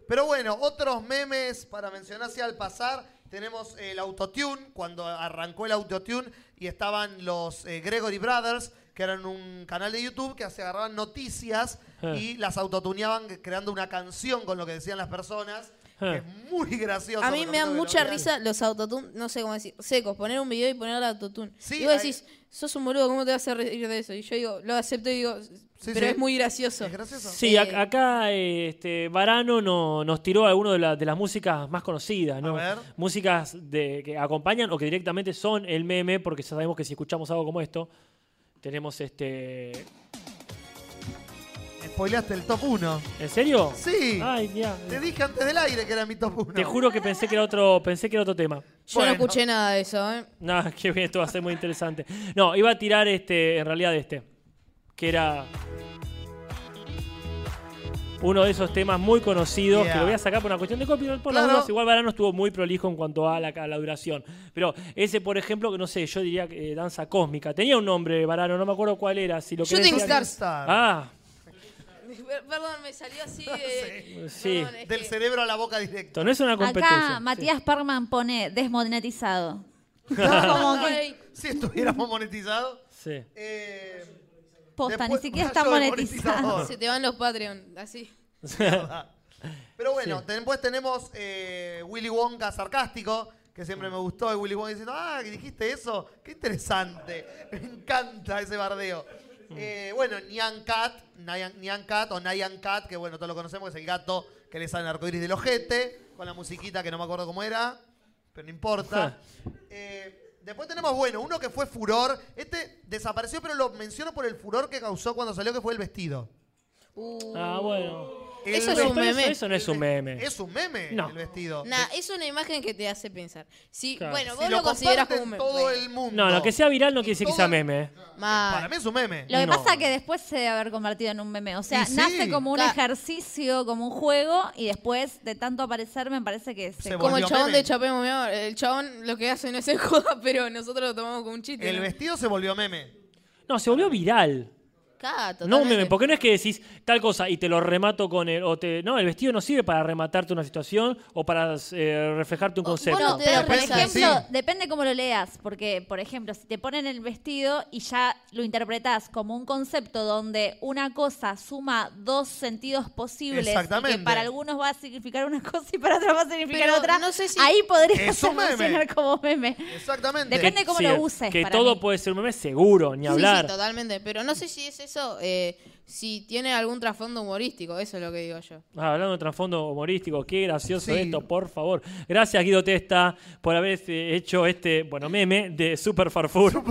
pero bueno, otros memes para mencionar así al pasar. Tenemos el autotune, cuando arrancó el autotune y estaban los eh, Gregory Brothers, que eran un canal de YouTube que se agarraban noticias Eh. y las autotuneaban creando una canción con lo que decían las personas. Que es muy gracioso. A mí me lo mucha risa los autotune, no sé cómo decir, secos, poner un video y poner el autotune. Sí, y vos hay- decís, sos un boludo, ¿cómo te vas a reír de eso? Y yo digo, lo acepto y digo, Sí, pero sí. es muy gracioso. Es gracioso. Sí, Eh, ac- acá eh, este, Varano no- nos tiró algunas de, la- de las músicas más conocidas, ¿no? A ver. Músicas de, que acompañan o que directamente son el meme, porque ya sabemos que si escuchamos algo como esto, tenemos este... Spoileaste el top 1. ¿En serio? Sí. Ay, ya. Te dije antes del aire que era mi top 1. Te juro que pensé que era otro, pensé que era otro tema. Yo Bueno. no escuché nada de eso, ¿eh? Nada, qué bien, esto va a ser muy interesante. No, iba a tirar este, en realidad este, que era uno de esos temas muy conocidos Yeah. que lo voy a sacar por una cuestión de copyright por Claro. las dudas. Igual Varano estuvo muy prolijo en cuanto a la, a la duración. Pero ese, por ejemplo, que no sé, yo diría que eh, danza cósmica. Tenía un nombre, Varano, no me acuerdo cuál era. Si lo querés Shooting decir- Stars. Ah, Perdón, me salió así de... sí. Perdón, es Del que- cerebro a la boca directo. No es una competencia. Acá Sí. Matías Parman pone desmonetizado. Como que- Si estuviéramos monetizados. Sí. Eh, Posta, Después, ni siquiera está de monetizado. Se te van los Patreon, así. Pero bueno, después tenemos eh, Willy Wonka sarcástico, que siempre me gustó, y Willy Wonka diciendo, ah, que dijiste eso, qué interesante. Me encanta ese bardeo. Eh, bueno, Nyan Cat, Nyan, Nyan Cat o Nyan Cat, que bueno, todos lo conocemos, que es el gato que le sale el arcoíris del ojete, con la musiquita que no me acuerdo cómo era. pero no importa. Eh, después tenemos, bueno, uno que fue furor. Este desapareció, pero lo menciono por el furor que causó cuando salió, que fue el vestido. Ah, bueno. El Eso es un meme. Eso, no es un meme. Es un meme No. el vestido. Nah, es una imagen que te hace pensar. Si, Claro. Bueno, Si vos lo lo, considerás comparten como un meme. todo Bueno, el mundo. No, no, que sea viral no quiere decir que sea meme. eh. mal. Para mí es un meme. Lo que No. pasa es que después se debe haber convertido en un meme. O sea, sí. nace como un Ca- ejercicio, como un juego, y después de tanto aparecer me parece que se... Se Como el volvió chabón meme. de amor. El chabón lo que hace no es en joda, pero nosotros lo tomamos como un chiste. El ¿no? vestido se volvió meme. No, se volvió viral. Claro, No meme, porque no es que decís tal cosa y te lo remato con el. O te, no, el vestido no sirve para rematarte una situación o para eh, reflejarte un concepto. no pero por ejemplo, Sí. depende cómo lo leas, porque, por ejemplo, si te ponen el vestido y ya lo interpretás como un concepto donde una cosa suma dos sentidos posibles y que para algunos va a significar una cosa y para otros va a significar Pero otra, no sé si- ahí podría Es un meme. funcionar como meme. Exactamente. Depende cómo Sí, lo uses. Que para todo mí. puede ser un meme, seguro, ni hablar. Sí, totalmente. Pero no sé si es eso, eh, si tiene algún trasfondo humorístico. Eso es lo que digo yo. Ah, hablando de trasfondo humorístico, qué gracioso Sí. esto, por favor. Gracias, Guido Testa, por haber eh, hecho este, bueno, meme de Super Farfur.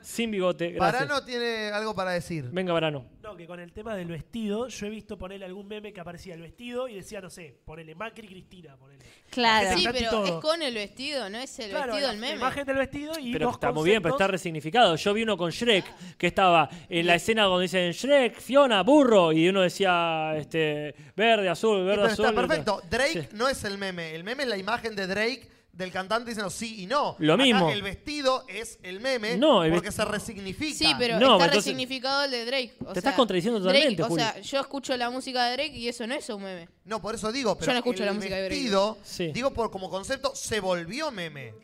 Sin bigote. Gracias. Parano tiene algo para decir. Venga, Varano. No, que con el tema del vestido, yo he visto ponerle algún meme que aparecía el vestido y decía, no sé, ponele Macri Cristina, ponele. Claro. Sí, pero todo. es con el vestido, no es el Claro, vestido la meme. imagen del vestido y Pero está muy bien, pero está resignificado. Yo vi uno con Shrek, que estaba en la escena donde dicen Shrek, Fiona, burro, y uno decía este verde, azul, Sí, verde, pero azul. está perfecto. Drake Sí. no es el meme. El meme es la imagen de Drake del cantante diciendo sí y no. Lo Acá mismo. el vestido es el meme No, el porque se resignifica. Sí, pero No, está entonces- resignificado el de Drake. O Te sea, estás contradiciendo Drake, totalmente, O Juli. sea, yo escucho la música de Drake y eso no es un meme. No, por eso digo, pero no escucho el la música de Drake. vestido, Sí. digo por como concepto, se volvió meme.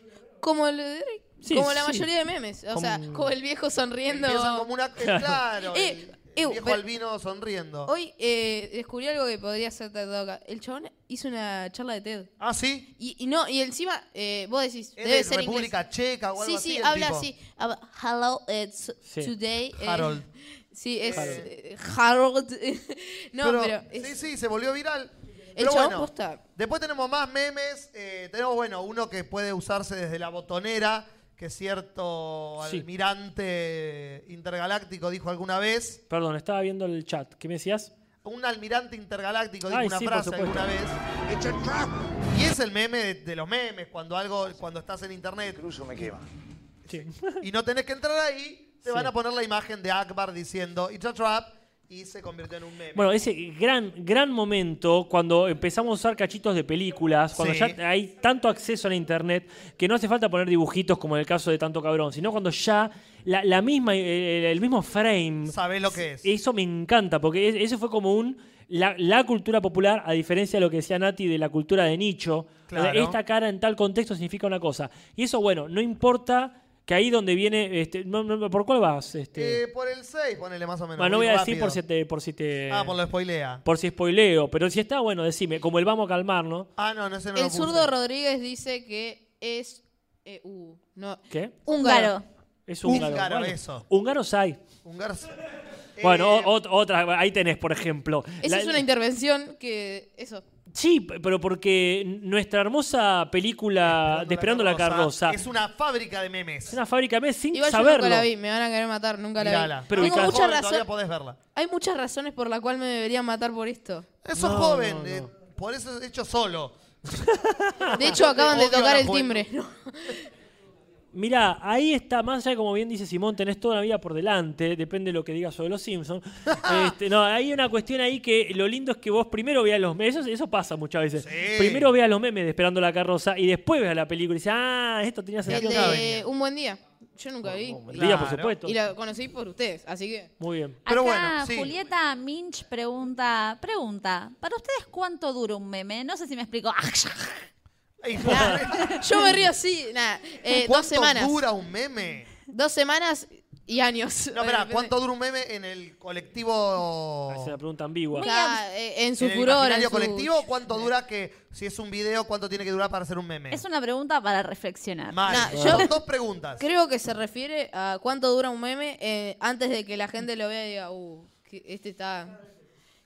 Como el de Drake. Sí, como la sí. mayoría de memes. O sea, Como- como el viejo sonriendo. Empiezan como una... claro, Eh, el, eh, viejo pero- albino sonriendo. Hoy eh, descubrí algo que podría ser TED Talk acá. El chabón hizo una charla de TED. Ah, ¿sí? Y, y no, y encima, eh, vos decís, Es debe de ser República inglés. Checa o algo Sí, así. sí, el habla tipo. así. habla, Hello, it's Sí. today. eh, Harold. sí, es Harold. eh, Harold. no, pero, sí, es- sí, se volvió viral. el Pero chabón bueno, posta. después tenemos más memes. eh, tenemos, bueno, uno que puede usarse desde la botonera, que cierto Sí. almirante intergaláctico dijo alguna vez. Perdón, estaba viendo el chat. ¿Qué me decías? Un almirante intergaláctico dijo Ay, una sí, frase alguna vez. Y es el meme de, de los memes, cuando algo, cuando estás en internet Incluso me quema. Sí. y no tenés que entrar ahí, te Sí. van a poner la imagen de Akbar diciendo It's a trap y se convirtió en un meme. Bueno, ese gran, gran momento cuando empezamos a usar cachitos de películas, cuando Sí. ya hay tanto acceso a la internet que no hace falta poner dibujitos como en el caso de Tanto Cabrón, sino cuando ya la, la misma, el, el mismo frame. Sabés lo que es. Eso me encanta, porque es- eso fue como un. La, la cultura popular, a diferencia de lo que decía Nati de la cultura de nicho, Claro. esta cara en tal contexto significa una cosa. Y eso, bueno, no importa que ahí donde viene. Este, no- no- ¿Por cuál vas? Este? Eh, por el 6, ponele más o menos. Bueno, no voy a decir rápido. por si te. Por si te Ah, por lo spoilea. por si spoileo, pero si está bueno, decime, como el vamos a calmar, ¿no? Ah, no, no ese no El zurdo Rodríguez dice que es. eh, uh, no. ¿Qué? Húngaro. Es Húngaro, húngaro. Bueno, eso. Húngaros hay. Húngaro. Bueno, Eh, otra, ahí tenés, por ejemplo. Esa La- es una intervención que. Eso. Sí, pero porque nuestra hermosa película de Esperando la Carroza Es una fábrica de memes. es una fábrica de memes sin Igual yo saberlo. nunca la vi, me van a querer matar, nunca la Mirala. vi. Pero Tengo ubicás- muchas Joven, todavía razones. podés verla. Hay muchas razones por las cuales me deberían matar por esto. Eso No, joven, no, no. eh, por eso es hecho solo. De hecho, acaban de Odio tocar la el juventud. timbre. Mirá, ahí está, más allá de como bien dice Simón, tenés toda la vida por delante, depende de lo que digas sobre los Simpsons. Este, no, hay una cuestión ahí que lo lindo es que vos primero veas los memes, eso, eso pasa muchas veces. Sí. Primero veas los memes de Esperando la Carroza y después veas la película y dices, ah, esto tenía sentido. de. Un Buen Día. Yo nunca vi. Día, por supuesto. Y la conocí por ustedes, así que. Muy bien. Pero Acá bueno, sí. Julieta Minch pregunta, pregunta, ¿para ustedes cuánto dura un meme? No sé si me explico. Yo me río así, nada. eh, dos ¿Cuánto semanas. dura un meme? Dos semanas y años. No, espera. ¿cuánto dura un meme en el colectivo? Es la pregunta ambigua. Acá, eh, en su ¿En el furor. En su... colectivo? ¿Cuánto dura que, si es un video, cuánto tiene que durar para hacer un meme? Es una pregunta para reflexionar. Mal. Nah, yo- dos preguntas. Creo que se refiere a cuánto dura un meme eh, antes de que la gente lo vea y diga, uh, este está.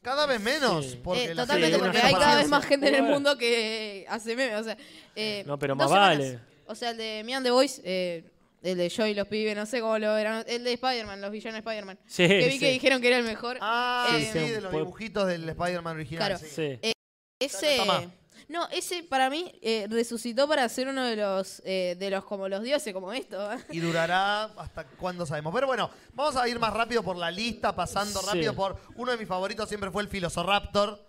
Cada vez menos. Sí. Porque Eh, la totalmente, gente porque tiene hay cada vez más gente en el mundo que hace memes. O sea, eh, No, pero dos más semanas. vale. O sea, el de Me and the Boys, eh, el de Joy y los pibes, no sé cómo lo verán. El de Spider-Man, los villanos de Spider-Man. Sí, que vi sí. que dijeron que era el mejor. Ah, Eh, sí, de los Puede- dibujitos del Spider-Man original. Claro. sí. Sí. Ese. Toma. No, ese para mí eh, resucitó para ser uno de los eh, de los como los dioses, como esto. Y durará hasta cuándo sabemos. Pero bueno, vamos a ir más rápido por la lista, pasando Sí. rápido por. Uno de mis favoritos siempre fue el Filosoraptor.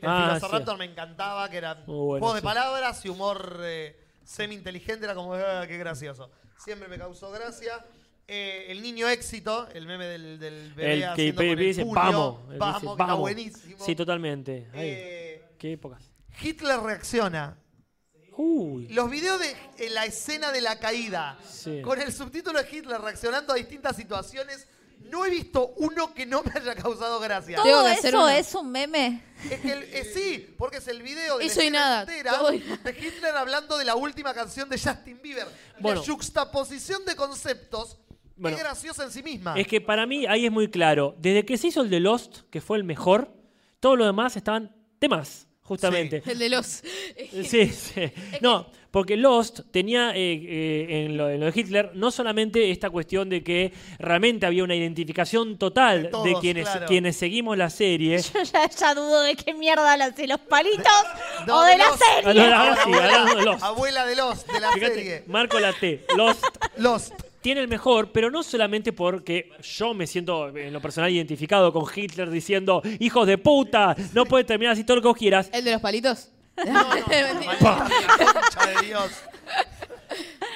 El Ah, Filosoraptor me encantaba, que era Muy bueno, juego de sí. palabras y humor eh, semi-inteligente. Era como, "Ah, qué gracioso. Siempre me causó gracia. Eh, el niño éxito, el meme del, del bebé El que haciendo con el dice, puño, vamos. él dice, vamos, que está vamos. buenísimo. Sí, totalmente. Ay, Eh, qué épocas. Hitler reacciona. Uy. Los videos de eh, la escena de la caída, Sí. con el subtítulo de Hitler reaccionando a distintas situaciones, no he visto uno que no me haya causado gracia. Todo eso es un meme. Es que el- eh, sí, porque es el video de la y nada, entera todo y nada. de Hitler hablando de la última canción de Justin Bieber. Bueno. la juxtaposición de conceptos Bueno. es graciosa en sí misma. Es que para mí ahí es muy claro. Desde que se hizo el de Lost, que fue el mejor, todos los demás estaban temas, justamente. El de los. Sí, sí. No, porque Lost tenía eh, eh, en, lo, en lo de Hitler no solamente esta cuestión de que realmente había una identificación total De todos, de quienes, claro. quienes seguimos la serie. Yo ya, ya dudo de qué mierda si los palitos No, o de, de la serie. Ah, no, sí, Lost. Abuela de Lost, de la Fíjate, serie. Marco la T, Lost Lost. Tiene el mejor, pero no solamente porque yo me siento en lo personal identificado con Hitler diciendo, hijos de puta, no puede terminar así todo lo que vos quieras. ¿El de los palitos? No, no, Mentira. la concha de Dios.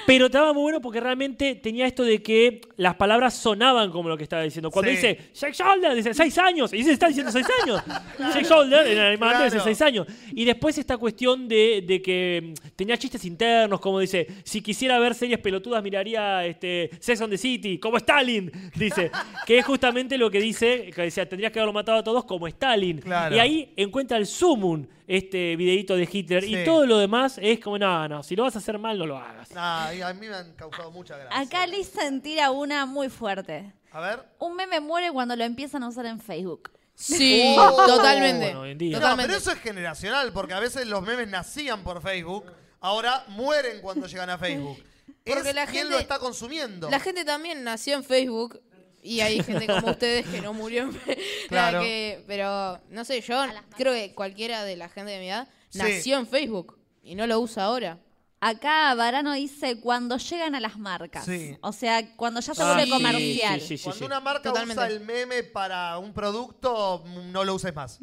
Pero estaba muy bueno porque realmente tenía esto de que las palabras sonaban como lo que estaba diciendo. Cuando Sí. dice Jake Shoulder, dice seis años. Y dice, está diciendo seis años. Jake Shoulder en alemán Claro. dice seis años. Y después esta cuestión de, de que mm, tenía chistes internos, como dice, si quisiera ver series pelotudas, miraría este, Sex on the City, como Stalin. Dice, que es justamente lo que dice, que decía, tendrías que haberlo matado a todos como Stalin. Claro. Y ahí encuentra el sumum este videito de Hitler. Sí. Y todo lo demás es como, no, no, si lo vas a hacer mal, no lo hagas. Nah, y a mí me han causado mucha gracia. Acá Listen tira una muy fuerte. A ver. Un meme muere cuando lo empiezan a usar en Facebook. Sí, Oh. totalmente. Bueno, hoy en día. No, Totalmente. pero eso es generacional, porque a veces los memes nacían por Facebook, ahora mueren cuando llegan a Facebook. Porque es la quién gente- lo está consumiendo. La gente también nació en Facebook y hay gente como ustedes que no murió en Facebook. Claro. pero no sé, yo creo que cualquiera de la gente de mi edad Sí. nació en Facebook y no lo usa ahora. Acá Varano dice cuando llegan a las marcas. Sí. O sea, cuando ya se Ah, vuelve sí, comercial. sí, sí, sí, Cuando sí. una marca Totalmente. usa el meme para un producto, no lo uses más.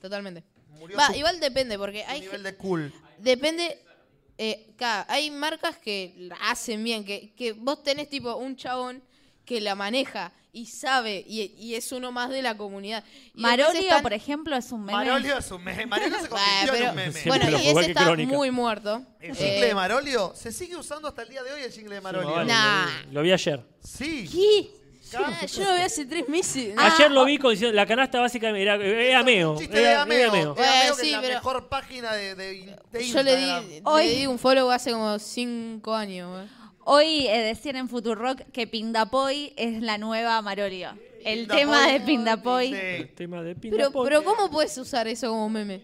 Totalmente. Murió Va, su- igual depende, porque hay nivel de cool. Depende. Eh, hay marcas que hacen bien, que, que vos tenés tipo un chabón que la maneja y sabe y, y es uno más de la comunidad. Y Marolio, están- por ejemplo, es un meme. Marolio es un meme. Marolio se convirtió pero- en un meme. Sí, bueno, y ese está Crónica. muy muerto. El Eh, jingle de Marolio se sigue usando hasta el día de hoy el jingle de Marolio. Vale, Nah. lo vi- Lo vi ayer. Sí. ¿Qué? Ah, yo lo vi hace tres meses. Ayer lo vi con la canasta básica era, era Era, Ameo. era meo. Era Ameo, Eh, que sí, es la pero- mejor página de, de, de Yo le di, Hoy- le di un follow hace como cinco años. güey. Hoy eh, decían en Futurock que Pindapoy es la nueva Marolio. El Pindapoy. tema de Pindapoy. Sí. El tema de Pero, Pindapoy. pero ¿cómo puedes usar eso como meme?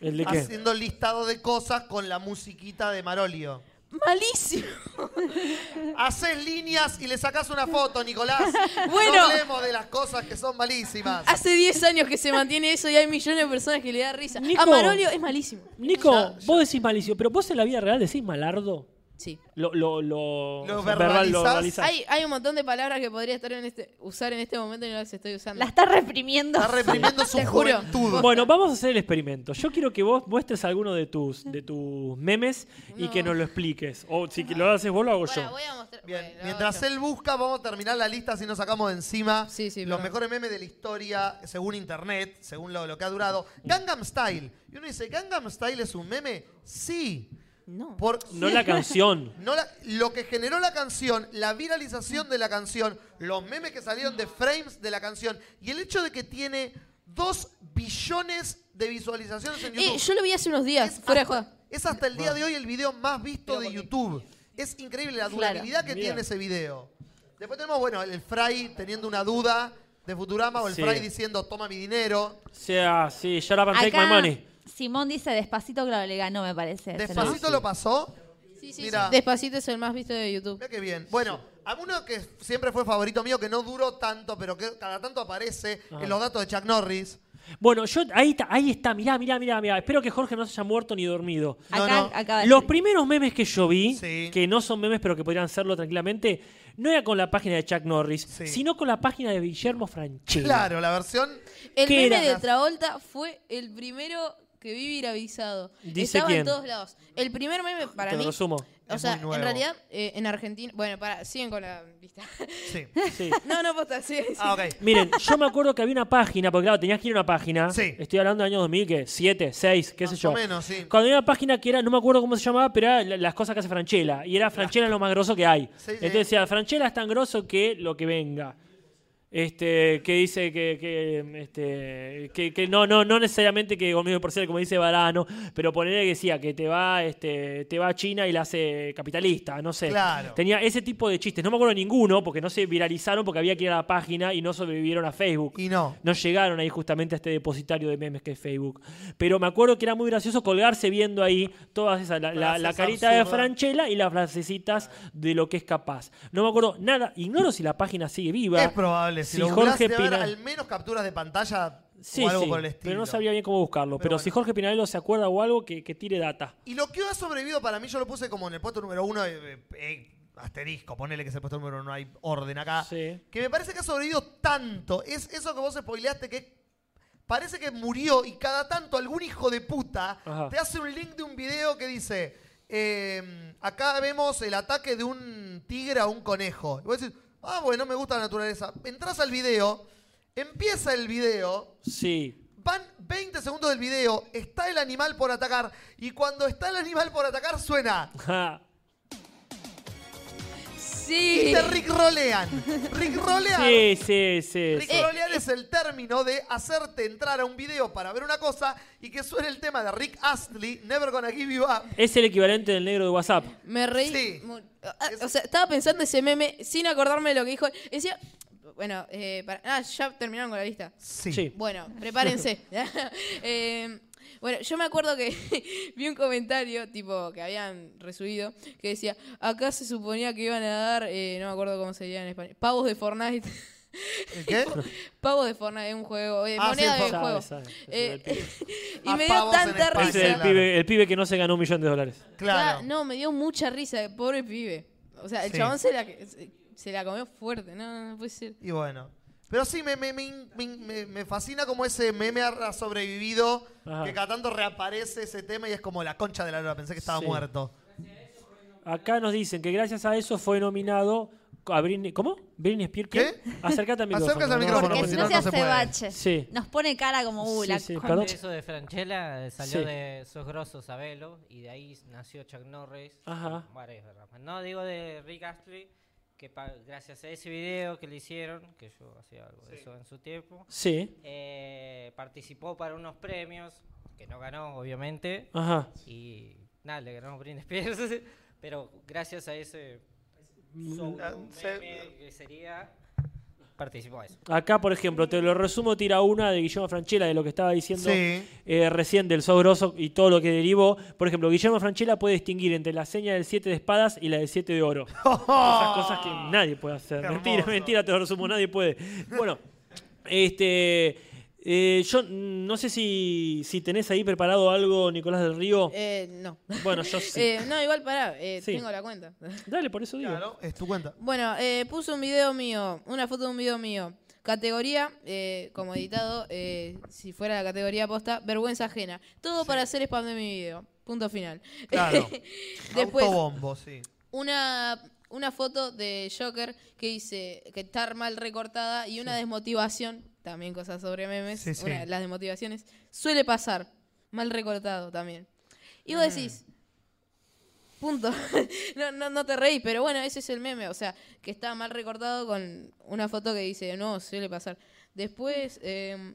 ¿El de qué? Haciendo listado de cosas con la musiquita de Marolio. Malísimo. Haces líneas y le sacás una foto, Nicolás. Bueno. No hablemos de las cosas que son malísimas. Hace 10 años que se mantiene eso y hay millones de personas que le da risa. Nico. A Marolio es malísimo. Nico, Ya, ya. vos decís malicio, pero vos en la vida real decís malardo. Sí. Lo, lo, lo, Lo o sea, verbal, lo verbalizás. verbalizás. Hay, hay un montón de palabras que podría estar en este, usar en este momento y no las estoy usando. La está reprimiendo. Está reprimiendo su Te juro. juventud. Bueno, vamos a hacer el experimento. Yo quiero que vos muestres alguno de tus, de tus memes y No. que nos lo expliques. O si lo haces vos, lo hago Pará, yo. voy a mostrar. Bien, bueno, mientras yo. él busca, vamos a terminar la lista si nos sacamos de encima Sí, sí, los perdón. mejores memes de la historia según internet, según lo, lo que ha durado. Gangnam Style. Y uno dice, ¿Gangnam Style es un meme? Sí. No. Por, No la canción. no la- lo que generó la canción, la viralización de la canción, los memes que salieron de frames de la canción y el hecho de que tiene dos billones de visualizaciones en YouTube. Eh, yo lo vi hace unos días, es, fuera hasta, es hasta el día de hoy el video más visto de YouTube. Es increíble la Claro. durabilidad que Mira. tiene ese video. Después tenemos, bueno, el Fry teniendo una duda de Futurama o el Sí. Fry diciendo toma mi dinero. O sea, sí, up and take my money. Simón dice despacito, claro, le ganó, me parece. ese, ¿no? Despacito lo pasó. Sí, sí, Mira. sí. Despacito es el más visto de YouTube. Mira qué bien. Bueno, a uno que siempre fue favorito mío, que no duró tanto, pero que cada tanto aparece Ajá. en los datos de Chuck Norris. Bueno, yo ahí está, ahí está, mirá, mirá, mirá, mirá. Espero que Jorge no se haya muerto ni dormido. Acá, No, no. acaba de Los primeros memes que yo vi, Sí. que no son memes pero que podrían serlo tranquilamente, no era con la página de Chuck Norris, Sí. sino con la página de Guillermo Franchella. Claro, la versión. El ¿Qué meme era? de Travolta fue el primero que vi viralizado. Dice Estaba quién. en todos lados. El primer meme para Te lo mí. resumo. O Es sea, muy nuevo. en realidad, eh, en Argentina. Bueno, para, siguen con la lista. Sí. Sí. no, no, posta, sí, sí. Ah, ok. Miren, yo me acuerdo que había una página, porque claro, tenías que ir a una página. Sí. Estoy hablando del año 2007, 6, qué sé Más yo. o menos, sí. Cuando había una página que era, no me acuerdo cómo se llamaba, pero era la- las cosas que hace Franchella. Y era Franchella lo más grosso que hay. Sí, sí. Entonces decía, Franchella es tan grosso que lo que venga. Este, que dice que, que, este, que, que no, no, no necesariamente que conmigo por ser como dice Varano, pero ponerle que decía que te va, este, te va a China y la hace capitalista, no sé. Claro. Tenía ese tipo de chistes. No me acuerdo ninguno, porque no se viralizaron porque había que ir a la página y no sobrevivieron a Facebook. Y no. No llegaron ahí justamente a este depositario de memes que es Facebook. Pero me acuerdo que era muy gracioso colgarse viendo ahí todas esas, la, la- la carita de. Franchella y las frasecitas de lo que es capaz. No me acuerdo nada, ignoro si la página sigue viva. Es probable. Si, Si Jorge googleás, debe haber Pina- al menos capturas de pantalla Sí, o algo sí, por el estilo. pero no sabía bien cómo buscarlo. Pero, Pero si. Jorge Pinarello se acuerda o algo, que, que tire data. Y lo que ha sobrevivido para mí, yo lo puse como en el puesto número uno, eh, eh, eh, asterisco, ponele que es el puesto número uno, no hay orden acá. Sí. Que me parece que ha sobrevivido tanto. Es eso que vos spoileaste que parece que murió y cada tanto algún hijo de puta Ajá. te hace un link de un video que dice, eh, acá vemos el ataque de un tigre a un conejo. Y vos decís, ah, bueno, me gusta la naturaleza. Entras al video, empieza el video, Sí. Van 20 segundos del video, está el animal por atacar y cuando está el animal por atacar suena Ja. Sí. y te Rick rolean. Rick rolean. Sí, sí, sí. Rick sí. rolean es el término de hacerte entrar a un video para ver una cosa y que suene el tema de Rick Astley, Never Gonna Give You Up. Es el equivalente del negro de WhatsApp. Me reí. Sí. ah, O sea, estaba pensando ese meme sin acordarme de lo que dijo. Decía. Bueno, eh, para- ah, ya terminaron con la lista. Sí. Sí. Bueno, prepárense. Eh, bueno, yo me acuerdo que vi un comentario, tipo, que habían resubido, que decía, acá se suponía que iban a dar, eh, no me acuerdo cómo se diría en español, pavos de Fortnite. ¿El qué? pavos de Fortnite, es un juego, eh, Ah, moneda sí, de sabe, juego. sabe. Eh, y A me dio tanta. Ese risa. es el pibe, el pibe que no se ganó un millón de dólares. Claro. No, me dio mucha risa, pobre pibe. O sea, el Sí. chabón se la, se, se la comió fuerte, no, no puede ser. Y bueno. Pero sí, me, me, me, me- fascina como ese meme ha sobrevivido, Ajá. que cada tanto reaparece ese tema y es como la concha de la lora. Pensé que estaba Sí. muerto. Acá nos dicen que gracias a eso fue nominado a Britney, ¿Cómo? Britney Spears. ¿Qué? Acércate al micrófono. Acércate al no, micrófono, no, Porque porque si no no, se hace puede. bache. Sí. Nos pone cara como, uh, Sí, la sí, con- perdón. Eso de Franchella eh, salió Sí. de Sos Grosso, Sabelo, y de ahí nació Chuck Norris. Ajá. No digo de Rick Astley, que gracias a ese video que le hicieron, que yo hacía algo de eso en su tiempo, Sí. eh, participó para unos premios, que no ganó, obviamente, Ajá. y nada, le ganó Britney Spears, pero gracias a ese show, meme que sería, participó a eso. Acá, por ejemplo, te lo resumo, tira una de Guillermo Franchella de lo que estaba diciendo Sí. eh, recién del So Grosso y todo lo que derivó. Por ejemplo, Guillermo Franchella puede distinguir entre la seña del 7 de espadas y la del 7 de oro. Esas cosas que nadie puede hacer. Mentira, mentira, te lo resumo, nadie puede. Bueno, este. Eh, yo no sé si, si tenés ahí preparado algo, Nicolás del Río. Eh, no. Bueno, yo sí. Eh, no, igual pará, eh, Sí. tengo la cuenta. Dale, por eso digo. Claro, es tu cuenta. Bueno, eh, puse un video mío, una foto de un video mío. Categoría, eh, como editado, eh, si fuera la categoría posta, vergüenza ajena. Todo para hacer spam de mi video. Punto final. Claro. Después, Autobombo, sí. una, una foto de Joker que dice que está mal recortada y una desmotivación, también cosas sobre memes, Sí, sí. una- las desmotivaciones, suele pasar, mal recortado también. Y vos decís, punto, no, no, no te reís, pero bueno, ese es el meme, o sea, que está mal recortado con una foto que dice, no, suele pasar. Después, eh,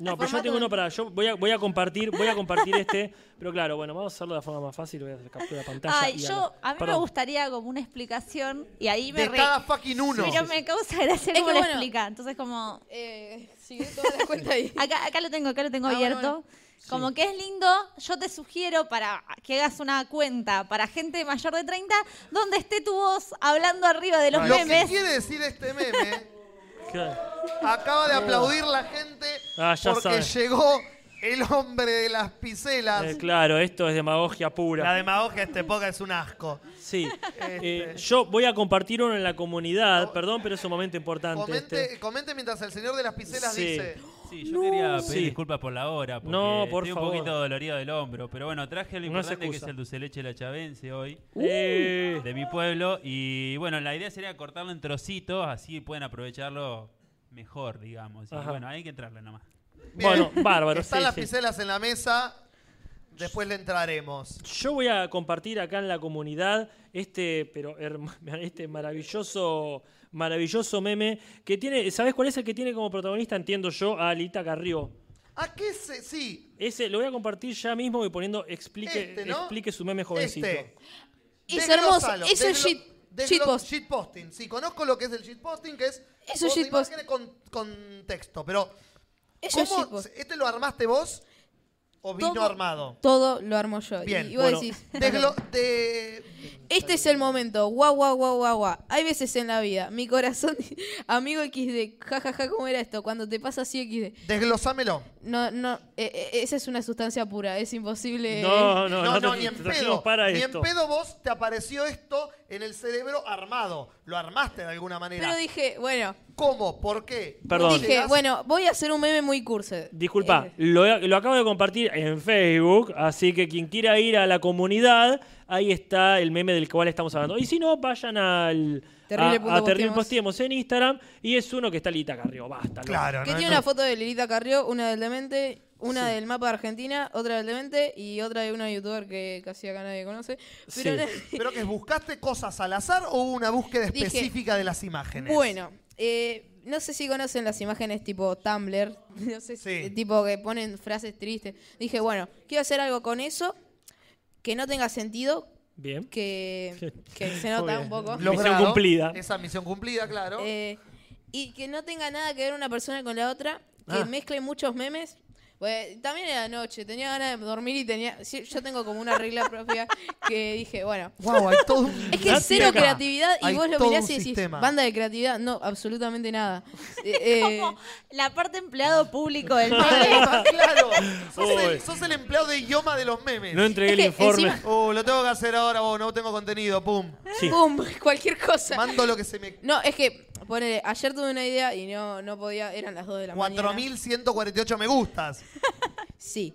No, pero yo tengo uno para. Yo voy a, voy a compartir, voy a compartir este. Pero claro, bueno, vamos a hacerlo de la forma más fácil. Voy a hacer captura de pantalla. Ay, y yo, a mí me gustaría como una explicación y ahí me De re- cada fucking uno. Pero me causa gracia Es cómo que lo bueno, explica. Entonces como Eh, sigue toda la cuenta ahí. acá, acá lo tengo, acá lo tengo Ah, bueno, abierto. Como que es lindo, yo te sugiero para que hagas una cuenta para gente mayor de 30 donde esté tu voz hablando arriba de los Lo que memes. quiere decir este meme, Acaba de aplaudir la gente Ah, ya porque llegó el hombre de las piselas. Eh, claro, esto es demagogia pura. La demagogia de este poca es un asco. Sí. Este. Eh, yo voy a compartir uno en la comunidad, perdón, pero es un momento importante. Comente, este. comente mientras el señor de las piselas Sí. dice. Sí, yo quería pedir Sí. disculpas por la hora. Porque No, por estoy favor. un poquito dolorido del hombro. Pero bueno, traje No es importante que es el dulce de leche de la chavense hoy. Eh, De mi pueblo. Y bueno, la idea sería cortarlo en trocitos. Así pueden aprovecharlo mejor, digamos. Y bueno, hay que entrarle nomás. Bien. Bueno, bárbaro. Están sí, las sí. piselas en la mesa. Después le entraremos. Yo voy a compartir acá en la comunidad este, pero este maravilloso, maravilloso meme que tiene, ¿sabes cuál es el que tiene como protagonista? Entiendo yo a Alita Carrió. ¿A qué se.? Sí. Ese lo voy a compartir ya mismo voy poniendo explique, Este, ¿no? explique su meme jovencito. Este. Es hermoso. Eso es shit- shitpost. shitposting. Sí, conozco lo que es el shitposting, que es Eso es shitpost. con, con texto. Pero, Eso es ¿cómo, shitpost. ¿este lo armaste vos o vino Todo- armado? Todo lo armo yo. Bien, y, y vos bueno. decís, Desglo- de, este es el momento. Guau, guau, guau, guau, guau. Hay veces en la vida. Mi corazón, amigo XD. Ja, ja, ja, ¿cómo era esto? Cuando te pasa así XD. desglosámelo. No, no. eh, eh, esa es una sustancia pura. Es imposible. No, no, No, no, no, te- ni en pedo. para ni esto. en pedo vos te apareció esto en el cerebro armado. Lo armaste de alguna manera. Pero dije, bueno. ¿Cómo? ¿Por qué? Perdón. ¿Vos Dije, llegás- bueno, voy a hacer un meme muy curse. Disculpa, Eh, lo, lo acabo de compartir en Facebook, así que quien quiera ir a la comunidad, ahí está el meme del cual estamos hablando. Y si no, vayan al Terrible a, a Terrible. Posteemos en Instagram y es uno que está Lita Carrió, basta. Claro, que no, tiene no. una foto de Lilita Carrió, una del Demente, una del mapa de Argentina, otra del Demente y otra de una youtuber que casi acá nadie conoce. Pero ¿Pero que buscaste cosas al azar o hubo una búsqueda Dije, específica de las imágenes? Bueno, eh, no sé si conocen las imágenes tipo Tumblr, no sé si- Sí. tipo que ponen frases tristes. Dije, bueno, quiero hacer algo con eso que no tenga sentido, Bien. que, que se nota un poco. Misión Logrado. cumplida. Esa misión cumplida, claro. Eh, y que no tenga nada que ver una persona con la otra, que Ah. mezcle muchos memes. Pues, también era noche, tenía ganas de dormir y tenía. sí, yo tengo como una regla propia que dije, bueno. Wow, hay todo un Es que cero acá. creatividad y Hay vos lo todo mirás un y decís, sistema. banda de creatividad, no, absolutamente nada. Eh, eh, Como la parte empleado público del meme. Ah, claro. Sos Uy. el, sos el empleado de idioma de los memes. No entregué Es el que informe. encima- Oh, lo tengo que hacer ahora, oh, no tengo contenido, pum. Sí. ¡Pum! Cualquier cosa. Mando lo que se me... No, es que, ponele, ayer tuve una idea y no, no podía, eran las 2 de la mañana. 4148 me gustas. Sí.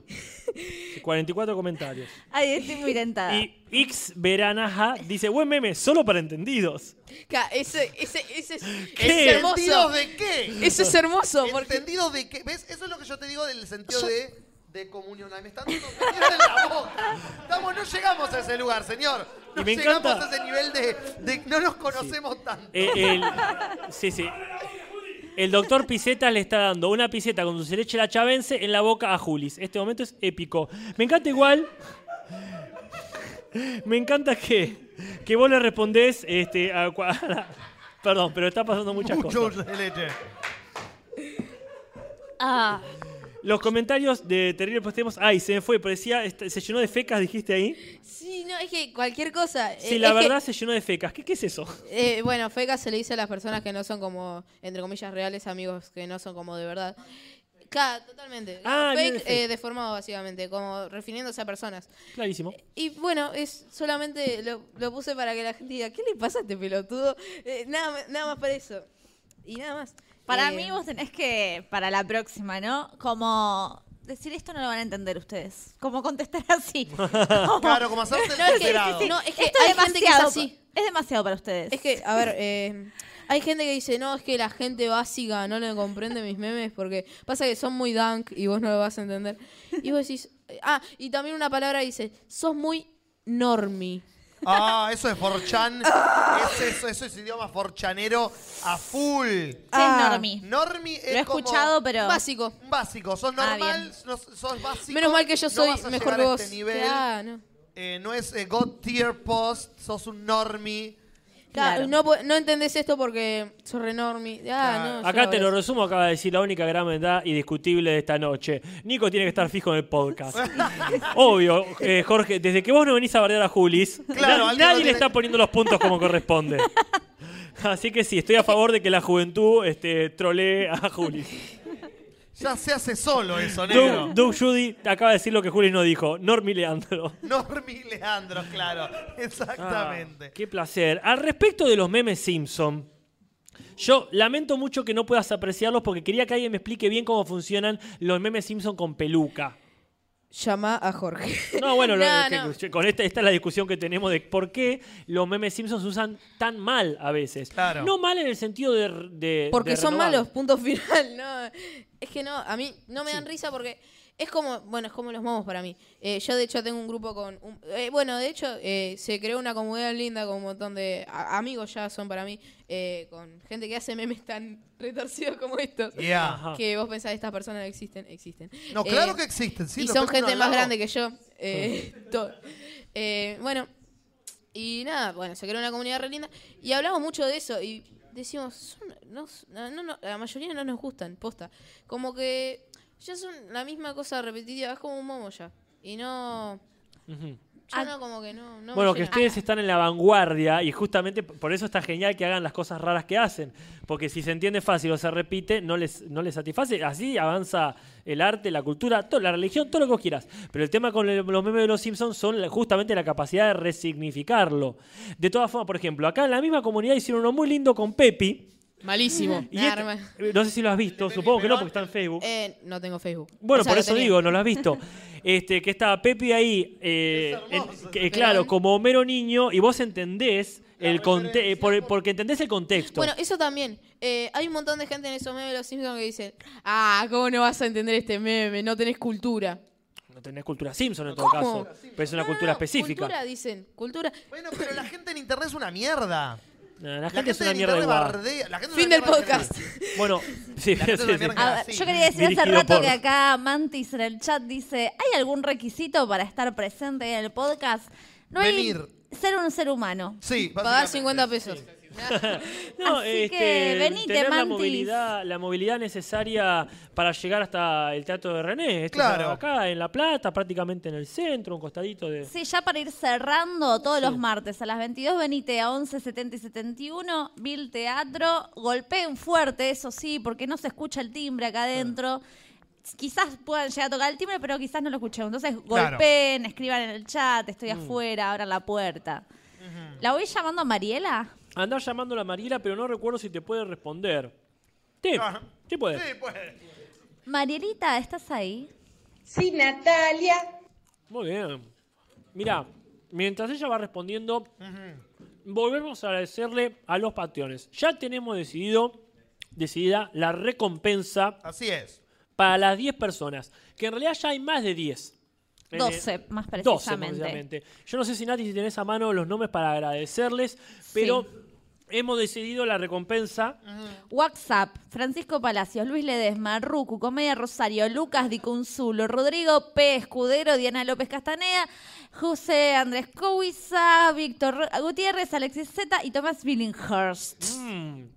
44 comentarios. Ay, estoy muy tentada. Y X Veranaja dice, buen meme, solo para entendidos. Ca- Ese, ese, ese es, ¿Qué? es hermoso. ¿Entendidos de qué? Eso es hermoso. Porque ¿Entendidos de qué? ¿Ves? Eso es lo que yo te digo del sentido de, de comunión. Ay, me están dando me la boca. Estamos, no llegamos a ese lugar, señor. No Y me llegamos encanta- a ese nivel de, de- No nos conocemos tanto. Eh, el, sí, sí. El doctor Piseta le está dando una piseta con dulce de leche la chavense en la boca a Julis. Este momento es épico. Me encanta igual. Me encanta que, que vos le respondés este, a, cua- a la- Perdón, pero está pasando muchas Mucho cosas. dulce de leche. Ah, Los comentarios de Terrible Postemos. Ay, se me fue, parecía. este, Se llenó de fecas, dijiste ahí. Sí, no, es que cualquier cosa. Sí, eh, la que, verdad se llenó de fecas. ¿Qué, qué es eso? eh, bueno, feca se le dice a las personas que no son como, entre comillas, reales amigos, que no son como de verdad. Claro, totalmente. Ah, fake, eh, deformado, básicamente, como refiriéndose a personas. Clarísimo. Y bueno, es solamente lo, lo puse para que la gente diga, ¿qué le pasa a este pelotudo? Eh, nada, nada más para eso. Y nada más. Para Eh, mí vos tenés que, para la próxima, ¿no? Como decir esto no lo van a entender ustedes. Como contestar así. Como- Claro, como hacerte el No, es que- no, es que Esto hay es gente que es demasiado. así. Es demasiado para ustedes. Es que, a ver, eh, hay gente que dice, no, es que la gente básica no le comprende mis memes porque pasa que son muy dunk y vos no lo vas a entender. Y vos decís, ah, y también una palabra dice, sos muy normie. Ah, eso es forchan. es eso, eso es idioma forchanero a full. ¿Qué Ah. es normie? Normie es Lo he como escuchado, pero... Básico. básico. Sos Ah, normal, bien. no- sos básico. Menos mal que yo no soy vas a mejor llegar que a vos. Este nivel. Claro, no. Eh, no es eh, God Tier Post, sos un normie. Claro, No, no entendés esto porque sos renormi. Ah, no, Acá te lo resumo, acaba de decir la única gran verdad indiscutible de esta noche. Nico tiene que estar fijo en el podcast. Obvio, eh, Jorge, desde que vos no venís a bardear a Julis, Claro, na- alguien nadie le está poniendo los puntos como corresponde. Así que sí, estoy a favor de que la juventud este, trolee a Julis. Ya se hace solo eso, negro. Doug, Doug Judy acaba de decir lo que Julis no dijo. Normi Leandro. Normie Leandro, claro. Ah, Exactamente. qué placer. Al respecto de los memes Simpson, yo lamento mucho que no puedas apreciarlos porque quería que alguien me explique bien cómo funcionan los memes Simpson con peluca. Llama a Jorge. No, bueno, lo- No, que- no. con esta, esta es la discusión que tenemos de por qué los memes Simpsons se usan tan mal a veces. Claro. No mal en el sentido de. de- Porque de son renovar. malos, punto final. No, es que no, a mí no me dan risa porque es como, bueno, es como los momos para mí. Eh, yo de hecho tengo un grupo con, un- eh, bueno, de hecho eh, se creó una comunidad linda con un montón de a- amigos ya son para mí, eh, con gente que hace memes tan retorcidos como estos. Yeah. Que vos pensás, estas personas no existen, existen. No, Eh, claro que existen, sí. y son gente más grande que yo. eh, todo. Eh, bueno, y nada, bueno, se creó una comunidad re linda. Y hablamos mucho de eso. Y decimos, son- no, no, no, no, la mayoría no nos gustan, posta. Como que ya son la misma cosa repetitiva, es como un momo ya. Y no. Yo no, como que no. Bueno, que llena. ustedes están en la vanguardia y justamente por eso está genial que hagan las cosas raras que hacen. Porque si se entiende fácil o se repite, no les, no les satisface. Así avanza el arte, la cultura, todo, la religión, todo lo que vos quieras. Pero el tema con el- los memes de los Simpsons son justamente la capacidad de resignificarlo. De todas formas, por ejemplo, acá en la misma comunidad hicieron uno muy lindo con Pepi. Malísimo. Y Nah, este- eh, no sé si lo has visto, supongo que no, porque está en Facebook. Eh, no tengo Facebook. Bueno, O sea, por lo eso tenía. digo, no lo has visto. Este, que estaba Pepi ahí, eh, en- que, claro, como Homero niño, y vos entendés el conte eh, por- porque entendés el contexto. Bueno, eso también. Eh, hay un montón de gente en esos memes de los Simpsons que dicen, ah, ¿cómo no vas a entender este meme? No tenés cultura. no tenés cultura Simpson en todo ¿Cómo? caso, pero es una No, no, cultura no, específica. Cultura, dicen. Cultura. Bueno, pero la gente en internet es una mierda. La gente es una mierda igual. bardea. La gente Fin del podcast. Bueno, sí, La gente es sí, una sí. A ver, Sí. yo quería decir hace Dirigido rato por- que acá Mantis en el chat dice, ¿hay algún requisito para estar presente en el podcast? No hay Venir. ser un ser humano. Sí, Pagar básicamente. 50 pesos. No, Así este, que venite, tener la movilidad, la movilidad necesaria para llegar hasta el teatro de René. Esto Claro. acá en La Plata, prácticamente en el centro, un costadito de. Sí, ya para ir cerrando todos Sí. los martes a las 22, venite a 11, 70 y 71, Bill Teatro, golpeen fuerte, eso sí, porque no se escucha el timbre acá adentro. Quizás puedan llegar a tocar el timbre, pero quizás no lo escuchemos. Entonces, Claro. golpeen, escriban en el chat, estoy Mm. afuera, abran la puerta. ¿La voy llamando a Mariela? Andar llamando a la Mariela, pero no recuerdo si te puede responder. Sí, Ah. sí puede. Sí, pues. Marielita, ¿estás ahí? Sí, Natalia. Muy bien. Mira, mientras ella va respondiendo, volvemos a agradecerle a los patrones. Ya tenemos decidido, decidida la recompensa Así es. para las 10 personas, que en realidad ya hay más de 10. En el- 12, más 12, precisamente. precisamente. Yo no sé si Nati si tenés a mano los nombres para agradecerles, pero hemos decidido la recompensa. WhatsApp, Francisco Palacios, Luis Ledesma, Rucu, Comedia Rosario, Lucas Dicunzulo, Rodrigo P. Escudero, Diana López Castaneda, José Andrés Cowiza, Víctor Gutiérrez, Alexis Z y Tomás Billinghurst. Mm.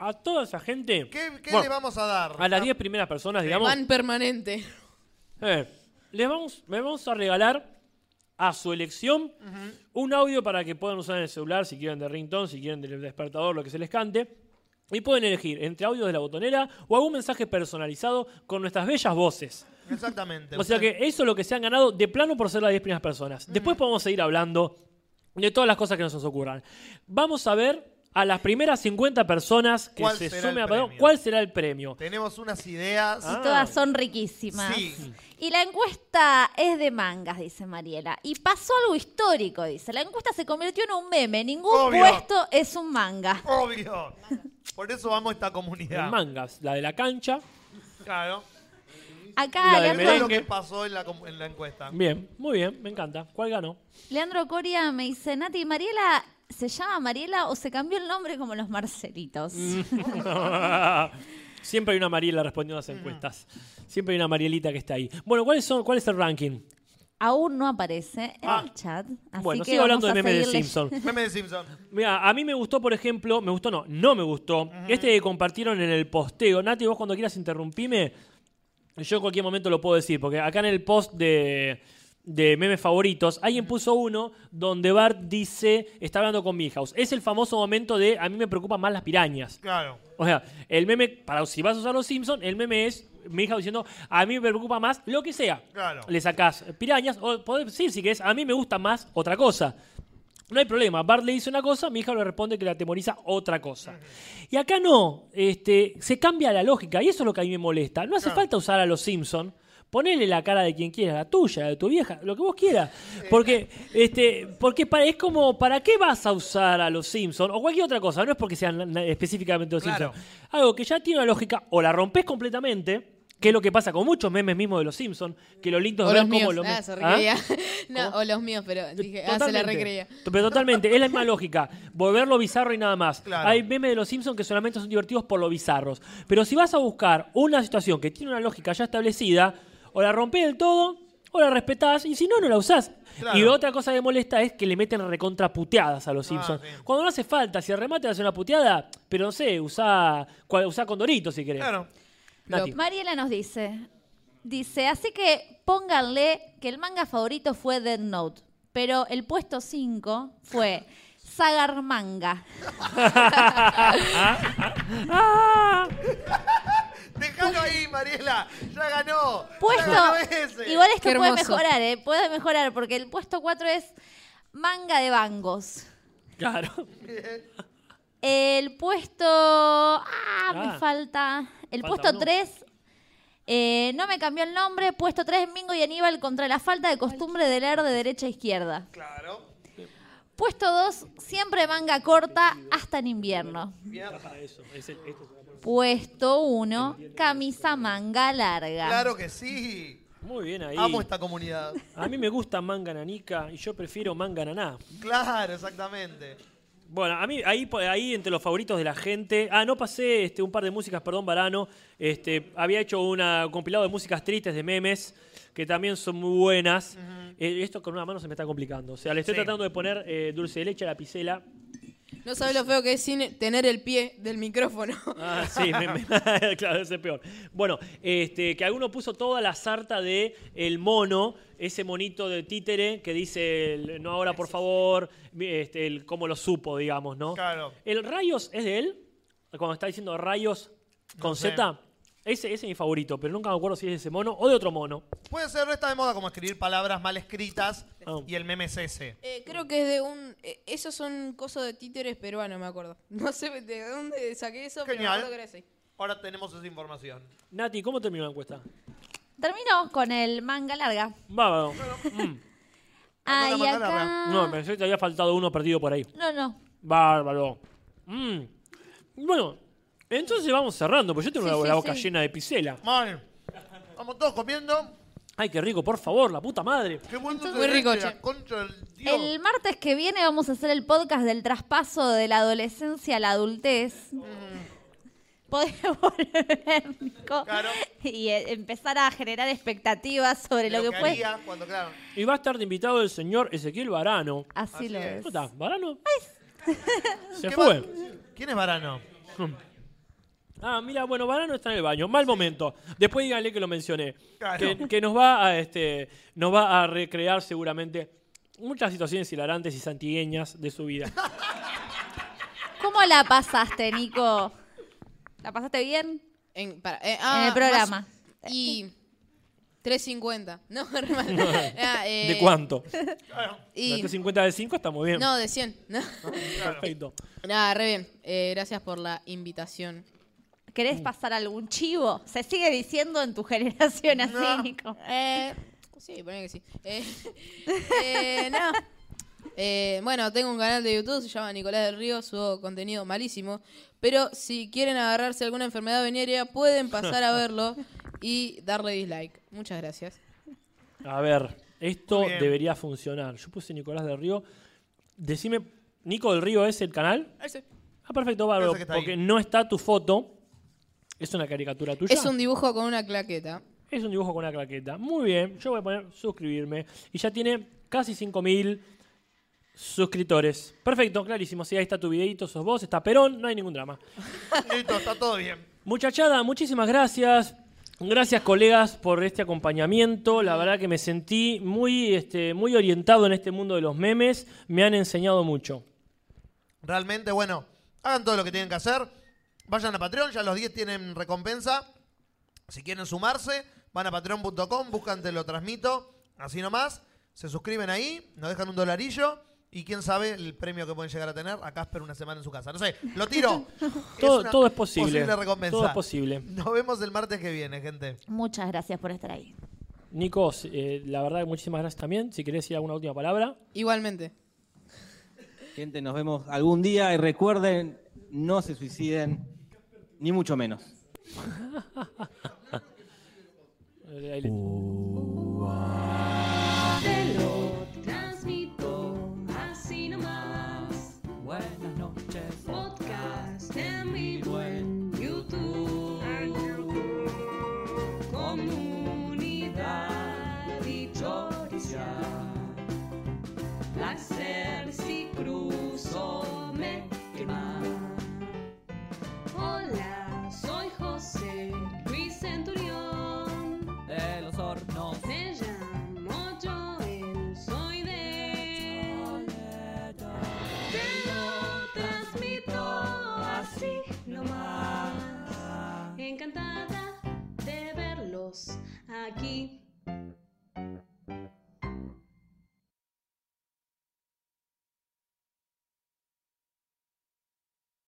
A toda esa gente. ¿Qué, qué Bueno, le vamos a dar? A las 10 primeras personas, digamos. Van permanente. Eh, les vamos, les vamos a regalar a su elección un audio para que puedan usar en el celular, si quieren de ringtone, si quieren del despertador, lo que se les cante. Y pueden elegir entre audios de la botonera o algún mensaje personalizado con nuestras bellas voces. Exactamente. O sea que eso es lo que se han ganado de plano por ser las 10 primeras personas. Después podemos seguir hablando de todas las cosas que nos ocurran. Vamos a ver a las primeras 50 personas que ¿Cuál se será el sumen a Padrón, premio? cuál será el premio. Tenemos unas ideas. Ah. Y todas son riquísimas. Sí. Y la encuesta es de mangas, dice Mariela. Y pasó algo histórico, dice. La encuesta se convirtió en un meme. Ningún Obvio. puesto es un manga. Obvio. Por eso vamos a esta En comunidad. mangas, la de la cancha. Claro. Acá La de Eso Leandro, es lo que pasó en la, com- en la encuesta. Bien, muy bien, me encanta. ¿Cuál ganó? Leandro Coria me dice, Nati, Mariela, ¿se llama Mariela o se cambió el nombre como los Marcelitos? Siempre hay una Mariela respondiendo a las encuestas. Siempre hay una Marielita que está ahí. Bueno, ¿cuáles son, ¿cuál es el ranking? Aún no aparece en Ah. el chat. Así Bueno, que sigo hablando vamos de a meme de seguirle- Simpson. Meme de Simpson. Mira, a mí me gustó, por ejemplo, me gustó no, no me gustó. Este que compartieron en el posteo. Nati, vos cuando quieras interrumpime, yo en cualquier momento lo puedo decir, porque acá en el post de, de memes favoritos, alguien puso uno donde Bart dice, está hablando con Milhouse. Es el famoso momento de, a mí me preocupan más las pirañas. Claro. O sea, el meme, para si vas a usar los Simpsons, el meme es Milhouse diciendo, a mí me preocupa más lo que sea. Claro. Le sacás pirañas, o podés decir si querés, a mí me gusta más otra cosa. No hay problema. Bart le dice una cosa, mi hija le responde que le atemoriza otra cosa. Y acá no, este, se cambia la lógica, y eso es lo que a mí me molesta. No hace falta usar a los Simpson. Ponele la cara de quien quieras, la tuya, la de tu vieja, lo que vos quieras. Porque, este, porque para- es como, ¿para qué vas a usar a los Simpson o cualquier otra cosa? No es porque sean específicamente los Claro. Simpsons. Algo que ya tiene una lógica, o la rompes completamente, que es lo que pasa con muchos memes mismos de los Simpsons, que lo lindo es O ver los cómo míos. lo Ah, se ¿Ah? no, o los míos, pero dije, ah, se la recreía. Pero totalmente, es la misma lógica. Volverlo bizarro y nada más. Claro. Hay memes de los Simpsons que solamente son divertidos por lo bizarros. Pero si vas a buscar una situación que tiene una lógica ya establecida, o la rompés del todo, o la respetás, y si no, no la usás. Claro. Y otra cosa que molesta es que le meten recontraputeadas a los Ah, Simpsons. sí. Cuando no hace falta, si el remate hace una puteada, pero no sé, usá, usá Condorito si querés. Claro. Nati. Mariela nos dice, dice, así que pónganle que el manga favorito fue Dead Note, pero el puesto 5 fue Sagarmanga. Déjalo ahí, Mariela. Ya ganó. Puesto, Ya ganó ese. igual esto Qué puede hermoso. mejorar, ¿eh? Puede mejorar, porque el puesto 4 es manga de bangos. Claro. El puesto... Ah, Ah. me falta... El Falta puesto uno. 3... eh, no me cambió el nombre. Puesto 3, Mingo y Aníbal contra la falta de costumbre de leer de derecha a izquierda. Claro. Puesto 2, siempre manga corta hasta en invierno. Puesto 1, camisa manga larga. Claro que sí. Muy bien ahí. Amo esta comunidad. A mí me gusta manga nanica y yo prefiero manga naná. Claro, exactamente. Bueno, a mí ahí, ahí entre los favoritos de la gente. Ah, no pasé este, un par de músicas, perdón, Varano. Este, había hecho una- un compilado de músicas tristes de memes que también son muy buenas. Eh, esto con una mano se me está complicando. O sea, le estoy Sí. tratando de poner eh, dulce de leche a la pisela. No sabes lo feo que es sin tener el pie del micrófono. Ah, sí, me- me- claro, ese es peor. Bueno, este, que alguno puso toda la sarta de el mono, ese monito de títere que dice el, no ahora por favor, este, el cómo lo supo, digamos, ¿no? Claro. ¿El rayos es de él? Cuando está diciendo rayos con No sé. Z. Ese, ese es mi favorito, pero nunca me acuerdo si es de ese mono o de otro mono. Puede ser, no está de moda como escribir palabras mal escritas Ah. y el meme es ese. Eh, creo que es de un... eh, esos son cosas de títeres peruanos, me acuerdo. No sé de dónde saqué eso, pero me Genial. acuerdo que era así. Ahora tenemos esa información. Nati, ¿cómo terminó la encuesta? Terminó con el manga larga. Bárbaro. Mm. Ah, y manga acá... larga. No, pensé que te había faltado uno perdido por ahí. No, no. Bárbaro. Mm. Bueno, entonces vamos cerrando, porque yo tengo Sí, la, sí, la boca sí. llena de pisela. Mal. Vamos todos comiendo. Ay, qué rico, por favor, la puta madre. Qué bueno Muy rico, che. la concha del Dios. El martes que viene vamos a hacer el podcast del traspaso de la adolescencia a la adultez. Podés volver, Nico, Claro. y eh, empezar a generar expectativas sobre lo, que, puede. haría cuando, claro. Y va a estar de invitado el señor Ezequiel Varano. Así, Así lo es. es. ¿Cómo está? ¿Varano? Se ¿Qué fue. va- ¿Quién es Varano? Ah, mira, bueno, Varano está en el baño. Mal momento. Después díganle que lo mencioné. Claro. Que, que nos va a este nos va a recrear seguramente muchas situaciones hilarantes y santigueñas de su vida. ¿Cómo la pasaste, Nico? ¿La pasaste bien? En, para, eh, en ah, el programa. más- y 3.50. No, mal. Ah, eh, ¿De cuánto? Y, La 50 de 5 está muy bien. no, de 100. No. Perfecto. Nada, re bien. Eh, gracias por la invitación. Mm. ¿Querés pasar algún chivo? Se sigue diciendo en tu generación así, No. Nico. Eh, sí, ponele que sí. Eh, eh, no. Eh, bueno, tengo un canal de YouTube, se llama Nicolás del Río, subo contenido malísimo. Pero si quieren agarrarse alguna enfermedad venérea, pueden pasar a verlo y darle dislike. Muchas gracias. A ver, esto Muy bien. debería funcionar. Yo puse Nicolás del Río. Decime, ¿Nico del Río es el canal? Ese. Ah, perfecto, bárbaro. Ese que está ahí. Porque no está tu foto. Es una caricatura tuya. Es un dibujo con una claqueta. Es un dibujo con una claqueta. Muy bien, yo voy a poner suscribirme. Y ya tiene casi 5.000 suscriptores. Perfecto, clarísimo. Sí, ahí está tu videito, sos vos, está Perón, no hay ningún drama. Listo, está todo bien. Muchachada, muchísimas gracias. Gracias, colegas, por este acompañamiento. La verdad que me sentí muy, este, muy orientado en este mundo de los memes. Me han enseñado mucho. Realmente, bueno, hagan todo lo que tienen que hacer. Vayan a Patreon, ya los 10 tienen recompensa. Si quieren sumarse, van a patreon.com, buscan Te lo transmito, así nomás. Se suscriben ahí, nos dejan un dolarillo. Y quién sabe el premio que pueden llegar a tener a Casper una semana en su casa. No sé, lo tiro. Todo, es posible. Posible recompensa. Todo es posible. Nos vemos el martes que viene, gente. Muchas gracias por estar ahí. Nico, eh, la verdad que muchísimas gracias también. Si querés decir alguna última palabra. Igualmente. Gente, nos vemos algún día y recuerden, no se suiciden, ni mucho menos. Uh.